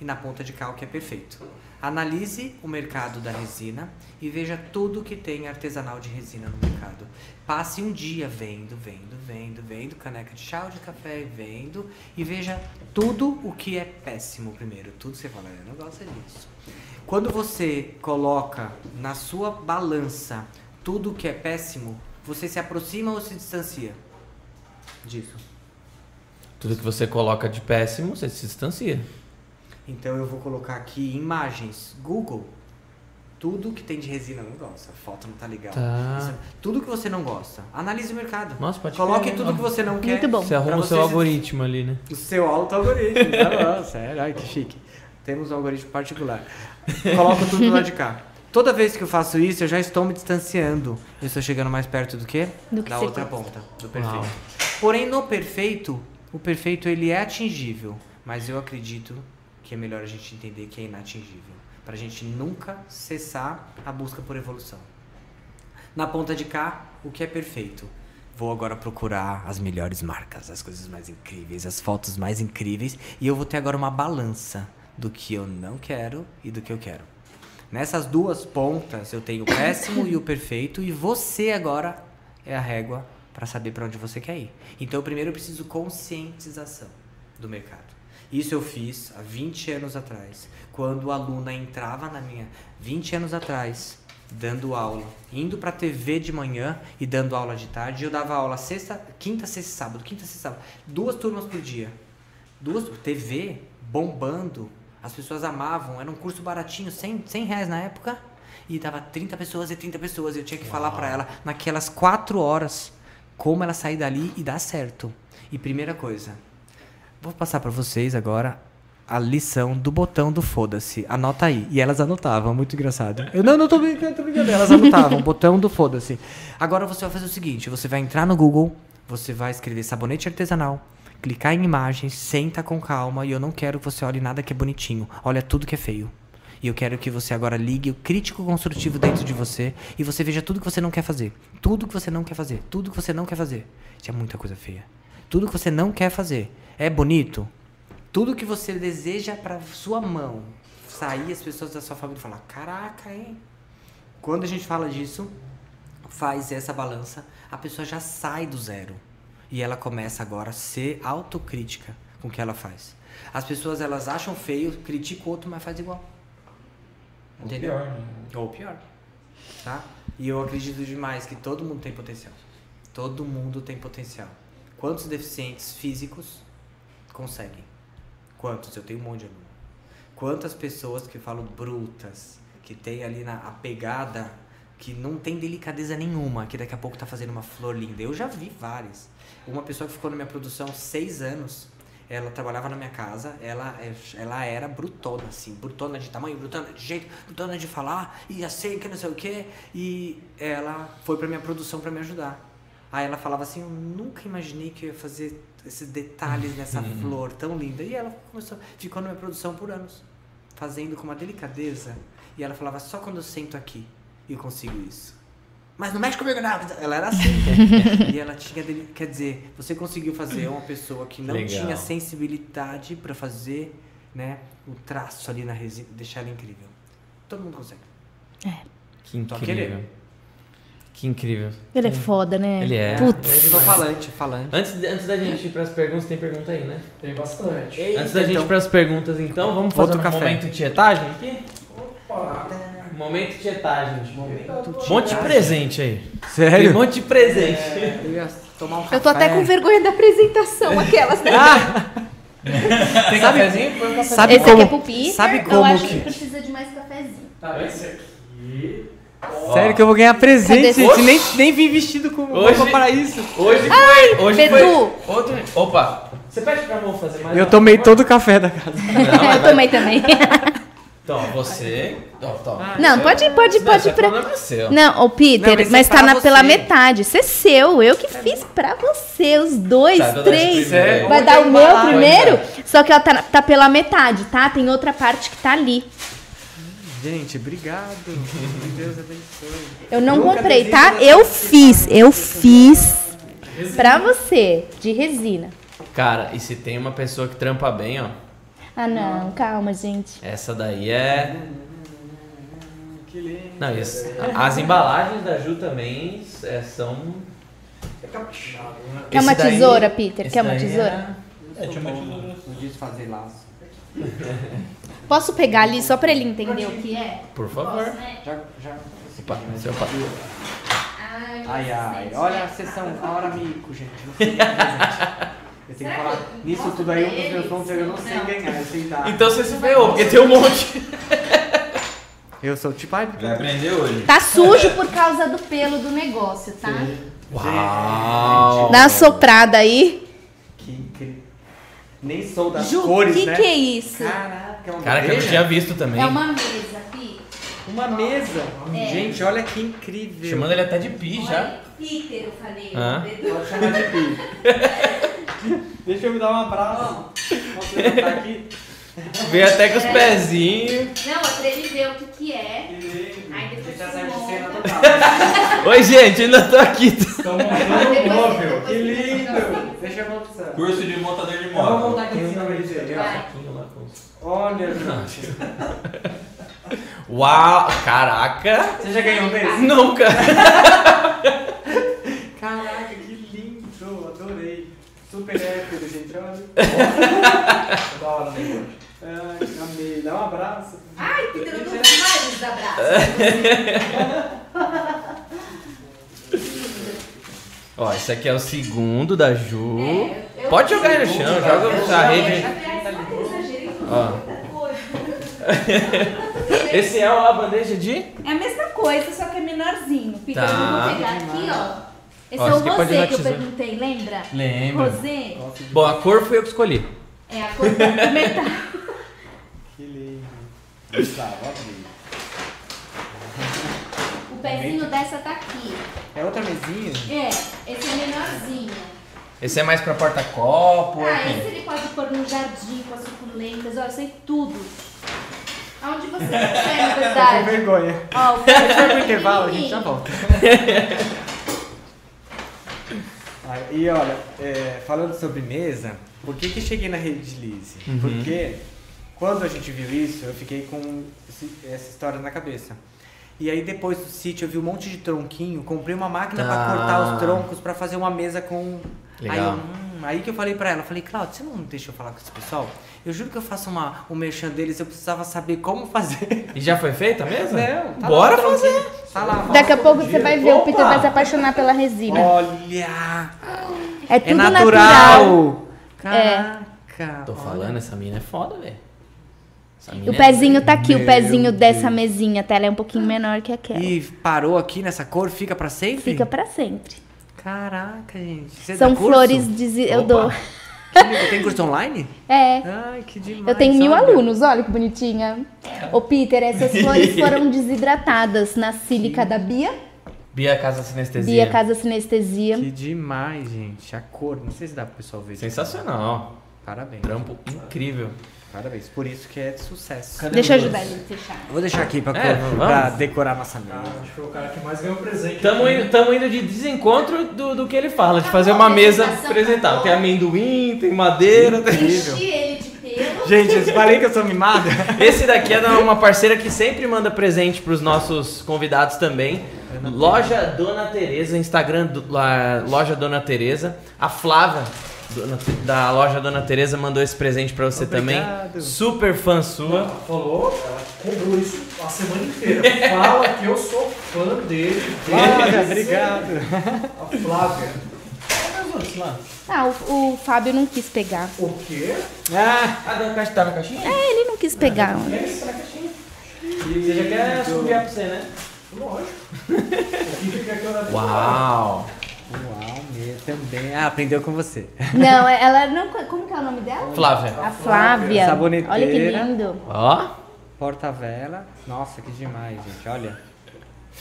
e na ponta de cá o que é perfeito. Analise o mercado da resina e veja tudo que tem artesanal de resina no mercado. Passe um dia vendo, vendo, vendo, vendo, caneca de chá ou de café, vendo e veja tudo o que é péssimo primeiro. Tudo você fala, eu não gosto disso. Quando você coloca na sua balança tudo que é péssimo, você se aproxima ou se distancia disso? Tudo que você coloca de péssimo, você se distancia. Então eu vou colocar aqui imagens. Google. Tudo que tem de resina eu não gosta. A foto não tá legal. Tá. Isso- tudo que você não gosta. Analise o mercado. Nossa, pode Coloque tudo que você não quer. Muito bom. Você arruma o seu algoritmo ali, né? O seu auto-algoritmo. Tá sério. Ai, que chique. Temos um algoritmo particular. Coloco tudo do lado de cá. Toda vez que eu faço isso, eu já estou me distanciando. Eu estou chegando mais perto do quê? Do que da outra gosta. ponta, do perfeito. Uau. Porém, no perfeito, o perfeito ele é atingível, mas eu acredito que é melhor a gente entender que é inatingível, para a gente nunca cessar a busca por evolução. Na ponta de cá, o que é perfeito? Vou agora procurar as melhores marcas, as coisas mais incríveis, as fotos mais incríveis, e eu vou ter agora uma balança do que eu não quero e do que eu quero. Nessas duas pontas eu tenho o péssimo e o perfeito e você agora é a régua para saber para onde você quer ir. Então primeiro eu preciso conscientização do mercado. Isso eu fiz há 20 anos atrás, quando a aluna entrava na minha 20 anos atrás, dando aula, indo para TV de manhã e dando aula de tarde. Eu dava aula sexta, quinta, sexta, e sábado, quinta, sexta, sábado, duas turmas por dia. Duas TV bombando, as pessoas amavam, era um curso baratinho, 100, 100 reais na época, e dava 30 pessoas e 30 pessoas. Eu tinha que falar para ela, naquelas 4 horas, como ela sair dali e dar certo. E primeira coisa, vou passar para vocês agora a lição do botão do foda-se. Anota aí. E elas anotavam, muito engraçado. Eu não, não tô brincando, tô brincando. Elas anotavam, botão do foda-se. Agora você vai fazer o seguinte: você vai entrar no Google, você vai escrever sabonete artesanal, clicar em imagens, senta com calma e eu não quero que você olhe nada que é bonitinho. Olha tudo que é feio. E eu quero que você agora ligue o crítico construtivo dentro de você e você veja tudo que você não quer fazer. Tudo que você não quer fazer. Tudo que você não quer fazer. Tinha muita coisa feia. Tudo que você não quer fazer. É bonito? Tudo que você deseja para sua mão sair as pessoas da sua família falar: Caraca, hein? Quando a gente fala disso, faz essa balança, a pessoa já sai do zero. E ela começa agora a ser autocrítica com o que ela faz. As pessoas elas acham feio, criticam o outro, mas faz igual. Entendeu? Pior, né? Ou pior. Tá? E eu acredito demais que todo mundo tem potencial. Todo mundo tem potencial. Quantos deficientes físicos conseguem? Quantos? Eu tenho um monte de aluno. Quantas pessoas que falam brutas, que tem ali na a pegada, que não tem delicadeza nenhuma, que daqui a pouco tá fazendo uma flor linda. Eu já vi várias. Uma pessoa que ficou na minha produção seis anos, ela trabalhava na minha casa, ela, ela era brutona, assim, brutona de tamanho, brutona de jeito, brutona de falar, e assim, que não sei o quê. E ela foi pra minha produção pra me ajudar. Aí ela falava assim, eu nunca imaginei que eu ia fazer esses detalhes nessa flor tão linda. E ela começou, ficou na minha produção por anos, fazendo com uma delicadeza. E ela falava, só quando eu sento aqui eu consigo isso. Mas não mexe comigo não. Ela era assim. e ela tinha, deli- quer dizer, você conseguiu fazer uma pessoa que não Legal. tinha sensibilidade pra fazer, né, o traço ali na resina, deixar ela incrível. Todo mundo consegue. Que Tô incrível. querendo. Que incrível. Ele é foda, né? Ele é. Putz. Sou falante, falante. Antes, antes da gente ir pras perguntas, tem pergunta aí, né? Tem bastante. Antes da gente ir pras perguntas, então, vamos fazer Outro um café. momento de tietagem aqui? Opa. Momento de tietagem. Momento Um monte de presente aí. Tem um Sério? monte de presente. Eu ia tomar um café. Eu tô até com vergonha da apresentação, aquelas, né? Tem cafezinho? Põe um. Sabe Esse como, aqui é pro Peter. sabe eu como acho que... que precisa de mais cafezinho. Tá, esse aqui. Sério que eu vou ganhar presente, Cadê? gente. Nem, nem vim vestido com Hoje- roupa para isso. Hoje foi. Hoje Bedu. foi. Outro. Opa! Você pede pra amor fazer mais Eu uma, tomei todo o café da casa. Não, eu tomei também. Então, você. Ó, toma. Não, pode, pode, Não, pode. é pra- problema seu. Não, ô Peter, Não, mas mas é tá na, pela metade. Isso é seu. Eu que fiz pra você. Os dois, Tá, três. Vai dar é o meu primeiro? Só que ela tá, tá pela metade, tá? Tem outra parte que tá ali. Gente, obrigado. Que Deus abençoe. Eu não Nunca comprei, tá? Eu fiz. Eu fiz pra você, de resina. Cara, e se tem uma pessoa que trampa bem, ó. Ah, não. Calma, gente. Essa daí é. Que lindo. Não, e as, as embalagens da Ju também é, são. É caprichado, né? Quer uma daí- tesoura, Peter? Quer uma tesoura? É, tinha uma tesoura. Não disse fazer laço. Posso pegar ali só pra ele entender o que é? Por favor. Já, já. Opa, seu pa- Ai, ai. Olha a sessão, a hora mico, gente. Não. Eu tenho que falar. Nisso tudo aí, um dos meus pontos eu não sei ganhar, eu sei dar. Então você se ferrou, porque tem um monte. Eu sou tipo, ai, Vai aprender hoje. Tá sujo por causa do pelo do negócio, tá? Uau! Dá uma soprada aí. Nem sou das Ju, o cores, que, né? que é isso? Caraca, é uma Cara, que eu não tinha visto também. É uma mesa, Pi. Uma mesa. É. Gente, olha que incrível. Chamando ele até de pi já. Olha, Peter, eu falei. Bedu. Pode chamar de pi. Deixa eu me dar um abraço. Posso levantar aqui? Veio até com os pezinhos. Não, é pra ele ver o que, que é. Aí depois Já de cena total. Oi, gente, ainda tô aqui. Estão montando um móvel. Que lindo. monta. Deixa eu mostrar. Curso de montador de Eu vou móvel. montar aqui em cima. Olha, gente. Uau, caraca. Você já ganhou um desse? Nunca. Caraca, que lindo. Adorei. Super hétero, gente. Olha. Da hora, né? Ai, amei. Dá um abraço. Ai, Peter, eu dou vários abraços. Ó, esse aqui é o segundo da Ju. É, eu- Pode jogar aí no chão, joga a rede. Ó. Esse é a bandeja de. É a mesma coisa, só que é menorzinho. Peter, Tá. eu vou pegar aqui, ó. Esse Ó, é o na rosé que eu perguntei, lembra? Lembra. Rosé Bom, a cor foi eu que escolhi. é a cor do metal. Que lindo. Gustavo, abri. O pezinho dessa tá aqui. É outra mesinha? É, esse é menorzinho. Esse é mais pra porta-copo. Ah, aqui. esse ele pode pôr no jardim com as suculentas. Ó, eu sei tudo. Aonde você quiser, na Com verdade. vergonha. Ó, o A gente vai pro pezinho intervalo, a gente já volta. Ah, E olha, é, falando sobre mesa, por que que cheguei na rede Lise? Uhum. Porque quando a gente viu isso, eu fiquei com esse- essa história na cabeça. E aí depois do sítio eu vi um monte de tronquinho, comprei uma máquina pra Ah. cortar os troncos pra fazer uma mesa com. Aí, Legal. eu, hum, aí que eu falei pra ela, eu falei, Claudio, você não deixa eu falar com esse pessoal? Eu juro que eu faço uma, um merchan deles, eu precisava saber como fazer. E já foi feita a mesa? Não, tá Bora lá fazer. Tá lá, Daqui a pouco todo você dia. vai ver, o Peter Opa! vai se apaixonar pela resina. Olha! É tudo é natural. natural! Caraca! Tô olha. falando, essa mina é foda, velho. O é- pezinho tá aqui, o pezinho dessa Deus. mesinha, tá? Ela é um pouquinho menor que aquela. E parou aqui nessa cor, fica pra sempre? Fica pra sempre. Caraca, gente. Você São dá curso? flores de. Eu Opa. dou. Tem curso online? É. Ai, que demais. Eu tenho mil olha. alunos, olha que bonitinha. Ô, Peter, essas flores foram desidratadas na sílica da Bia. Bia Casa Sinestesia. Bia Casa Sinestesia. Que demais, gente. A cor, não sei se dá pro pessoal ver. Sensacional. Parabéns. Trampo incrível. Parabéns. Por isso que é de sucesso. Cadê Deixa eu ajudar ele a fechar. Eu vou deixar aqui pra, É, cor- vamos. pra decorar nossa Ah, mesa. acho que foi o cara que mais ganhou presente. Tamo indo, tamo indo de desencontro do, do que ele fala, de fazer uma mesa apresentável. Tem amendoim, tem madeira. tem- Enchi ele de pelo. Gente, eu falei que eu sou mimada. Esse daqui é da- uma parceira que sempre manda presente pros nossos convidados também. Loja Dona Teresa, Instagram do- Loja Dona Teresa. A Flávia Dona da Loja Dona Teresa mandou esse presente pra você Obrigado. também. Super fã sua. Falou, ela cobrou isso a semana inteira. Fala que eu sou fã dele. Flávia, obrigado. A Flávia. Ah, o, o Fábio não quis pegar. O quê? Ah, Ah, da caixa, tá na caixinha? É, ele não quis pegar. Tá na caixinha. Você já quer subir pra você, né? Lógico. O que fica aqui eu levo Uau! uau, também. Ah, aprendeu com você. Não, ela não. Como que é o nome dela? Flávia. A Flávia. Saboneteira. Olha que lindo. Ó. Porta-vela. Nossa, que demais, gente. Olha.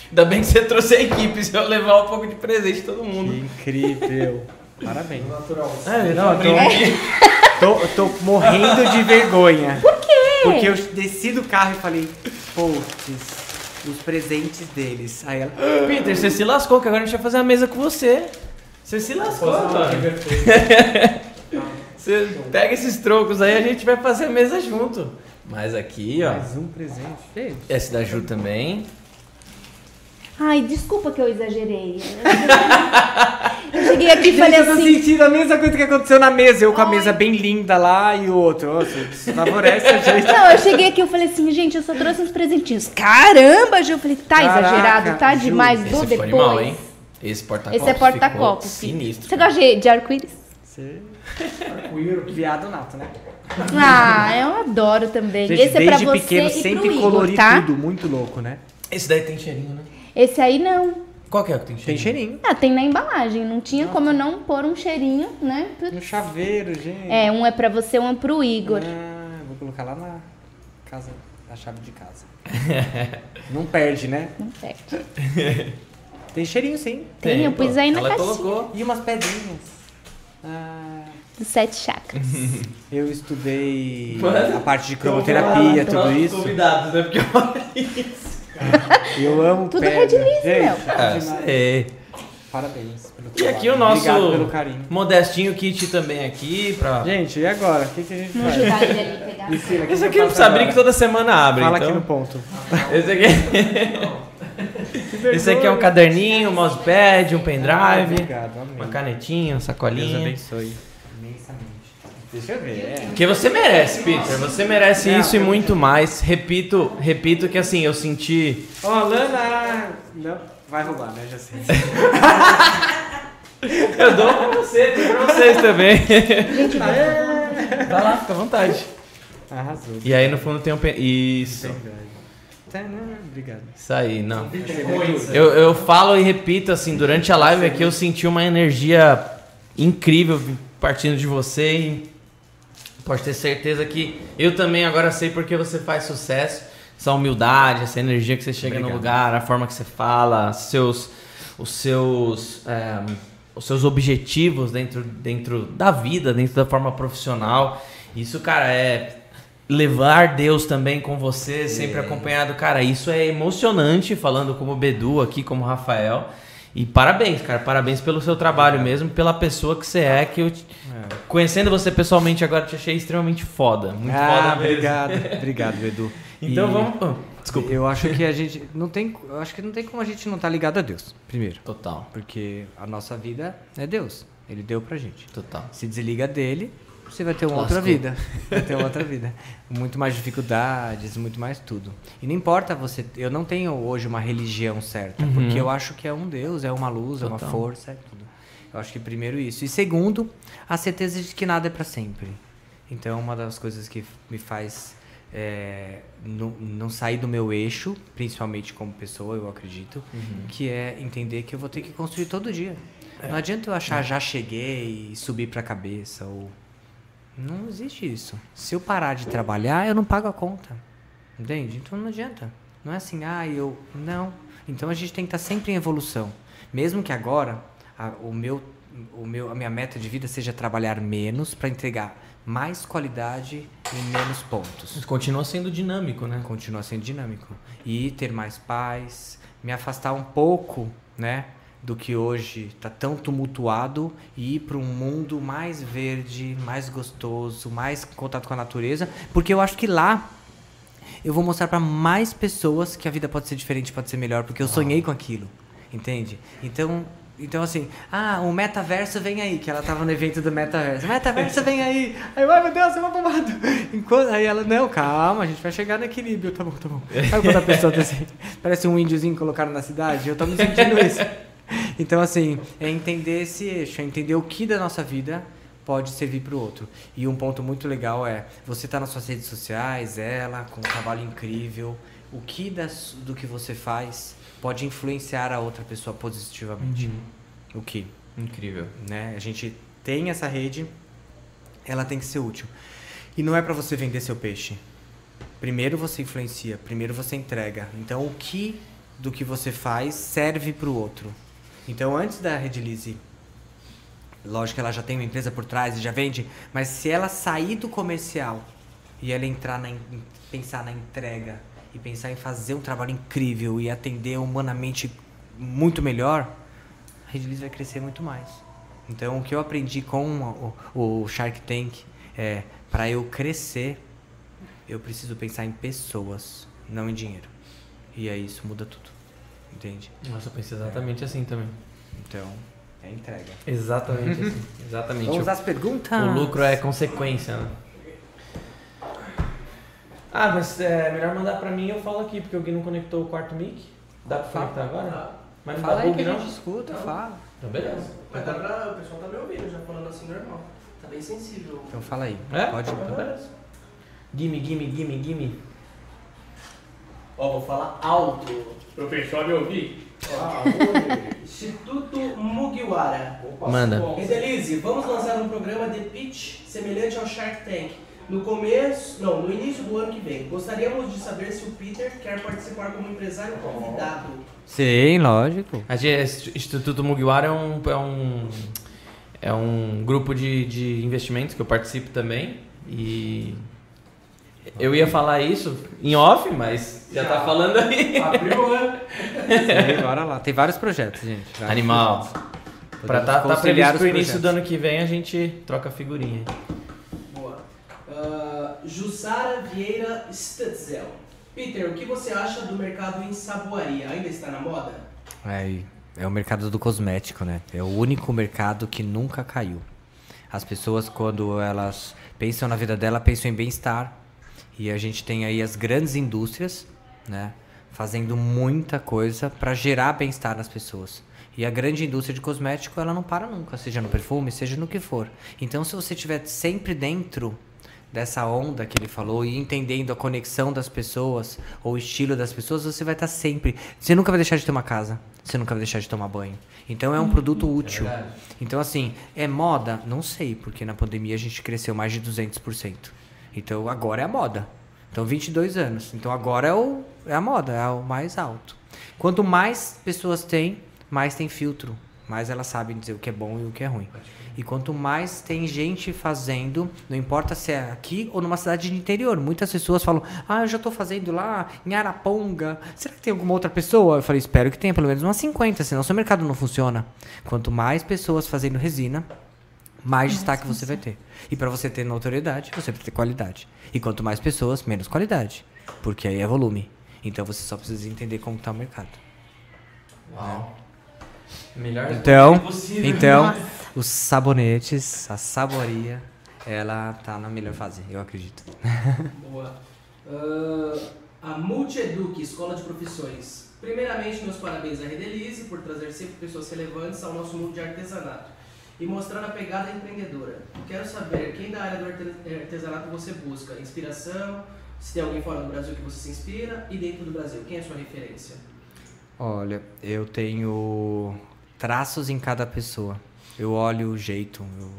Ainda bem que você trouxe a equipe, se eu levar um pouco de presente todo Que mundo. incrível. Parabéns. natural. É, Não, eu tô, tô, tô morrendo de vergonha. Por quê? Porque eu desci do carro e falei, putz, os presentes deles. Aí ela, Peter, você se lascou, que agora a gente vai fazer a mesa com você. Você se lascou, Antônio. Você pega esses trocos aí, a gente vai fazer a mesa junto. Mas aqui, ó. mais um presente. Esse da Ju também. Ai, desculpa que eu exagerei. Eu cheguei aqui e falei eu tô assim. sentindo a mesma coisa que aconteceu na mesa. Eu com a mesa bem linda lá e o outro. Nossa, isso favorece a gente. Não, eu cheguei aqui e falei assim, gente, eu só trouxe uns presentinhos. Caramba, Ju. Eu falei, tá Caraca, exagerado, tá Ju, demais. Ficou depois. animal, hein? Esse porta-copos Esse é porta-copos. Sinistro. Você gosta de, de arco-íris? Você... Arco-íris. Viado nato, né? Ah, eu adoro também. Gente, Esse é pra desde você pequeno e pro sempre Igor, colori tá? tudo. Muito louco, né? Esse daí tem cheirinho, né? Esse aí não. Qual que é o que tem Tem cheirinho? cheirinho. Ah, tem na embalagem. Não tinha como eu não pôr um cheirinho, né? No chaveiro, gente. É, um é pra você, um é pro Igor. Ah, vou colocar lá na casa, na chave de casa. Não perde, né? Não perde. Tem cheirinho sim. Tem, eu pus aí na Ela caixinha. colocou. E umas pedrinhas. Ah, Dos sete chakras. eu estudei Mano, a parte de cromoterapia, tudo Nossos isso. convidados, né? Porque olha isso. Eu amo Tudo pedra. Red Gente, meu. Ah, demais. sei. Parabéns pelo E trabalho. aqui o nosso Obrigado pelo carinho. modestinho kit também aqui pra... Gente, e agora? O que, que a gente faz? Ensina, Esse aqui não precisa abrir que toda semana abre, Fala então. aqui no ponto. Esse aqui... Esse aqui é um caderninho, um mousepad, um pendrive, Obrigado, amém. uma canetinha, uma Deus sacolinha. abençoe imensamente. Deixa eu ver. É. Porque você merece, Peter. Você merece Não, isso e muito mais. Repito, repito que assim, eu senti. Ó, Lana. Não, vai roubar, né? Já sei. Eu dou pra você, tem pra vocês também. Gente, Vai lá, fica à vontade. Arrasou. E aí no fundo tem um. pe- Isso. Tadã, Obrigado. Isso aí, não. Eu, eu falo e repito, assim, durante a live aqui eu senti uma energia incrível partindo de você e pode ter certeza que eu também agora sei porque você faz sucesso. Essa humildade, essa energia que você chega no Obrigado. lugar, a forma que você fala, seus, os seus, é, os seus objetivos dentro, dentro da vida, dentro da forma profissional. Isso, cara, é levar Deus também com você, sempre acompanhado. Cara, isso é emocionante, falando como Bedu aqui, como Rafael. E parabéns, cara, parabéns pelo seu trabalho mesmo, pela pessoa que você é, que eu, te- conhecendo você pessoalmente agora, te achei extremamente foda. Muito ah, foda mesmo. obrigado. Obrigado, Edu. Então E vamos... oh, desculpa. Eu acho que a gente não tem, eu acho que não tem como a gente não estar ligado a Deus, primeiro, Total, porque a nossa vida é Deus. Ele deu pra gente. total. Se desliga dele, você vai ter uma Lascou. outra vida. Vai ter uma outra vida. Muito mais dificuldades, muito mais tudo. E não importa você. Eu não tenho hoje uma religião certa, Uhum. porque eu acho que é um Deus, é uma luz, é uma Total. força, é tudo. Eu acho que primeiro isso. E segundo, a certeza de que nada é pra sempre. Então, uma das coisas que me faz é, não, não sair do meu eixo, principalmente como pessoa, eu acredito, que é entender que eu vou ter que construir todo dia. Não adianta eu achar já cheguei e subir pra cabeça ou Não existe isso. Se eu parar de trabalhar, eu não pago a conta. Entende? Então não adianta. Não é assim, ah, eu. Não. Então a gente tem que estar sempre em evolução. Mesmo que agora a, o meu, o meu, a minha meta de vida seja trabalhar menos para entregar mais qualidade em menos pontos. Continua sendo dinâmico, né? Continua sendo dinâmico. E ter mais paz, me afastar um pouco, né? Do que hoje está tão tumultuado e ir para um mundo mais verde, mais gostoso, mais em contato com a natureza, porque eu acho que lá eu vou mostrar para mais pessoas que a vida pode ser diferente, pode ser melhor, porque eu sonhei com aquilo, entende? Então, então assim, ah, o metaverso vem aí, que ela tava no evento do metaverso. Metaverso vem aí. Aí, eu, ai meu Deus, eu vou bombado. Enquanto, aí ela, não, calma, a gente vai chegar no equilíbrio, tá bom, tá bom. Sabe quando a pessoa tá assim, parece um índiozinho colocado na cidade? Eu tô me sentindo isso. Então, assim, é entender esse eixo, é entender o que da nossa vida pode servir para o outro. E um ponto muito legal é, você tá nas suas redes sociais, ela, com um trabalho incrível, o que das, do que você faz pode influenciar a outra pessoa positivamente. O que? Incrível. Né? A gente tem essa rede, ela tem que ser útil. E não é para você vender seu peixe. Primeiro você influencia, primeiro você entrega. Então o que do que você faz serve para o outro. Então antes da Redilize, lógico que ela já tem uma empresa por trás e já vende, mas se ela sair do comercial e ela entrar na pensar na entrega e pensar em fazer um trabalho incrível e atender humanamente muito melhor, a Redilize vai crescer muito mais. Então, o que eu aprendi com o, o Shark Tank é para eu crescer, eu preciso pensar em pessoas, não em dinheiro. E aí isso muda tudo. Entende? Nossa, eu pensei exatamente assim também. Então, é entrega. Exatamente assim. Exatamente. Vamos às perguntas. O lucro é consequência, né? Ah, mas é melhor mandar pra mim eu falo aqui, porque Gui não conectou o quarto mic. Dá pra conectar agora? Mas não Fala dá aí bug, que a não? gente escuta, fala. Então, beleza. Mas dá pra. O pessoal tá me ouvindo já falando assim normal. Tá bem sensível. Então fala aí. É? Pode. Então, beleza. Gimme, gimme, gimme, gimme. Ó, vou falar alto. Pro pessoal me ouvir. Ah. Instituto Mugiwara. Manda. Redelize, vamos lançar um programa de pitch semelhante ao Shark Tank. No começo, não, no início do ano que vem. Gostaríamos de saber se o Peter quer participar como empresário convidado. Sim, lógico. A gente- Instituto Mugiwara é um, é um, é um grupo de, de investimentos que eu participo também. E eu ia falar isso em off, mas já tá falando aí. Abriu, né? Sim, bora lá. Tem vários projetos, gente. Vários Animal. projetos. Pra tá, tá previsto pro início projetos. do ano que vem a gente troca figurinha. Jussara Vieira Stutzel. Peter, o que você acha do mercado em saboaria? Ainda está na moda? É, é o mercado do cosmético, né? É o único mercado que nunca caiu. As pessoas, quando elas pensam na vida dela, pensam em bem-estar. E a gente tem aí as grandes indústrias, né? Fazendo muita coisa para gerar bem-estar nas pessoas. E a grande indústria de cosmético, ela não para nunca, seja no perfume, seja no que for. Então, se você estiver sempre dentro dessa onda que ele falou e entendendo a conexão das pessoas ou o estilo das pessoas, você vai estar sempre. Você nunca vai deixar de ter uma casa, você nunca vai deixar de tomar banho. Então é um produto útil. verdade. então, assim, é moda? Não sei, porque na pandemia a gente cresceu mais de 200%. Então agora é a moda. Então, 22 anos. Então agora é, o, é a moda, é o mais alto. Quanto mais pessoas têm, mais tem filtro. Mais elas sabem dizer o que é bom e o que é ruim. E quanto mais tem gente fazendo, não importa se é aqui ou numa cidade de interior. Muitas pessoas falam, ah, eu já estou fazendo lá em Araponga. Será que tem alguma outra pessoa? Eu falei, espero que tenha pelo menos umas 50, senão seu mercado não funciona. Quanto mais pessoas fazendo resina, mais destaque você vai ter. E para você ter notoriedade, você precisa ter qualidade. E quanto mais pessoas, menos qualidade. Porque aí é volume. Então você só precisa entender como está o mercado. Uau. Melhor Então, possível. então os sabonetes, a saboria, ela tá na melhor fase, eu acredito. Boa. Ah, a Multieduc, Escola de Profissões. Primeiramente, meus parabéns à Redelize por trazer sempre pessoas relevantes ao nosso mundo de artesanato e mostrar a pegada empreendedora. Quero saber quem da área do arte- artesanato você busca inspiração, se tem alguém fora do Brasil que você se inspira e dentro do Brasil, quem é a sua referência? Olha, eu tenho traços em cada pessoa. Eu olho o jeito, eu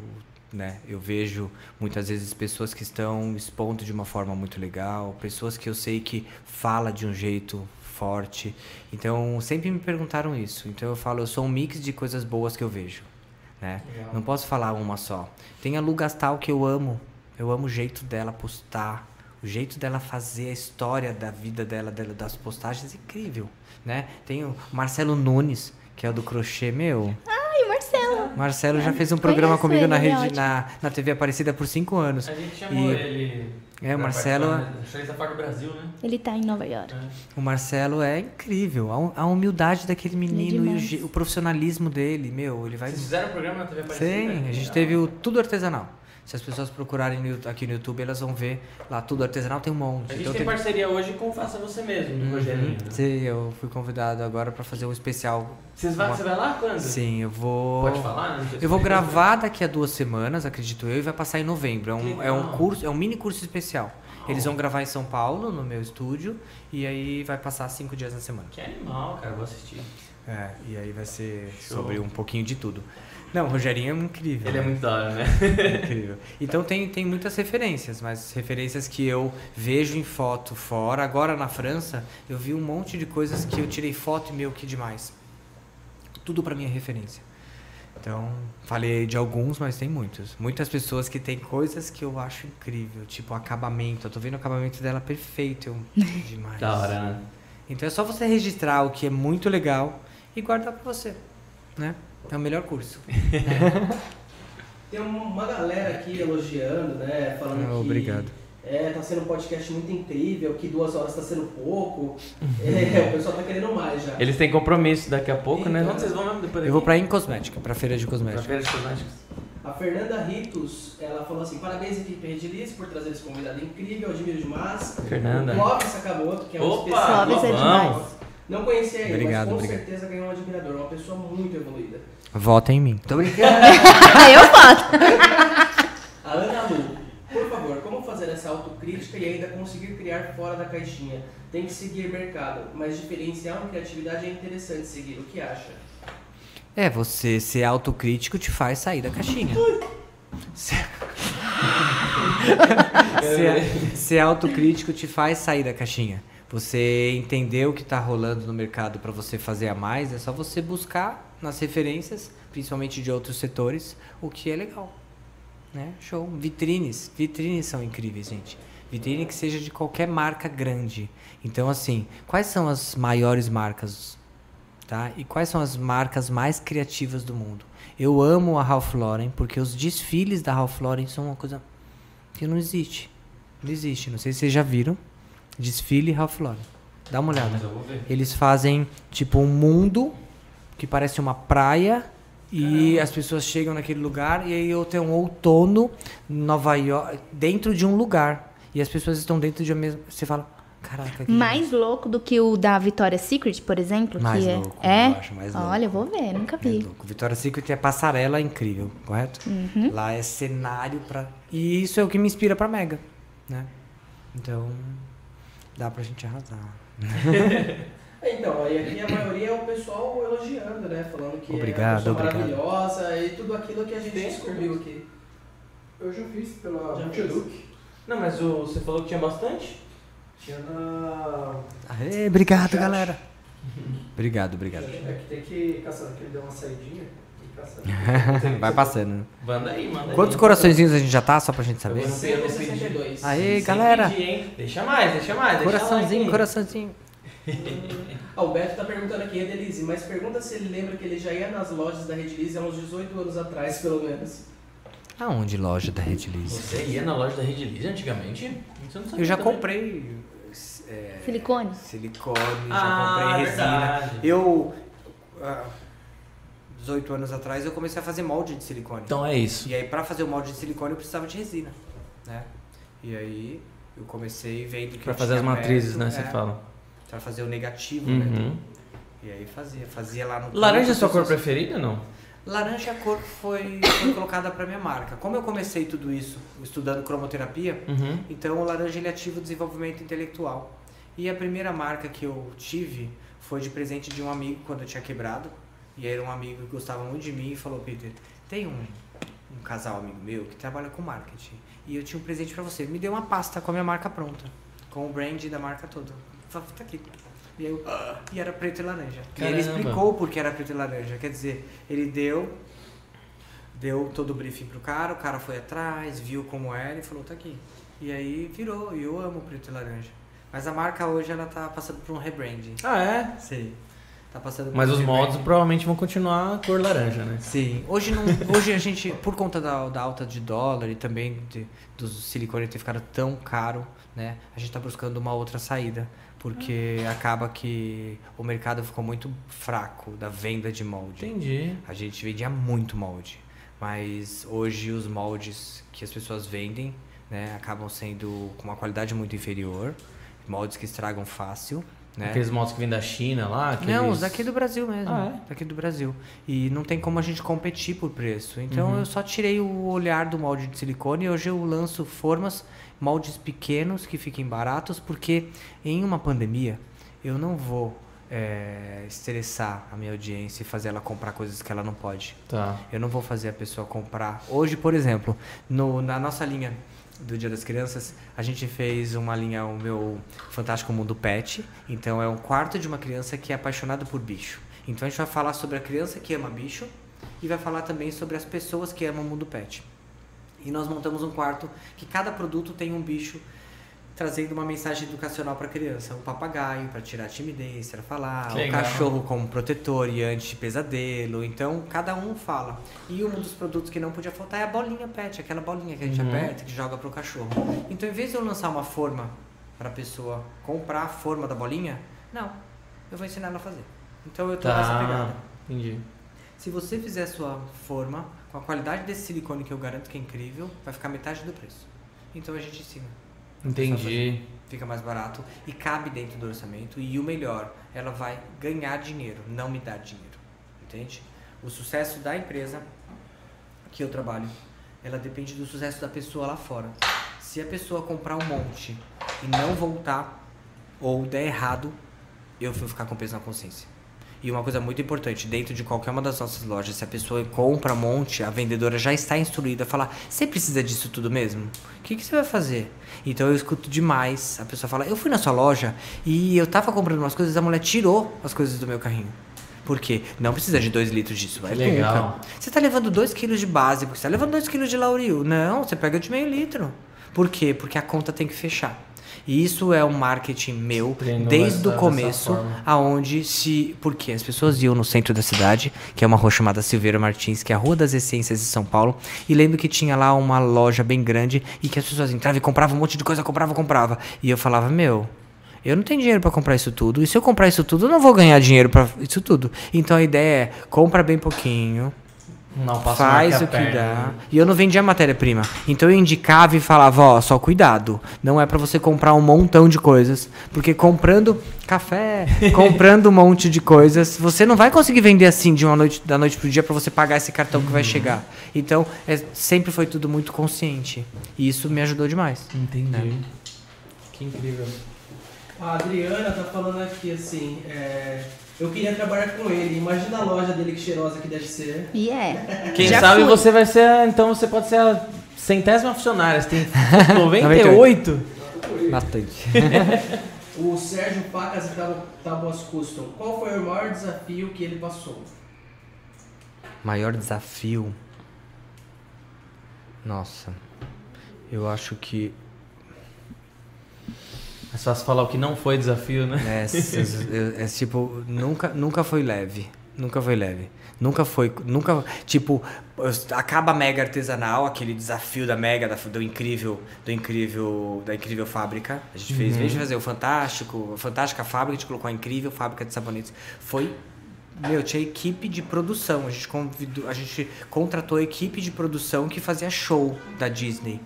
né? Eu vejo muitas vezes pessoas que estão expondo de uma forma muito legal, pessoas que eu sei que fala de um jeito forte. Então, sempre me perguntaram isso. Então eu falo, eu sou um mix de coisas boas que eu vejo, né? Legal. Não posso falar uma só. Tem a Lu Gastal que eu amo. Eu amo o jeito dela postar, o jeito dela fazer a história da vida dela, dela das postagens, incrível, né? Tem o Marcelo Nunes, que é o do crochê, meu. Ai, Marcelo. Marcelo já fez um programa conheço comigo ele, na é rede, ótimo. na, na TV Aparecida por cinco anos. A gente chamou E- ele. É, o Marcelo, né? Tá do Brasil, né? Ele tá em Nova York. o Marcelo é incrível. A, hum- a humildade daquele menino e o, demais. o profissionalismo dele, meu, ele vai. Vocês fizeram o programa na TV Aparecida? Sim, a gente teve o tudo artesanal. Se as pessoas procurarem no aqui no YouTube, elas vão ver lá tudo artesanal tem um monte. A gente Então tem teve- parceria hoje com Faça Você Mesmo, do Rogerinho. né? Sim, eu fui convidado agora pra fazer um especial. Vocês vai, Uma- Você vai lá quando? Sim, eu vou. Pode falar? né? Eu vou gravar daqui a duas semanas, acredito eu, e vai passar em novembro. É um, é um curso, é um mini curso especial. Eles vão gravar em São Paulo, no meu estúdio, e aí vai passar cinco dias na semana. Que animal, cara, vou assistir. É, e aí vai ser Show. sobre um pouquinho de tudo. Não, o Rogerinho é incrível. Ele é né? muito da hora, né? incrível. Então tem, tem muitas referências, mas referências que eu vejo em foto fora. Agora na França, eu vi um monte de coisas que eu tirei foto e meu, que demais. Tudo pra mim é referência. Então, falei de alguns, mas tem muitos. Muitas pessoas que têm coisas que eu acho incrível, tipo acabamento. Eu tô vendo o acabamento dela perfeito. Eu, demais. Da hora, né? Então é só você registrar o que é muito legal e guardar pra você, né? É o melhor curso. Tem uma galera aqui elogiando, né? Falando que. obrigado. É, tá sendo um podcast muito incrível, que duas horas tá sendo pouco. É, o pessoal tá querendo mais já. Eles têm compromisso daqui a pouco, né? Então. Onde vocês vão mesmo depois Eu vou pra Incosmética, pra feira de Pra cosmética. feira de cosméticos. A Fernanda Ritos, ela falou assim: parabéns, equipe Redilize, por trazer esse convidado incrível, admiro demais. Fernanda. O Clóvis Sakamoto, que é um Opa, especialista. Clóvis é demais. Não conhecia ele, Obrigado, mas com obrigado. certeza ganhou um admirador, uma pessoa muito evoluída. Vota em mim. Tô brincando. eu faço. A Ana Lu, por favor, como fazer essa autocrítica e ainda conseguir criar fora da caixinha? Tem que seguir mercado, mas diferenciar uma criatividade é interessante seguir. O que acha? É, você ser autocrítico te faz sair da caixinha. Ser, ser, ser autocrítico te faz sair da caixinha. Você entender o que está rolando no mercado para você fazer a mais, é só você buscar nas referências, principalmente de outros setores, o que é legal. Né? Show. Vitrines. Vitrines são incríveis, gente. Vitrine que seja de qualquer marca grande. Então, assim, quais são as maiores marcas tá? E quais são as marcas mais criativas do mundo? Eu amo a Ralph Lauren porque os desfiles da Ralph Lauren são uma coisa que não existe. Não existe. Não sei se vocês já viram. Desfile Ralph Lauren. Dá uma olhada. Eles fazem tipo um mundo que parece uma praia e as pessoas chegam naquele lugar e aí eu tenho um outono Nova York dentro de um lugar e as pessoas estão dentro de uma mesma. Você fala, caraca. Que Mais louco do que o da Victoria's Secret, por exemplo? Mais que é- louco, É? eu acho mais louco. Olha, eu vou ver, nunca É vi. louco. Victoria's Secret é passarela incrível, correto? Uhum. Lá é cenário pra. E isso é o que me inspira pra Mega, né? Então, dá pra gente arrasar. É, Então, aí aqui a maioria é o pessoal elogiando, né? Falando que Obrigado, é uma pessoa obrigado. maravilhosa e tudo aquilo que a gente descobriu aqui. Eu já fiz pela Multieduc. Não, mas o, você falou que tinha bastante? Tinha na. Aê, obrigado, Chat. galera. Obrigado, obrigado. É que tem que caçar, que ele deu uma saidinha e. Vai passando. né? Manda aí, manda Quantos aí. coraçõezinhos a gente já tá, só pra gente saber? Eu vou- 162. Aê, Sem galera. pedir? Deixa mais, deixa mais. deixa Coraçãozinho, like aí. coraçãozinho. Ah, o Beto tá perguntando aqui, Edelise, mas pergunta se ele lembra que ele já ia nas lojas da Redilize há uns 18 anos atrás, pelo menos. Aonde loja da Red Lease? Você ia na loja da Rede Lise antigamente? Você não sabia Eu já também. comprei é, Silicone? silicone, Ah, já comprei resina. verdade. Eu, ah, 18 anos atrás, eu comecei a fazer molde de silicone. Então é isso. E aí, pra fazer o molde de silicone, eu precisava de resina, né? E aí, eu comecei vendo que Pra eu fazer as matrizes, perto, né? Você é, fala. Pra fazer o negativo, né? Uhum. E aí fazia, fazia lá no... Laranja é sua cor preferida ou não? Laranja é a cor que foi, foi colocada pra minha marca. Como eu comecei tudo isso estudando cromoterapia, Uhum. então o laranja ele ativa o desenvolvimento intelectual. E a primeira marca que eu tive foi de presente de um amigo quando eu tinha quebrado. E era um amigo que gostava muito de mim e falou, Peter, tem um, um casal amigo meu que trabalha com marketing. E eu tinha um presente pra você. Me deu uma pasta com a minha marca pronta. Com o brand da marca toda. Falei, Tá aqui. E, eu, "Ah", e era preto e laranja. E ele Caramba. explicou por que era preto e laranja. Quer dizer, ele deu deu todo o briefing pro cara, o cara foi atrás, viu como era e falou, tá aqui. E aí virou, e eu amo preto e laranja. Mas a marca hoje ela tá passando por um rebranding. Ah, é? Sim. Tá passando Mas um os rebranding. provavelmente vão continuar cor laranja, né? Sim. Hoje, não, hoje a gente, por conta da, da alta de dólar e também de, dos silicone ter ficado tão caro, né? A gente tá buscando uma outra saída. Porque acaba que o mercado ficou muito fraco da venda de molde. Entendi. A gente vendia muito molde, mas hoje os moldes que as pessoas vendem, né, acabam sendo com uma qualidade muito inferior, moldes que estragam fácil, né? Aqueles moldes que vêm da China lá. Aqueles... Não, os daqui do Brasil mesmo. Ah, é? Daqui do Brasil. E não tem como a gente competir por preço. Então Uhum. eu só tirei o olhar do molde de silicone e hoje eu lanço formas, moldes pequenos que fiquem baratos, porque em uma pandemia eu não vou é, estressar a minha audiência e fazer ela comprar coisas que ela não pode. Tá. Eu não vou fazer a pessoa comprar. Hoje, por exemplo, no, na nossa linha do Dia das Crianças, a gente fez uma linha, o meu Fantástico Mundo Pet. Então, é um quarto de uma criança que é apaixonada por bicho. Então, a gente vai falar sobre a criança que ama bicho e vai falar também sobre as pessoas que amam o mundo pet. E nós montamos um quarto que cada produto tem um bicho trazendo uma mensagem educacional para a criança. Um papagaio para tirar a timidez, para falar, o legal. cachorro como protetor e anti-pesadelo. Então, cada um fala. E um dos produtos que não podia faltar é a bolinha pet, aquela bolinha que a gente Uhum. aperta que joga pro cachorro. Então, em vez de eu lançar uma forma para a pessoa comprar a forma da bolinha, não. Eu vou ensinar ela a fazer. Então, eu tô nessa Tá. pegada. Entendi. Se você fizer a sua forma com a qualidade desse silicone que eu garanto que é incrível, vai ficar metade do preço. Então a gente ensina. Entendi. Fica mais barato e cabe dentro do orçamento. E o melhor, ela vai ganhar dinheiro, não me dar dinheiro. Entende? O sucesso da empresa que eu trabalho, ela depende do sucesso da pessoa lá fora. Se a pessoa comprar um monte e não voltar ou der errado, eu vou ficar com peso na consciência. E uma coisa muito importante, dentro de qualquer uma das nossas lojas, se a pessoa compra um monte, a vendedora já está instruída a falar: Você precisa disso tudo mesmo? O que, que você vai fazer? Então eu escuto demais. A pessoa fala: Eu fui na sua loja e eu tava comprando umas coisas, a mulher tirou as coisas do meu carrinho. Por quê? Não precisa de 2 litros disso, vai Legal. nunca. Você tá levando 2 quilos de base, porque você tá levando 2 quilos de lauril. Não, você pega de meio litro. Por quê? Porque a conta tem que fechar. E isso é um marketing meu Treinou desde o começo, aonde se. Porque as pessoas iam no centro da cidade, que é uma rua chamada Silveira Martins, que é a Rua das Essências de São Paulo, e lembro que tinha lá uma loja bem grande e que as pessoas entravam e compravam um monte de coisa, comprava, comprava. E eu falava, meu. Eu não tenho dinheiro pra comprar isso tudo. E se eu comprar isso tudo, eu não vou ganhar dinheiro pra isso tudo. Então a ideia é compra bem pouquinho, Não passa faz o que perna, dá. né? E eu não vendia matéria-prima. Então eu indicava e falava, ó, só cuidado. Não é pra você comprar um montão de coisas. Porque comprando café, comprando um monte de coisas, você não vai conseguir vender assim de uma noite, da noite pro dia pra você pagar esse cartão que vai chegar. Então, é- sempre foi tudo muito consciente. E isso me ajudou demais. Entendi. Que incrível. A Adriana tá falando aqui assim, é, eu queria trabalhar com ele. Imagina a loja dele que cheirosa que deve ser. E é. Quem Já sabe fui. você vai ser. a- Então você pode ser a centésima funcionária. Você tem 98? Bastante. O Sérgio Pacas e Tabu- Tabuas Custom. Qual foi o maior desafio que ele passou? Maior desafio. Nossa. Eu acho que É se falar o que não foi desafio, né? É, esses- é, é tipo, nunca, nunca foi leve. Nunca foi leve. Nunca foi. Nunca. Tipo, acaba a Mega Artesanal, aquele desafio da Mega, da, do incrível. Do incrível. Da incrível fábrica. A gente fez, em vez de fazer o Fantástico, a Fantástica Fábrica, a gente colocou a incrível fábrica de sabonetes. Foi. Meu, tinha equipe de produção. A gente, convidou, a gente contratou a equipe de produção que fazia show da Disney.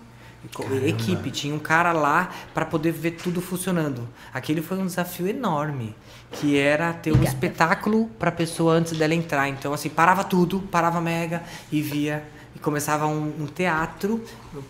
Co- Equipe, tinha um cara lá para poder ver tudo funcionando. Aquele foi um desafio enorme, que era ter um espetáculo para a pessoa antes dela entrar. Então assim, parava tudo, parava mega e via e começava um, um teatro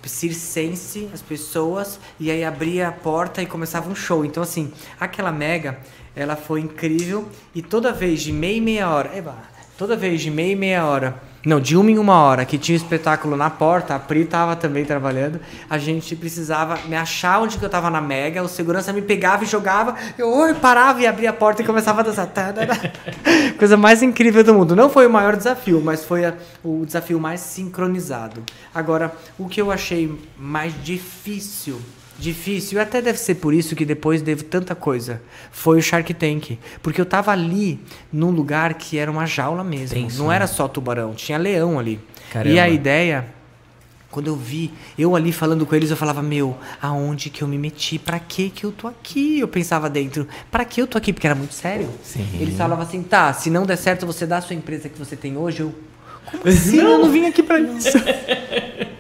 circense, as pessoas e aí abria a porta e começava um show. Então assim, aquela mega, ela foi incrível e toda vez de meia e meia hora, eba, toda vez de meia e meia hora Não, de uma em uma hora, que tinha um espetáculo na porta, a Pri tava também trabalhando. A gente precisava me achar onde que eu tava na Mega, o segurança me pegava e jogava, eu oi, parava e abria a porta e começava a dançar. Tadadá. Coisa mais incrível do mundo. Não foi o maior desafio, mas foi a- o desafio mais sincronizado. Agora, o que eu achei mais difícil difícil, e até deve ser por isso que depois devo tanta coisa, foi o Shark Tank. Porque eu tava ali num lugar que era uma jaula mesmo. Tenso, não né? era só tubarão, tinha leão ali. Caramba. E a ideia, quando eu vi, eu ali falando com eles, eu falava, meu, aonde que eu me meti? Pra que que eu tô aqui? Eu pensava dentro, pra que eu tô aqui? Porque era muito sério. Sim. Eles falavam assim, tá, se não der certo você dá a sua empresa que você tem hoje, eu... Como assim? Eu não vim aqui pra isso.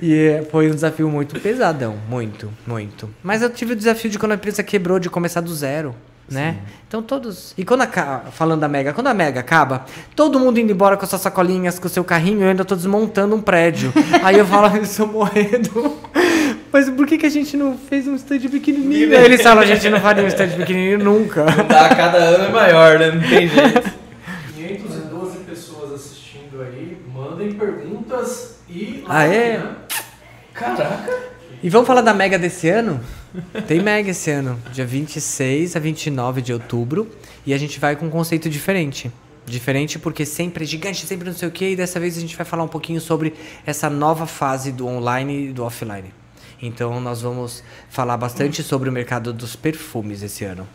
E é, foi um desafio muito pesadão, muito, muito. Mas eu tive o desafio de quando a empresa quebrou, de começar do zero, né? Então todos. E quando aca- falando da Mega, quando a Mega acaba, todo mundo indo embora com suas sacolinhas, com o seu carrinho, eu ainda tô desmontando um prédio. Aí eu falo, eu estou morrendo. Mas por que, que a gente não fez um stand pequenininho? Aí eles falam, a gente não faria um stand pequenininho nunca. Tá, cada ano é maior, né? Não tem jeito. 512 pessoas assistindo Mandem perguntas e. Ah, é? Caraca! E vamos falar da Mega desse ano? Tem Mega esse ano, dia 26 a 29 de outubro, e a gente vai com um conceito diferente. Diferente porque sempre é gigante, sempre não sei o quê, e dessa vez a gente vai falar um pouquinho sobre essa nova fase do online e do offline. Então nós vamos falar bastante sobre o mercado dos perfumes esse ano,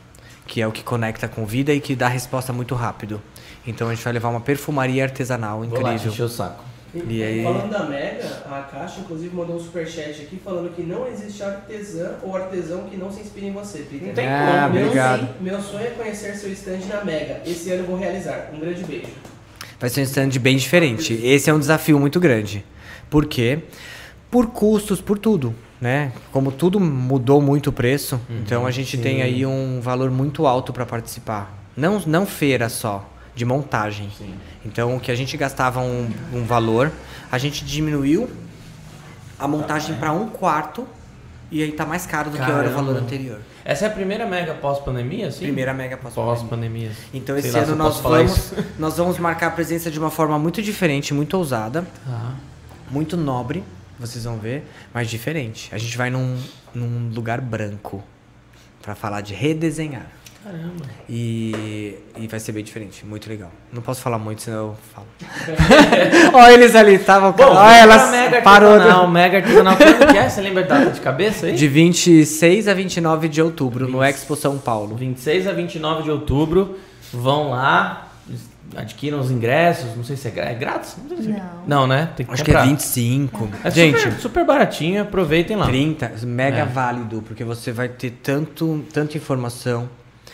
que é o que conecta com vida e que dá resposta muito rápido. Então a gente vai levar uma perfumaria artesanal Vou lá, incrível. encher o saco. E aí- Falando da Mega, a Caixa inclusive mandou um superchat aqui falando que não existe artesã ou artesão que não se inspire em você, Peter. Não tem Ah, como. Meu obrigado. sonho- Meu sonho é conhecer seu stand na Mega. Esse ano eu vou realizar. Um grande beijo. Vai ser um stand bem diferente. Esse é um desafio muito grande. Por quê? Por custos, por tudo, né? Como tudo mudou muito o preço, então a gente tem aí um valor muito alto para participar. Não, não feira só, de montagem. Então o que a gente gastava um, um valor, a gente diminuiu a montagem para um quarto e aí tá mais caro do que era o valor Caramba. anterior. Essa é a primeira mega pós-pandemia, assim? Primeira mega pós Pós-pandemia. Então Sei esse lá ano nós vamos, nós vamos marcar a presença de uma forma muito diferente, muito ousada. Muito nobre, vocês vão ver, mas diferente. A gente vai num, num lugar branco pra falar de redesenhar. Caramba. E, e vai ser bem diferente, muito legal. Não posso falar muito, senão eu falo. Olha eles ali, estavam. Bom, Olha elas mega parou. artesanal. de- Mega artesanal. Quando que é? Você lembra data de cabeça aí? De 26 a 29 de outubro, no Expo São Paulo. 26 a 29 de outubro. Vão lá, adquiram os ingressos. Não sei se é, gra- é grátis. Não, sei se é- Não. Não, né? Tem que Acho que é comprar. 25. É Gente, super, super baratinho. Aproveitem lá. 30, mega É. válido, porque você vai ter tanto, tanta informação.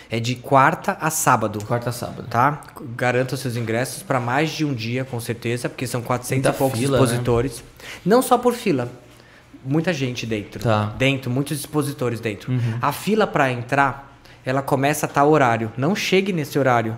É de quarta a sábado. Quarta a sábado. tá? Garanta os seus ingressos para mais de um dia, com certeza, porque são 400 Muita e poucos fila, expositores. Não só por fila. Muita gente dentro. Tá. Uhum. Dentro, muitos expositores dentro. A fila para entrar, ela começa a tal horário. Não chegue nesse horário.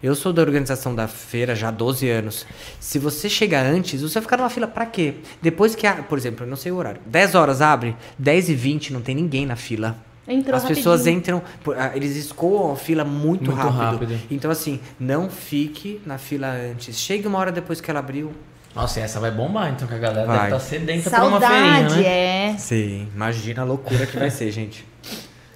Eu sou da organização da feira já há 12 anos. Se você chegar antes, você vai ficar numa fila para quê? Depois que, a, por exemplo, eu não sei o horário. 10 horas abre, 10 e 20 não tem ninguém na fila. Entrou As pessoas rapidinho. entram, por- ah, eles escoam a fila muito, Muito rápido. rápido. Então, assim, não fique na fila antes. Chegue uma hora depois que ela abriu. Nossa, e essa vai bombar, então, que a galera Vai. deve estar sedenta por uma feirinha, Saudade, né? é. Sim, imagina a loucura que vai ser, gente.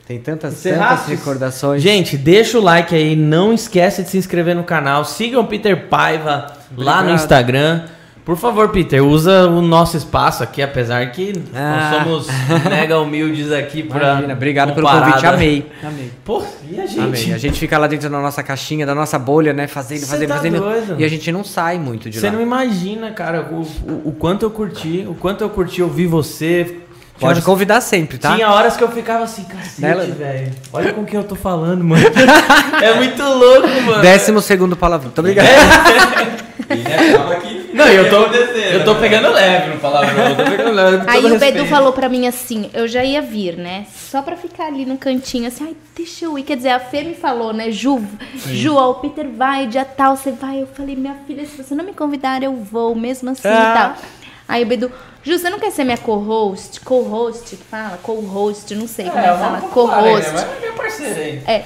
Tem tantas, tantas recordações. Gente, deixa o like aí, não esquece de se inscrever no canal, sigam o Peter Paiva lá no Obrigado. Instagram. Por favor, Peter, usa o nosso espaço aqui, apesar que Ah. nós somos mega humildes aqui pra Imagina, obrigado pelo convite, amei. Amei. Pô, e a gente? Amei. A gente fica lá dentro da nossa caixinha, da nossa bolha, né? Fazendo, Cê fazendo, tá fazendo. doido. E a gente não sai muito de Você lá. não imagina, cara, o, o, o quanto eu curti, o quanto eu curti ouvir você. Pode horas- convidar sempre, tá? Tinha horas que eu ficava assim, cacete, velho. Olha com quem eu tô falando, mano. é muito louco, mano. Décimo segundo palavrão. Muito obrigado. E né, aqui. Não, eu tô, Acontecendo, eu tô né? pegando leve no palavrão. Eu tô pegando leve. Aí o Bedu falou pra mim assim, eu já ia vir, né? Só pra ficar ali no cantinho, assim, ai, deixa eu ir. Quer dizer, a Fê me falou, né? Ju, Ju, ó, o Peter vai, dia tal, você vai. Eu falei, minha filha, se você não me convidar, eu vou, mesmo assim Ah. e tal. Aí o Bedu, Ju, você não quer ser minha co-host? Co-host, que fala? Co-host, não sei como é É, que fala. uma co-host. É minha parceira aí. É.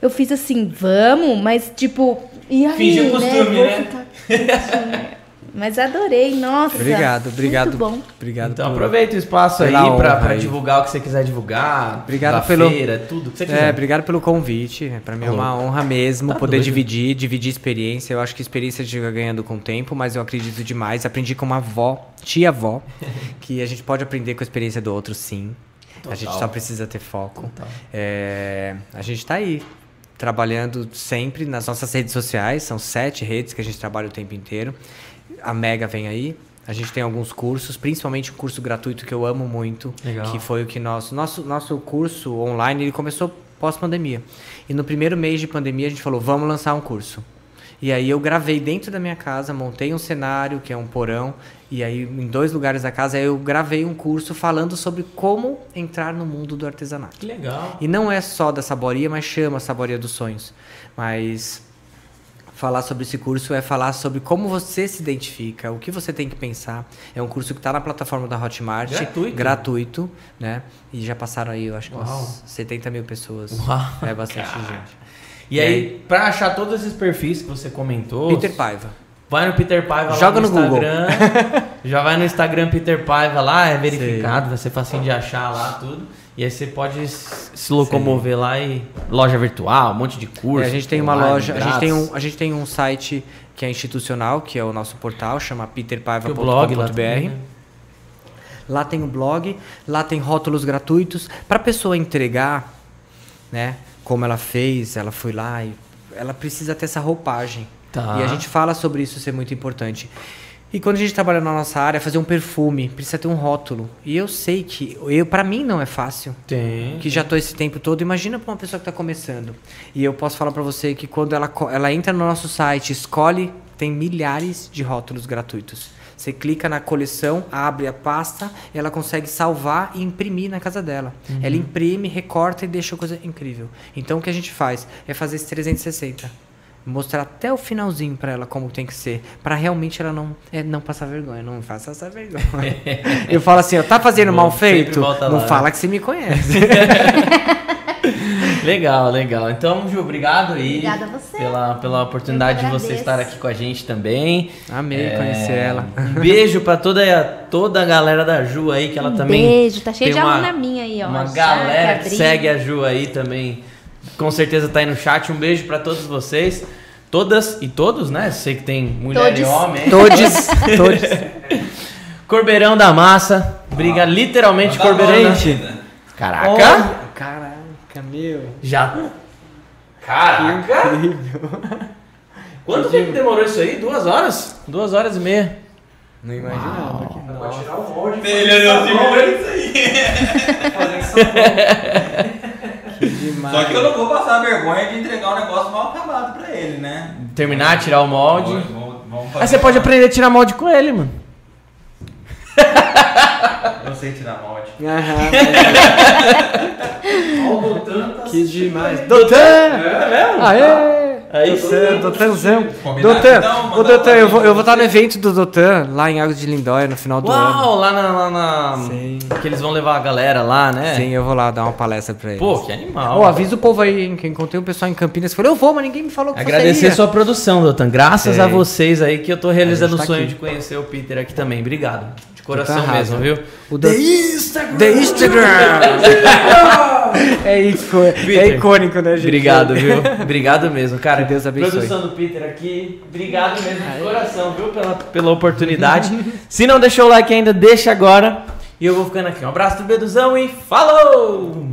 Eu fiz assim, vamos, mas tipo, e aí, Fingir o né? costume, né? ficar- Mas adorei, nossa. Obrigado, obrigado. Muito bom. Obrigado Então por- aproveita o espaço aí aí. divulgar o que você quiser divulgar. Obrigado pelo- feira, tudo que você É, quiser. obrigado pelo convite. Pra mim é uma honra mesmo Tá poder doido. dividir, dividir experiência. Eu acho que experiência a gente vai ganhando com o tempo, mas eu acredito demais. Aprendi com uma avó, tia-avó, que a gente pode aprender com a experiência do outro, sim. A gente Total. só precisa ter foco. Total. É, a gente tá aí, trabalhando sempre nas nossas redes sociais. São sete redes que a gente trabalha o tempo inteiro. A Mega vem aí. A gente tem alguns cursos, principalmente um curso gratuito que eu amo muito, Legal. que foi o que nosso nosso nosso curso online ele começou pós-pandemia. E no primeiro mês de pandemia a gente falou, vamos lançar um curso. E aí eu gravei dentro da minha casa, montei um cenário, que é um porão, e aí em dois lugares da casa eu gravei um curso falando sobre como entrar no mundo do artesanato. Que legal. E não é só da saboria, mas chama Saboria dos Sonhos. Mas falar sobre esse curso é falar sobre como você se identifica, o que você tem que pensar. É um curso que está na plataforma da Hotmart. Gratuito? Gratuito, né? E já passaram aí, eu acho que Uau. umas 70 mil pessoas. Uau. É bastante Cara. gente. E aí, pra achar todos esses perfis que você comentou, Peter Paiva. vai no Peter Paiva Joga lá no, no Google. Instagram. já vai no Instagram Peter Paiva lá, é verificado, vai ser facinho de achar lá tudo. E aí você pode se locomover lá e loja virtual, um monte de curso. É, a gente tem uma loja, a gente tem, um, a gente tem um site que é institucional, que é o nosso portal, chama peterpaiva.com.br. né? Lá tem o blog, lá tem rótulos gratuitos para pessoa entregar, né? Como ela fez, ela foi lá e ela precisa ter essa roupagem. Tá. E a gente fala sobre isso ser muito importante. E quando a gente trabalha na nossa área, fazer um perfume, precisa ter um rótulo. E eu sei que eu para mim não é fácil. Tem. Que já tô esse tempo todo, imagina para uma pessoa que está começando. E eu posso falar para você que quando ela, ela entra no nosso site, escolhe, tem milhares de rótulos gratuitos. Você clica na coleção, abre a pasta, ela consegue salvar e imprimir na casa dela. Ela imprime, recorta e deixa coisa incrível. Então o que a gente faz é fazer esse 360. Mostrar até o finalzinho para ela como tem que ser, para realmente ela não é, não passar vergonha, não faça essa vergonha. eu falo assim, ó, tá fazendo Bom, mal feito? Não lá. fala que você me conhece. Legal, legal. Então, Ju, obrigado aí. Obrigada a você. Pela, pela oportunidade de você estar aqui com a gente também. Amei É, conhecer ela. Um beijo pra toda, toda a galera da Ju aí, que ela Um também. beijo, tá cheio de uma- aluna minha aí, ó. Uma galera que segue a Ju aí também. Com certeza tá aí no chat. Um beijo pra todos vocês. Todas e todos, né? Sei que tem mulher e homem. Todos, todos. Corbeirão da massa. Briga literalmente Manda Corbeirão. ainda. Caraca! Caraca, meu. Já. Caraca! Quanto tempo demorou isso aí? Duas horas? Duas horas e meia. Não imaginava. que- Pra tirar o molde. Ele olhou assim, Fazer "Olha isso aí. Que demais. Só que eu não vou passar a vergonha de entregar um negócio mal acabado pra ele, né? Terminar, tirar o molde. Vamos- vamos- vamos Aí fazer você pode aprender a tirar molde com ele, mano. Eu sei tirar molde. Aham, o Doutan tá que demais. aí. Doutan! É mesmo? Aê! Aí Doutanzão. Combinado, Doutan, então? ô Mandar Doutan, eu vou, eu vou pra estar no você. evento do Doutan, lá em Águas de Lindóia, no final do ano. Uau, lá na, lá na- Sim. Que eles vão levar a galera lá, né? Sim, eu vou lá dar uma palestra pra eles. Pô, que animal. Ô, avisa o povo aí, hein, que encontrei um pessoal em Campinas falou, eu vou, mas ninguém me falou que Agradecer sua produção, Doutan. Graças Sim. a vocês aí que eu tô realizando o tá sonho de conhecer o Peter aqui também. Obrigado. Coração Doutan mesmo, viu? O The Instagram! The Instagram! é, icô- é Peter, icônico, né, gente? Obrigado, viu? Obrigado mesmo, cara. Que Deus abençoe. Produção do Peter aqui. Obrigado mesmo de coração, viu? Pela, pela oportunidade. Se não deixou o like ainda, deixa agora. E eu vou ficando aqui. Um abraço do Beduzão e falou!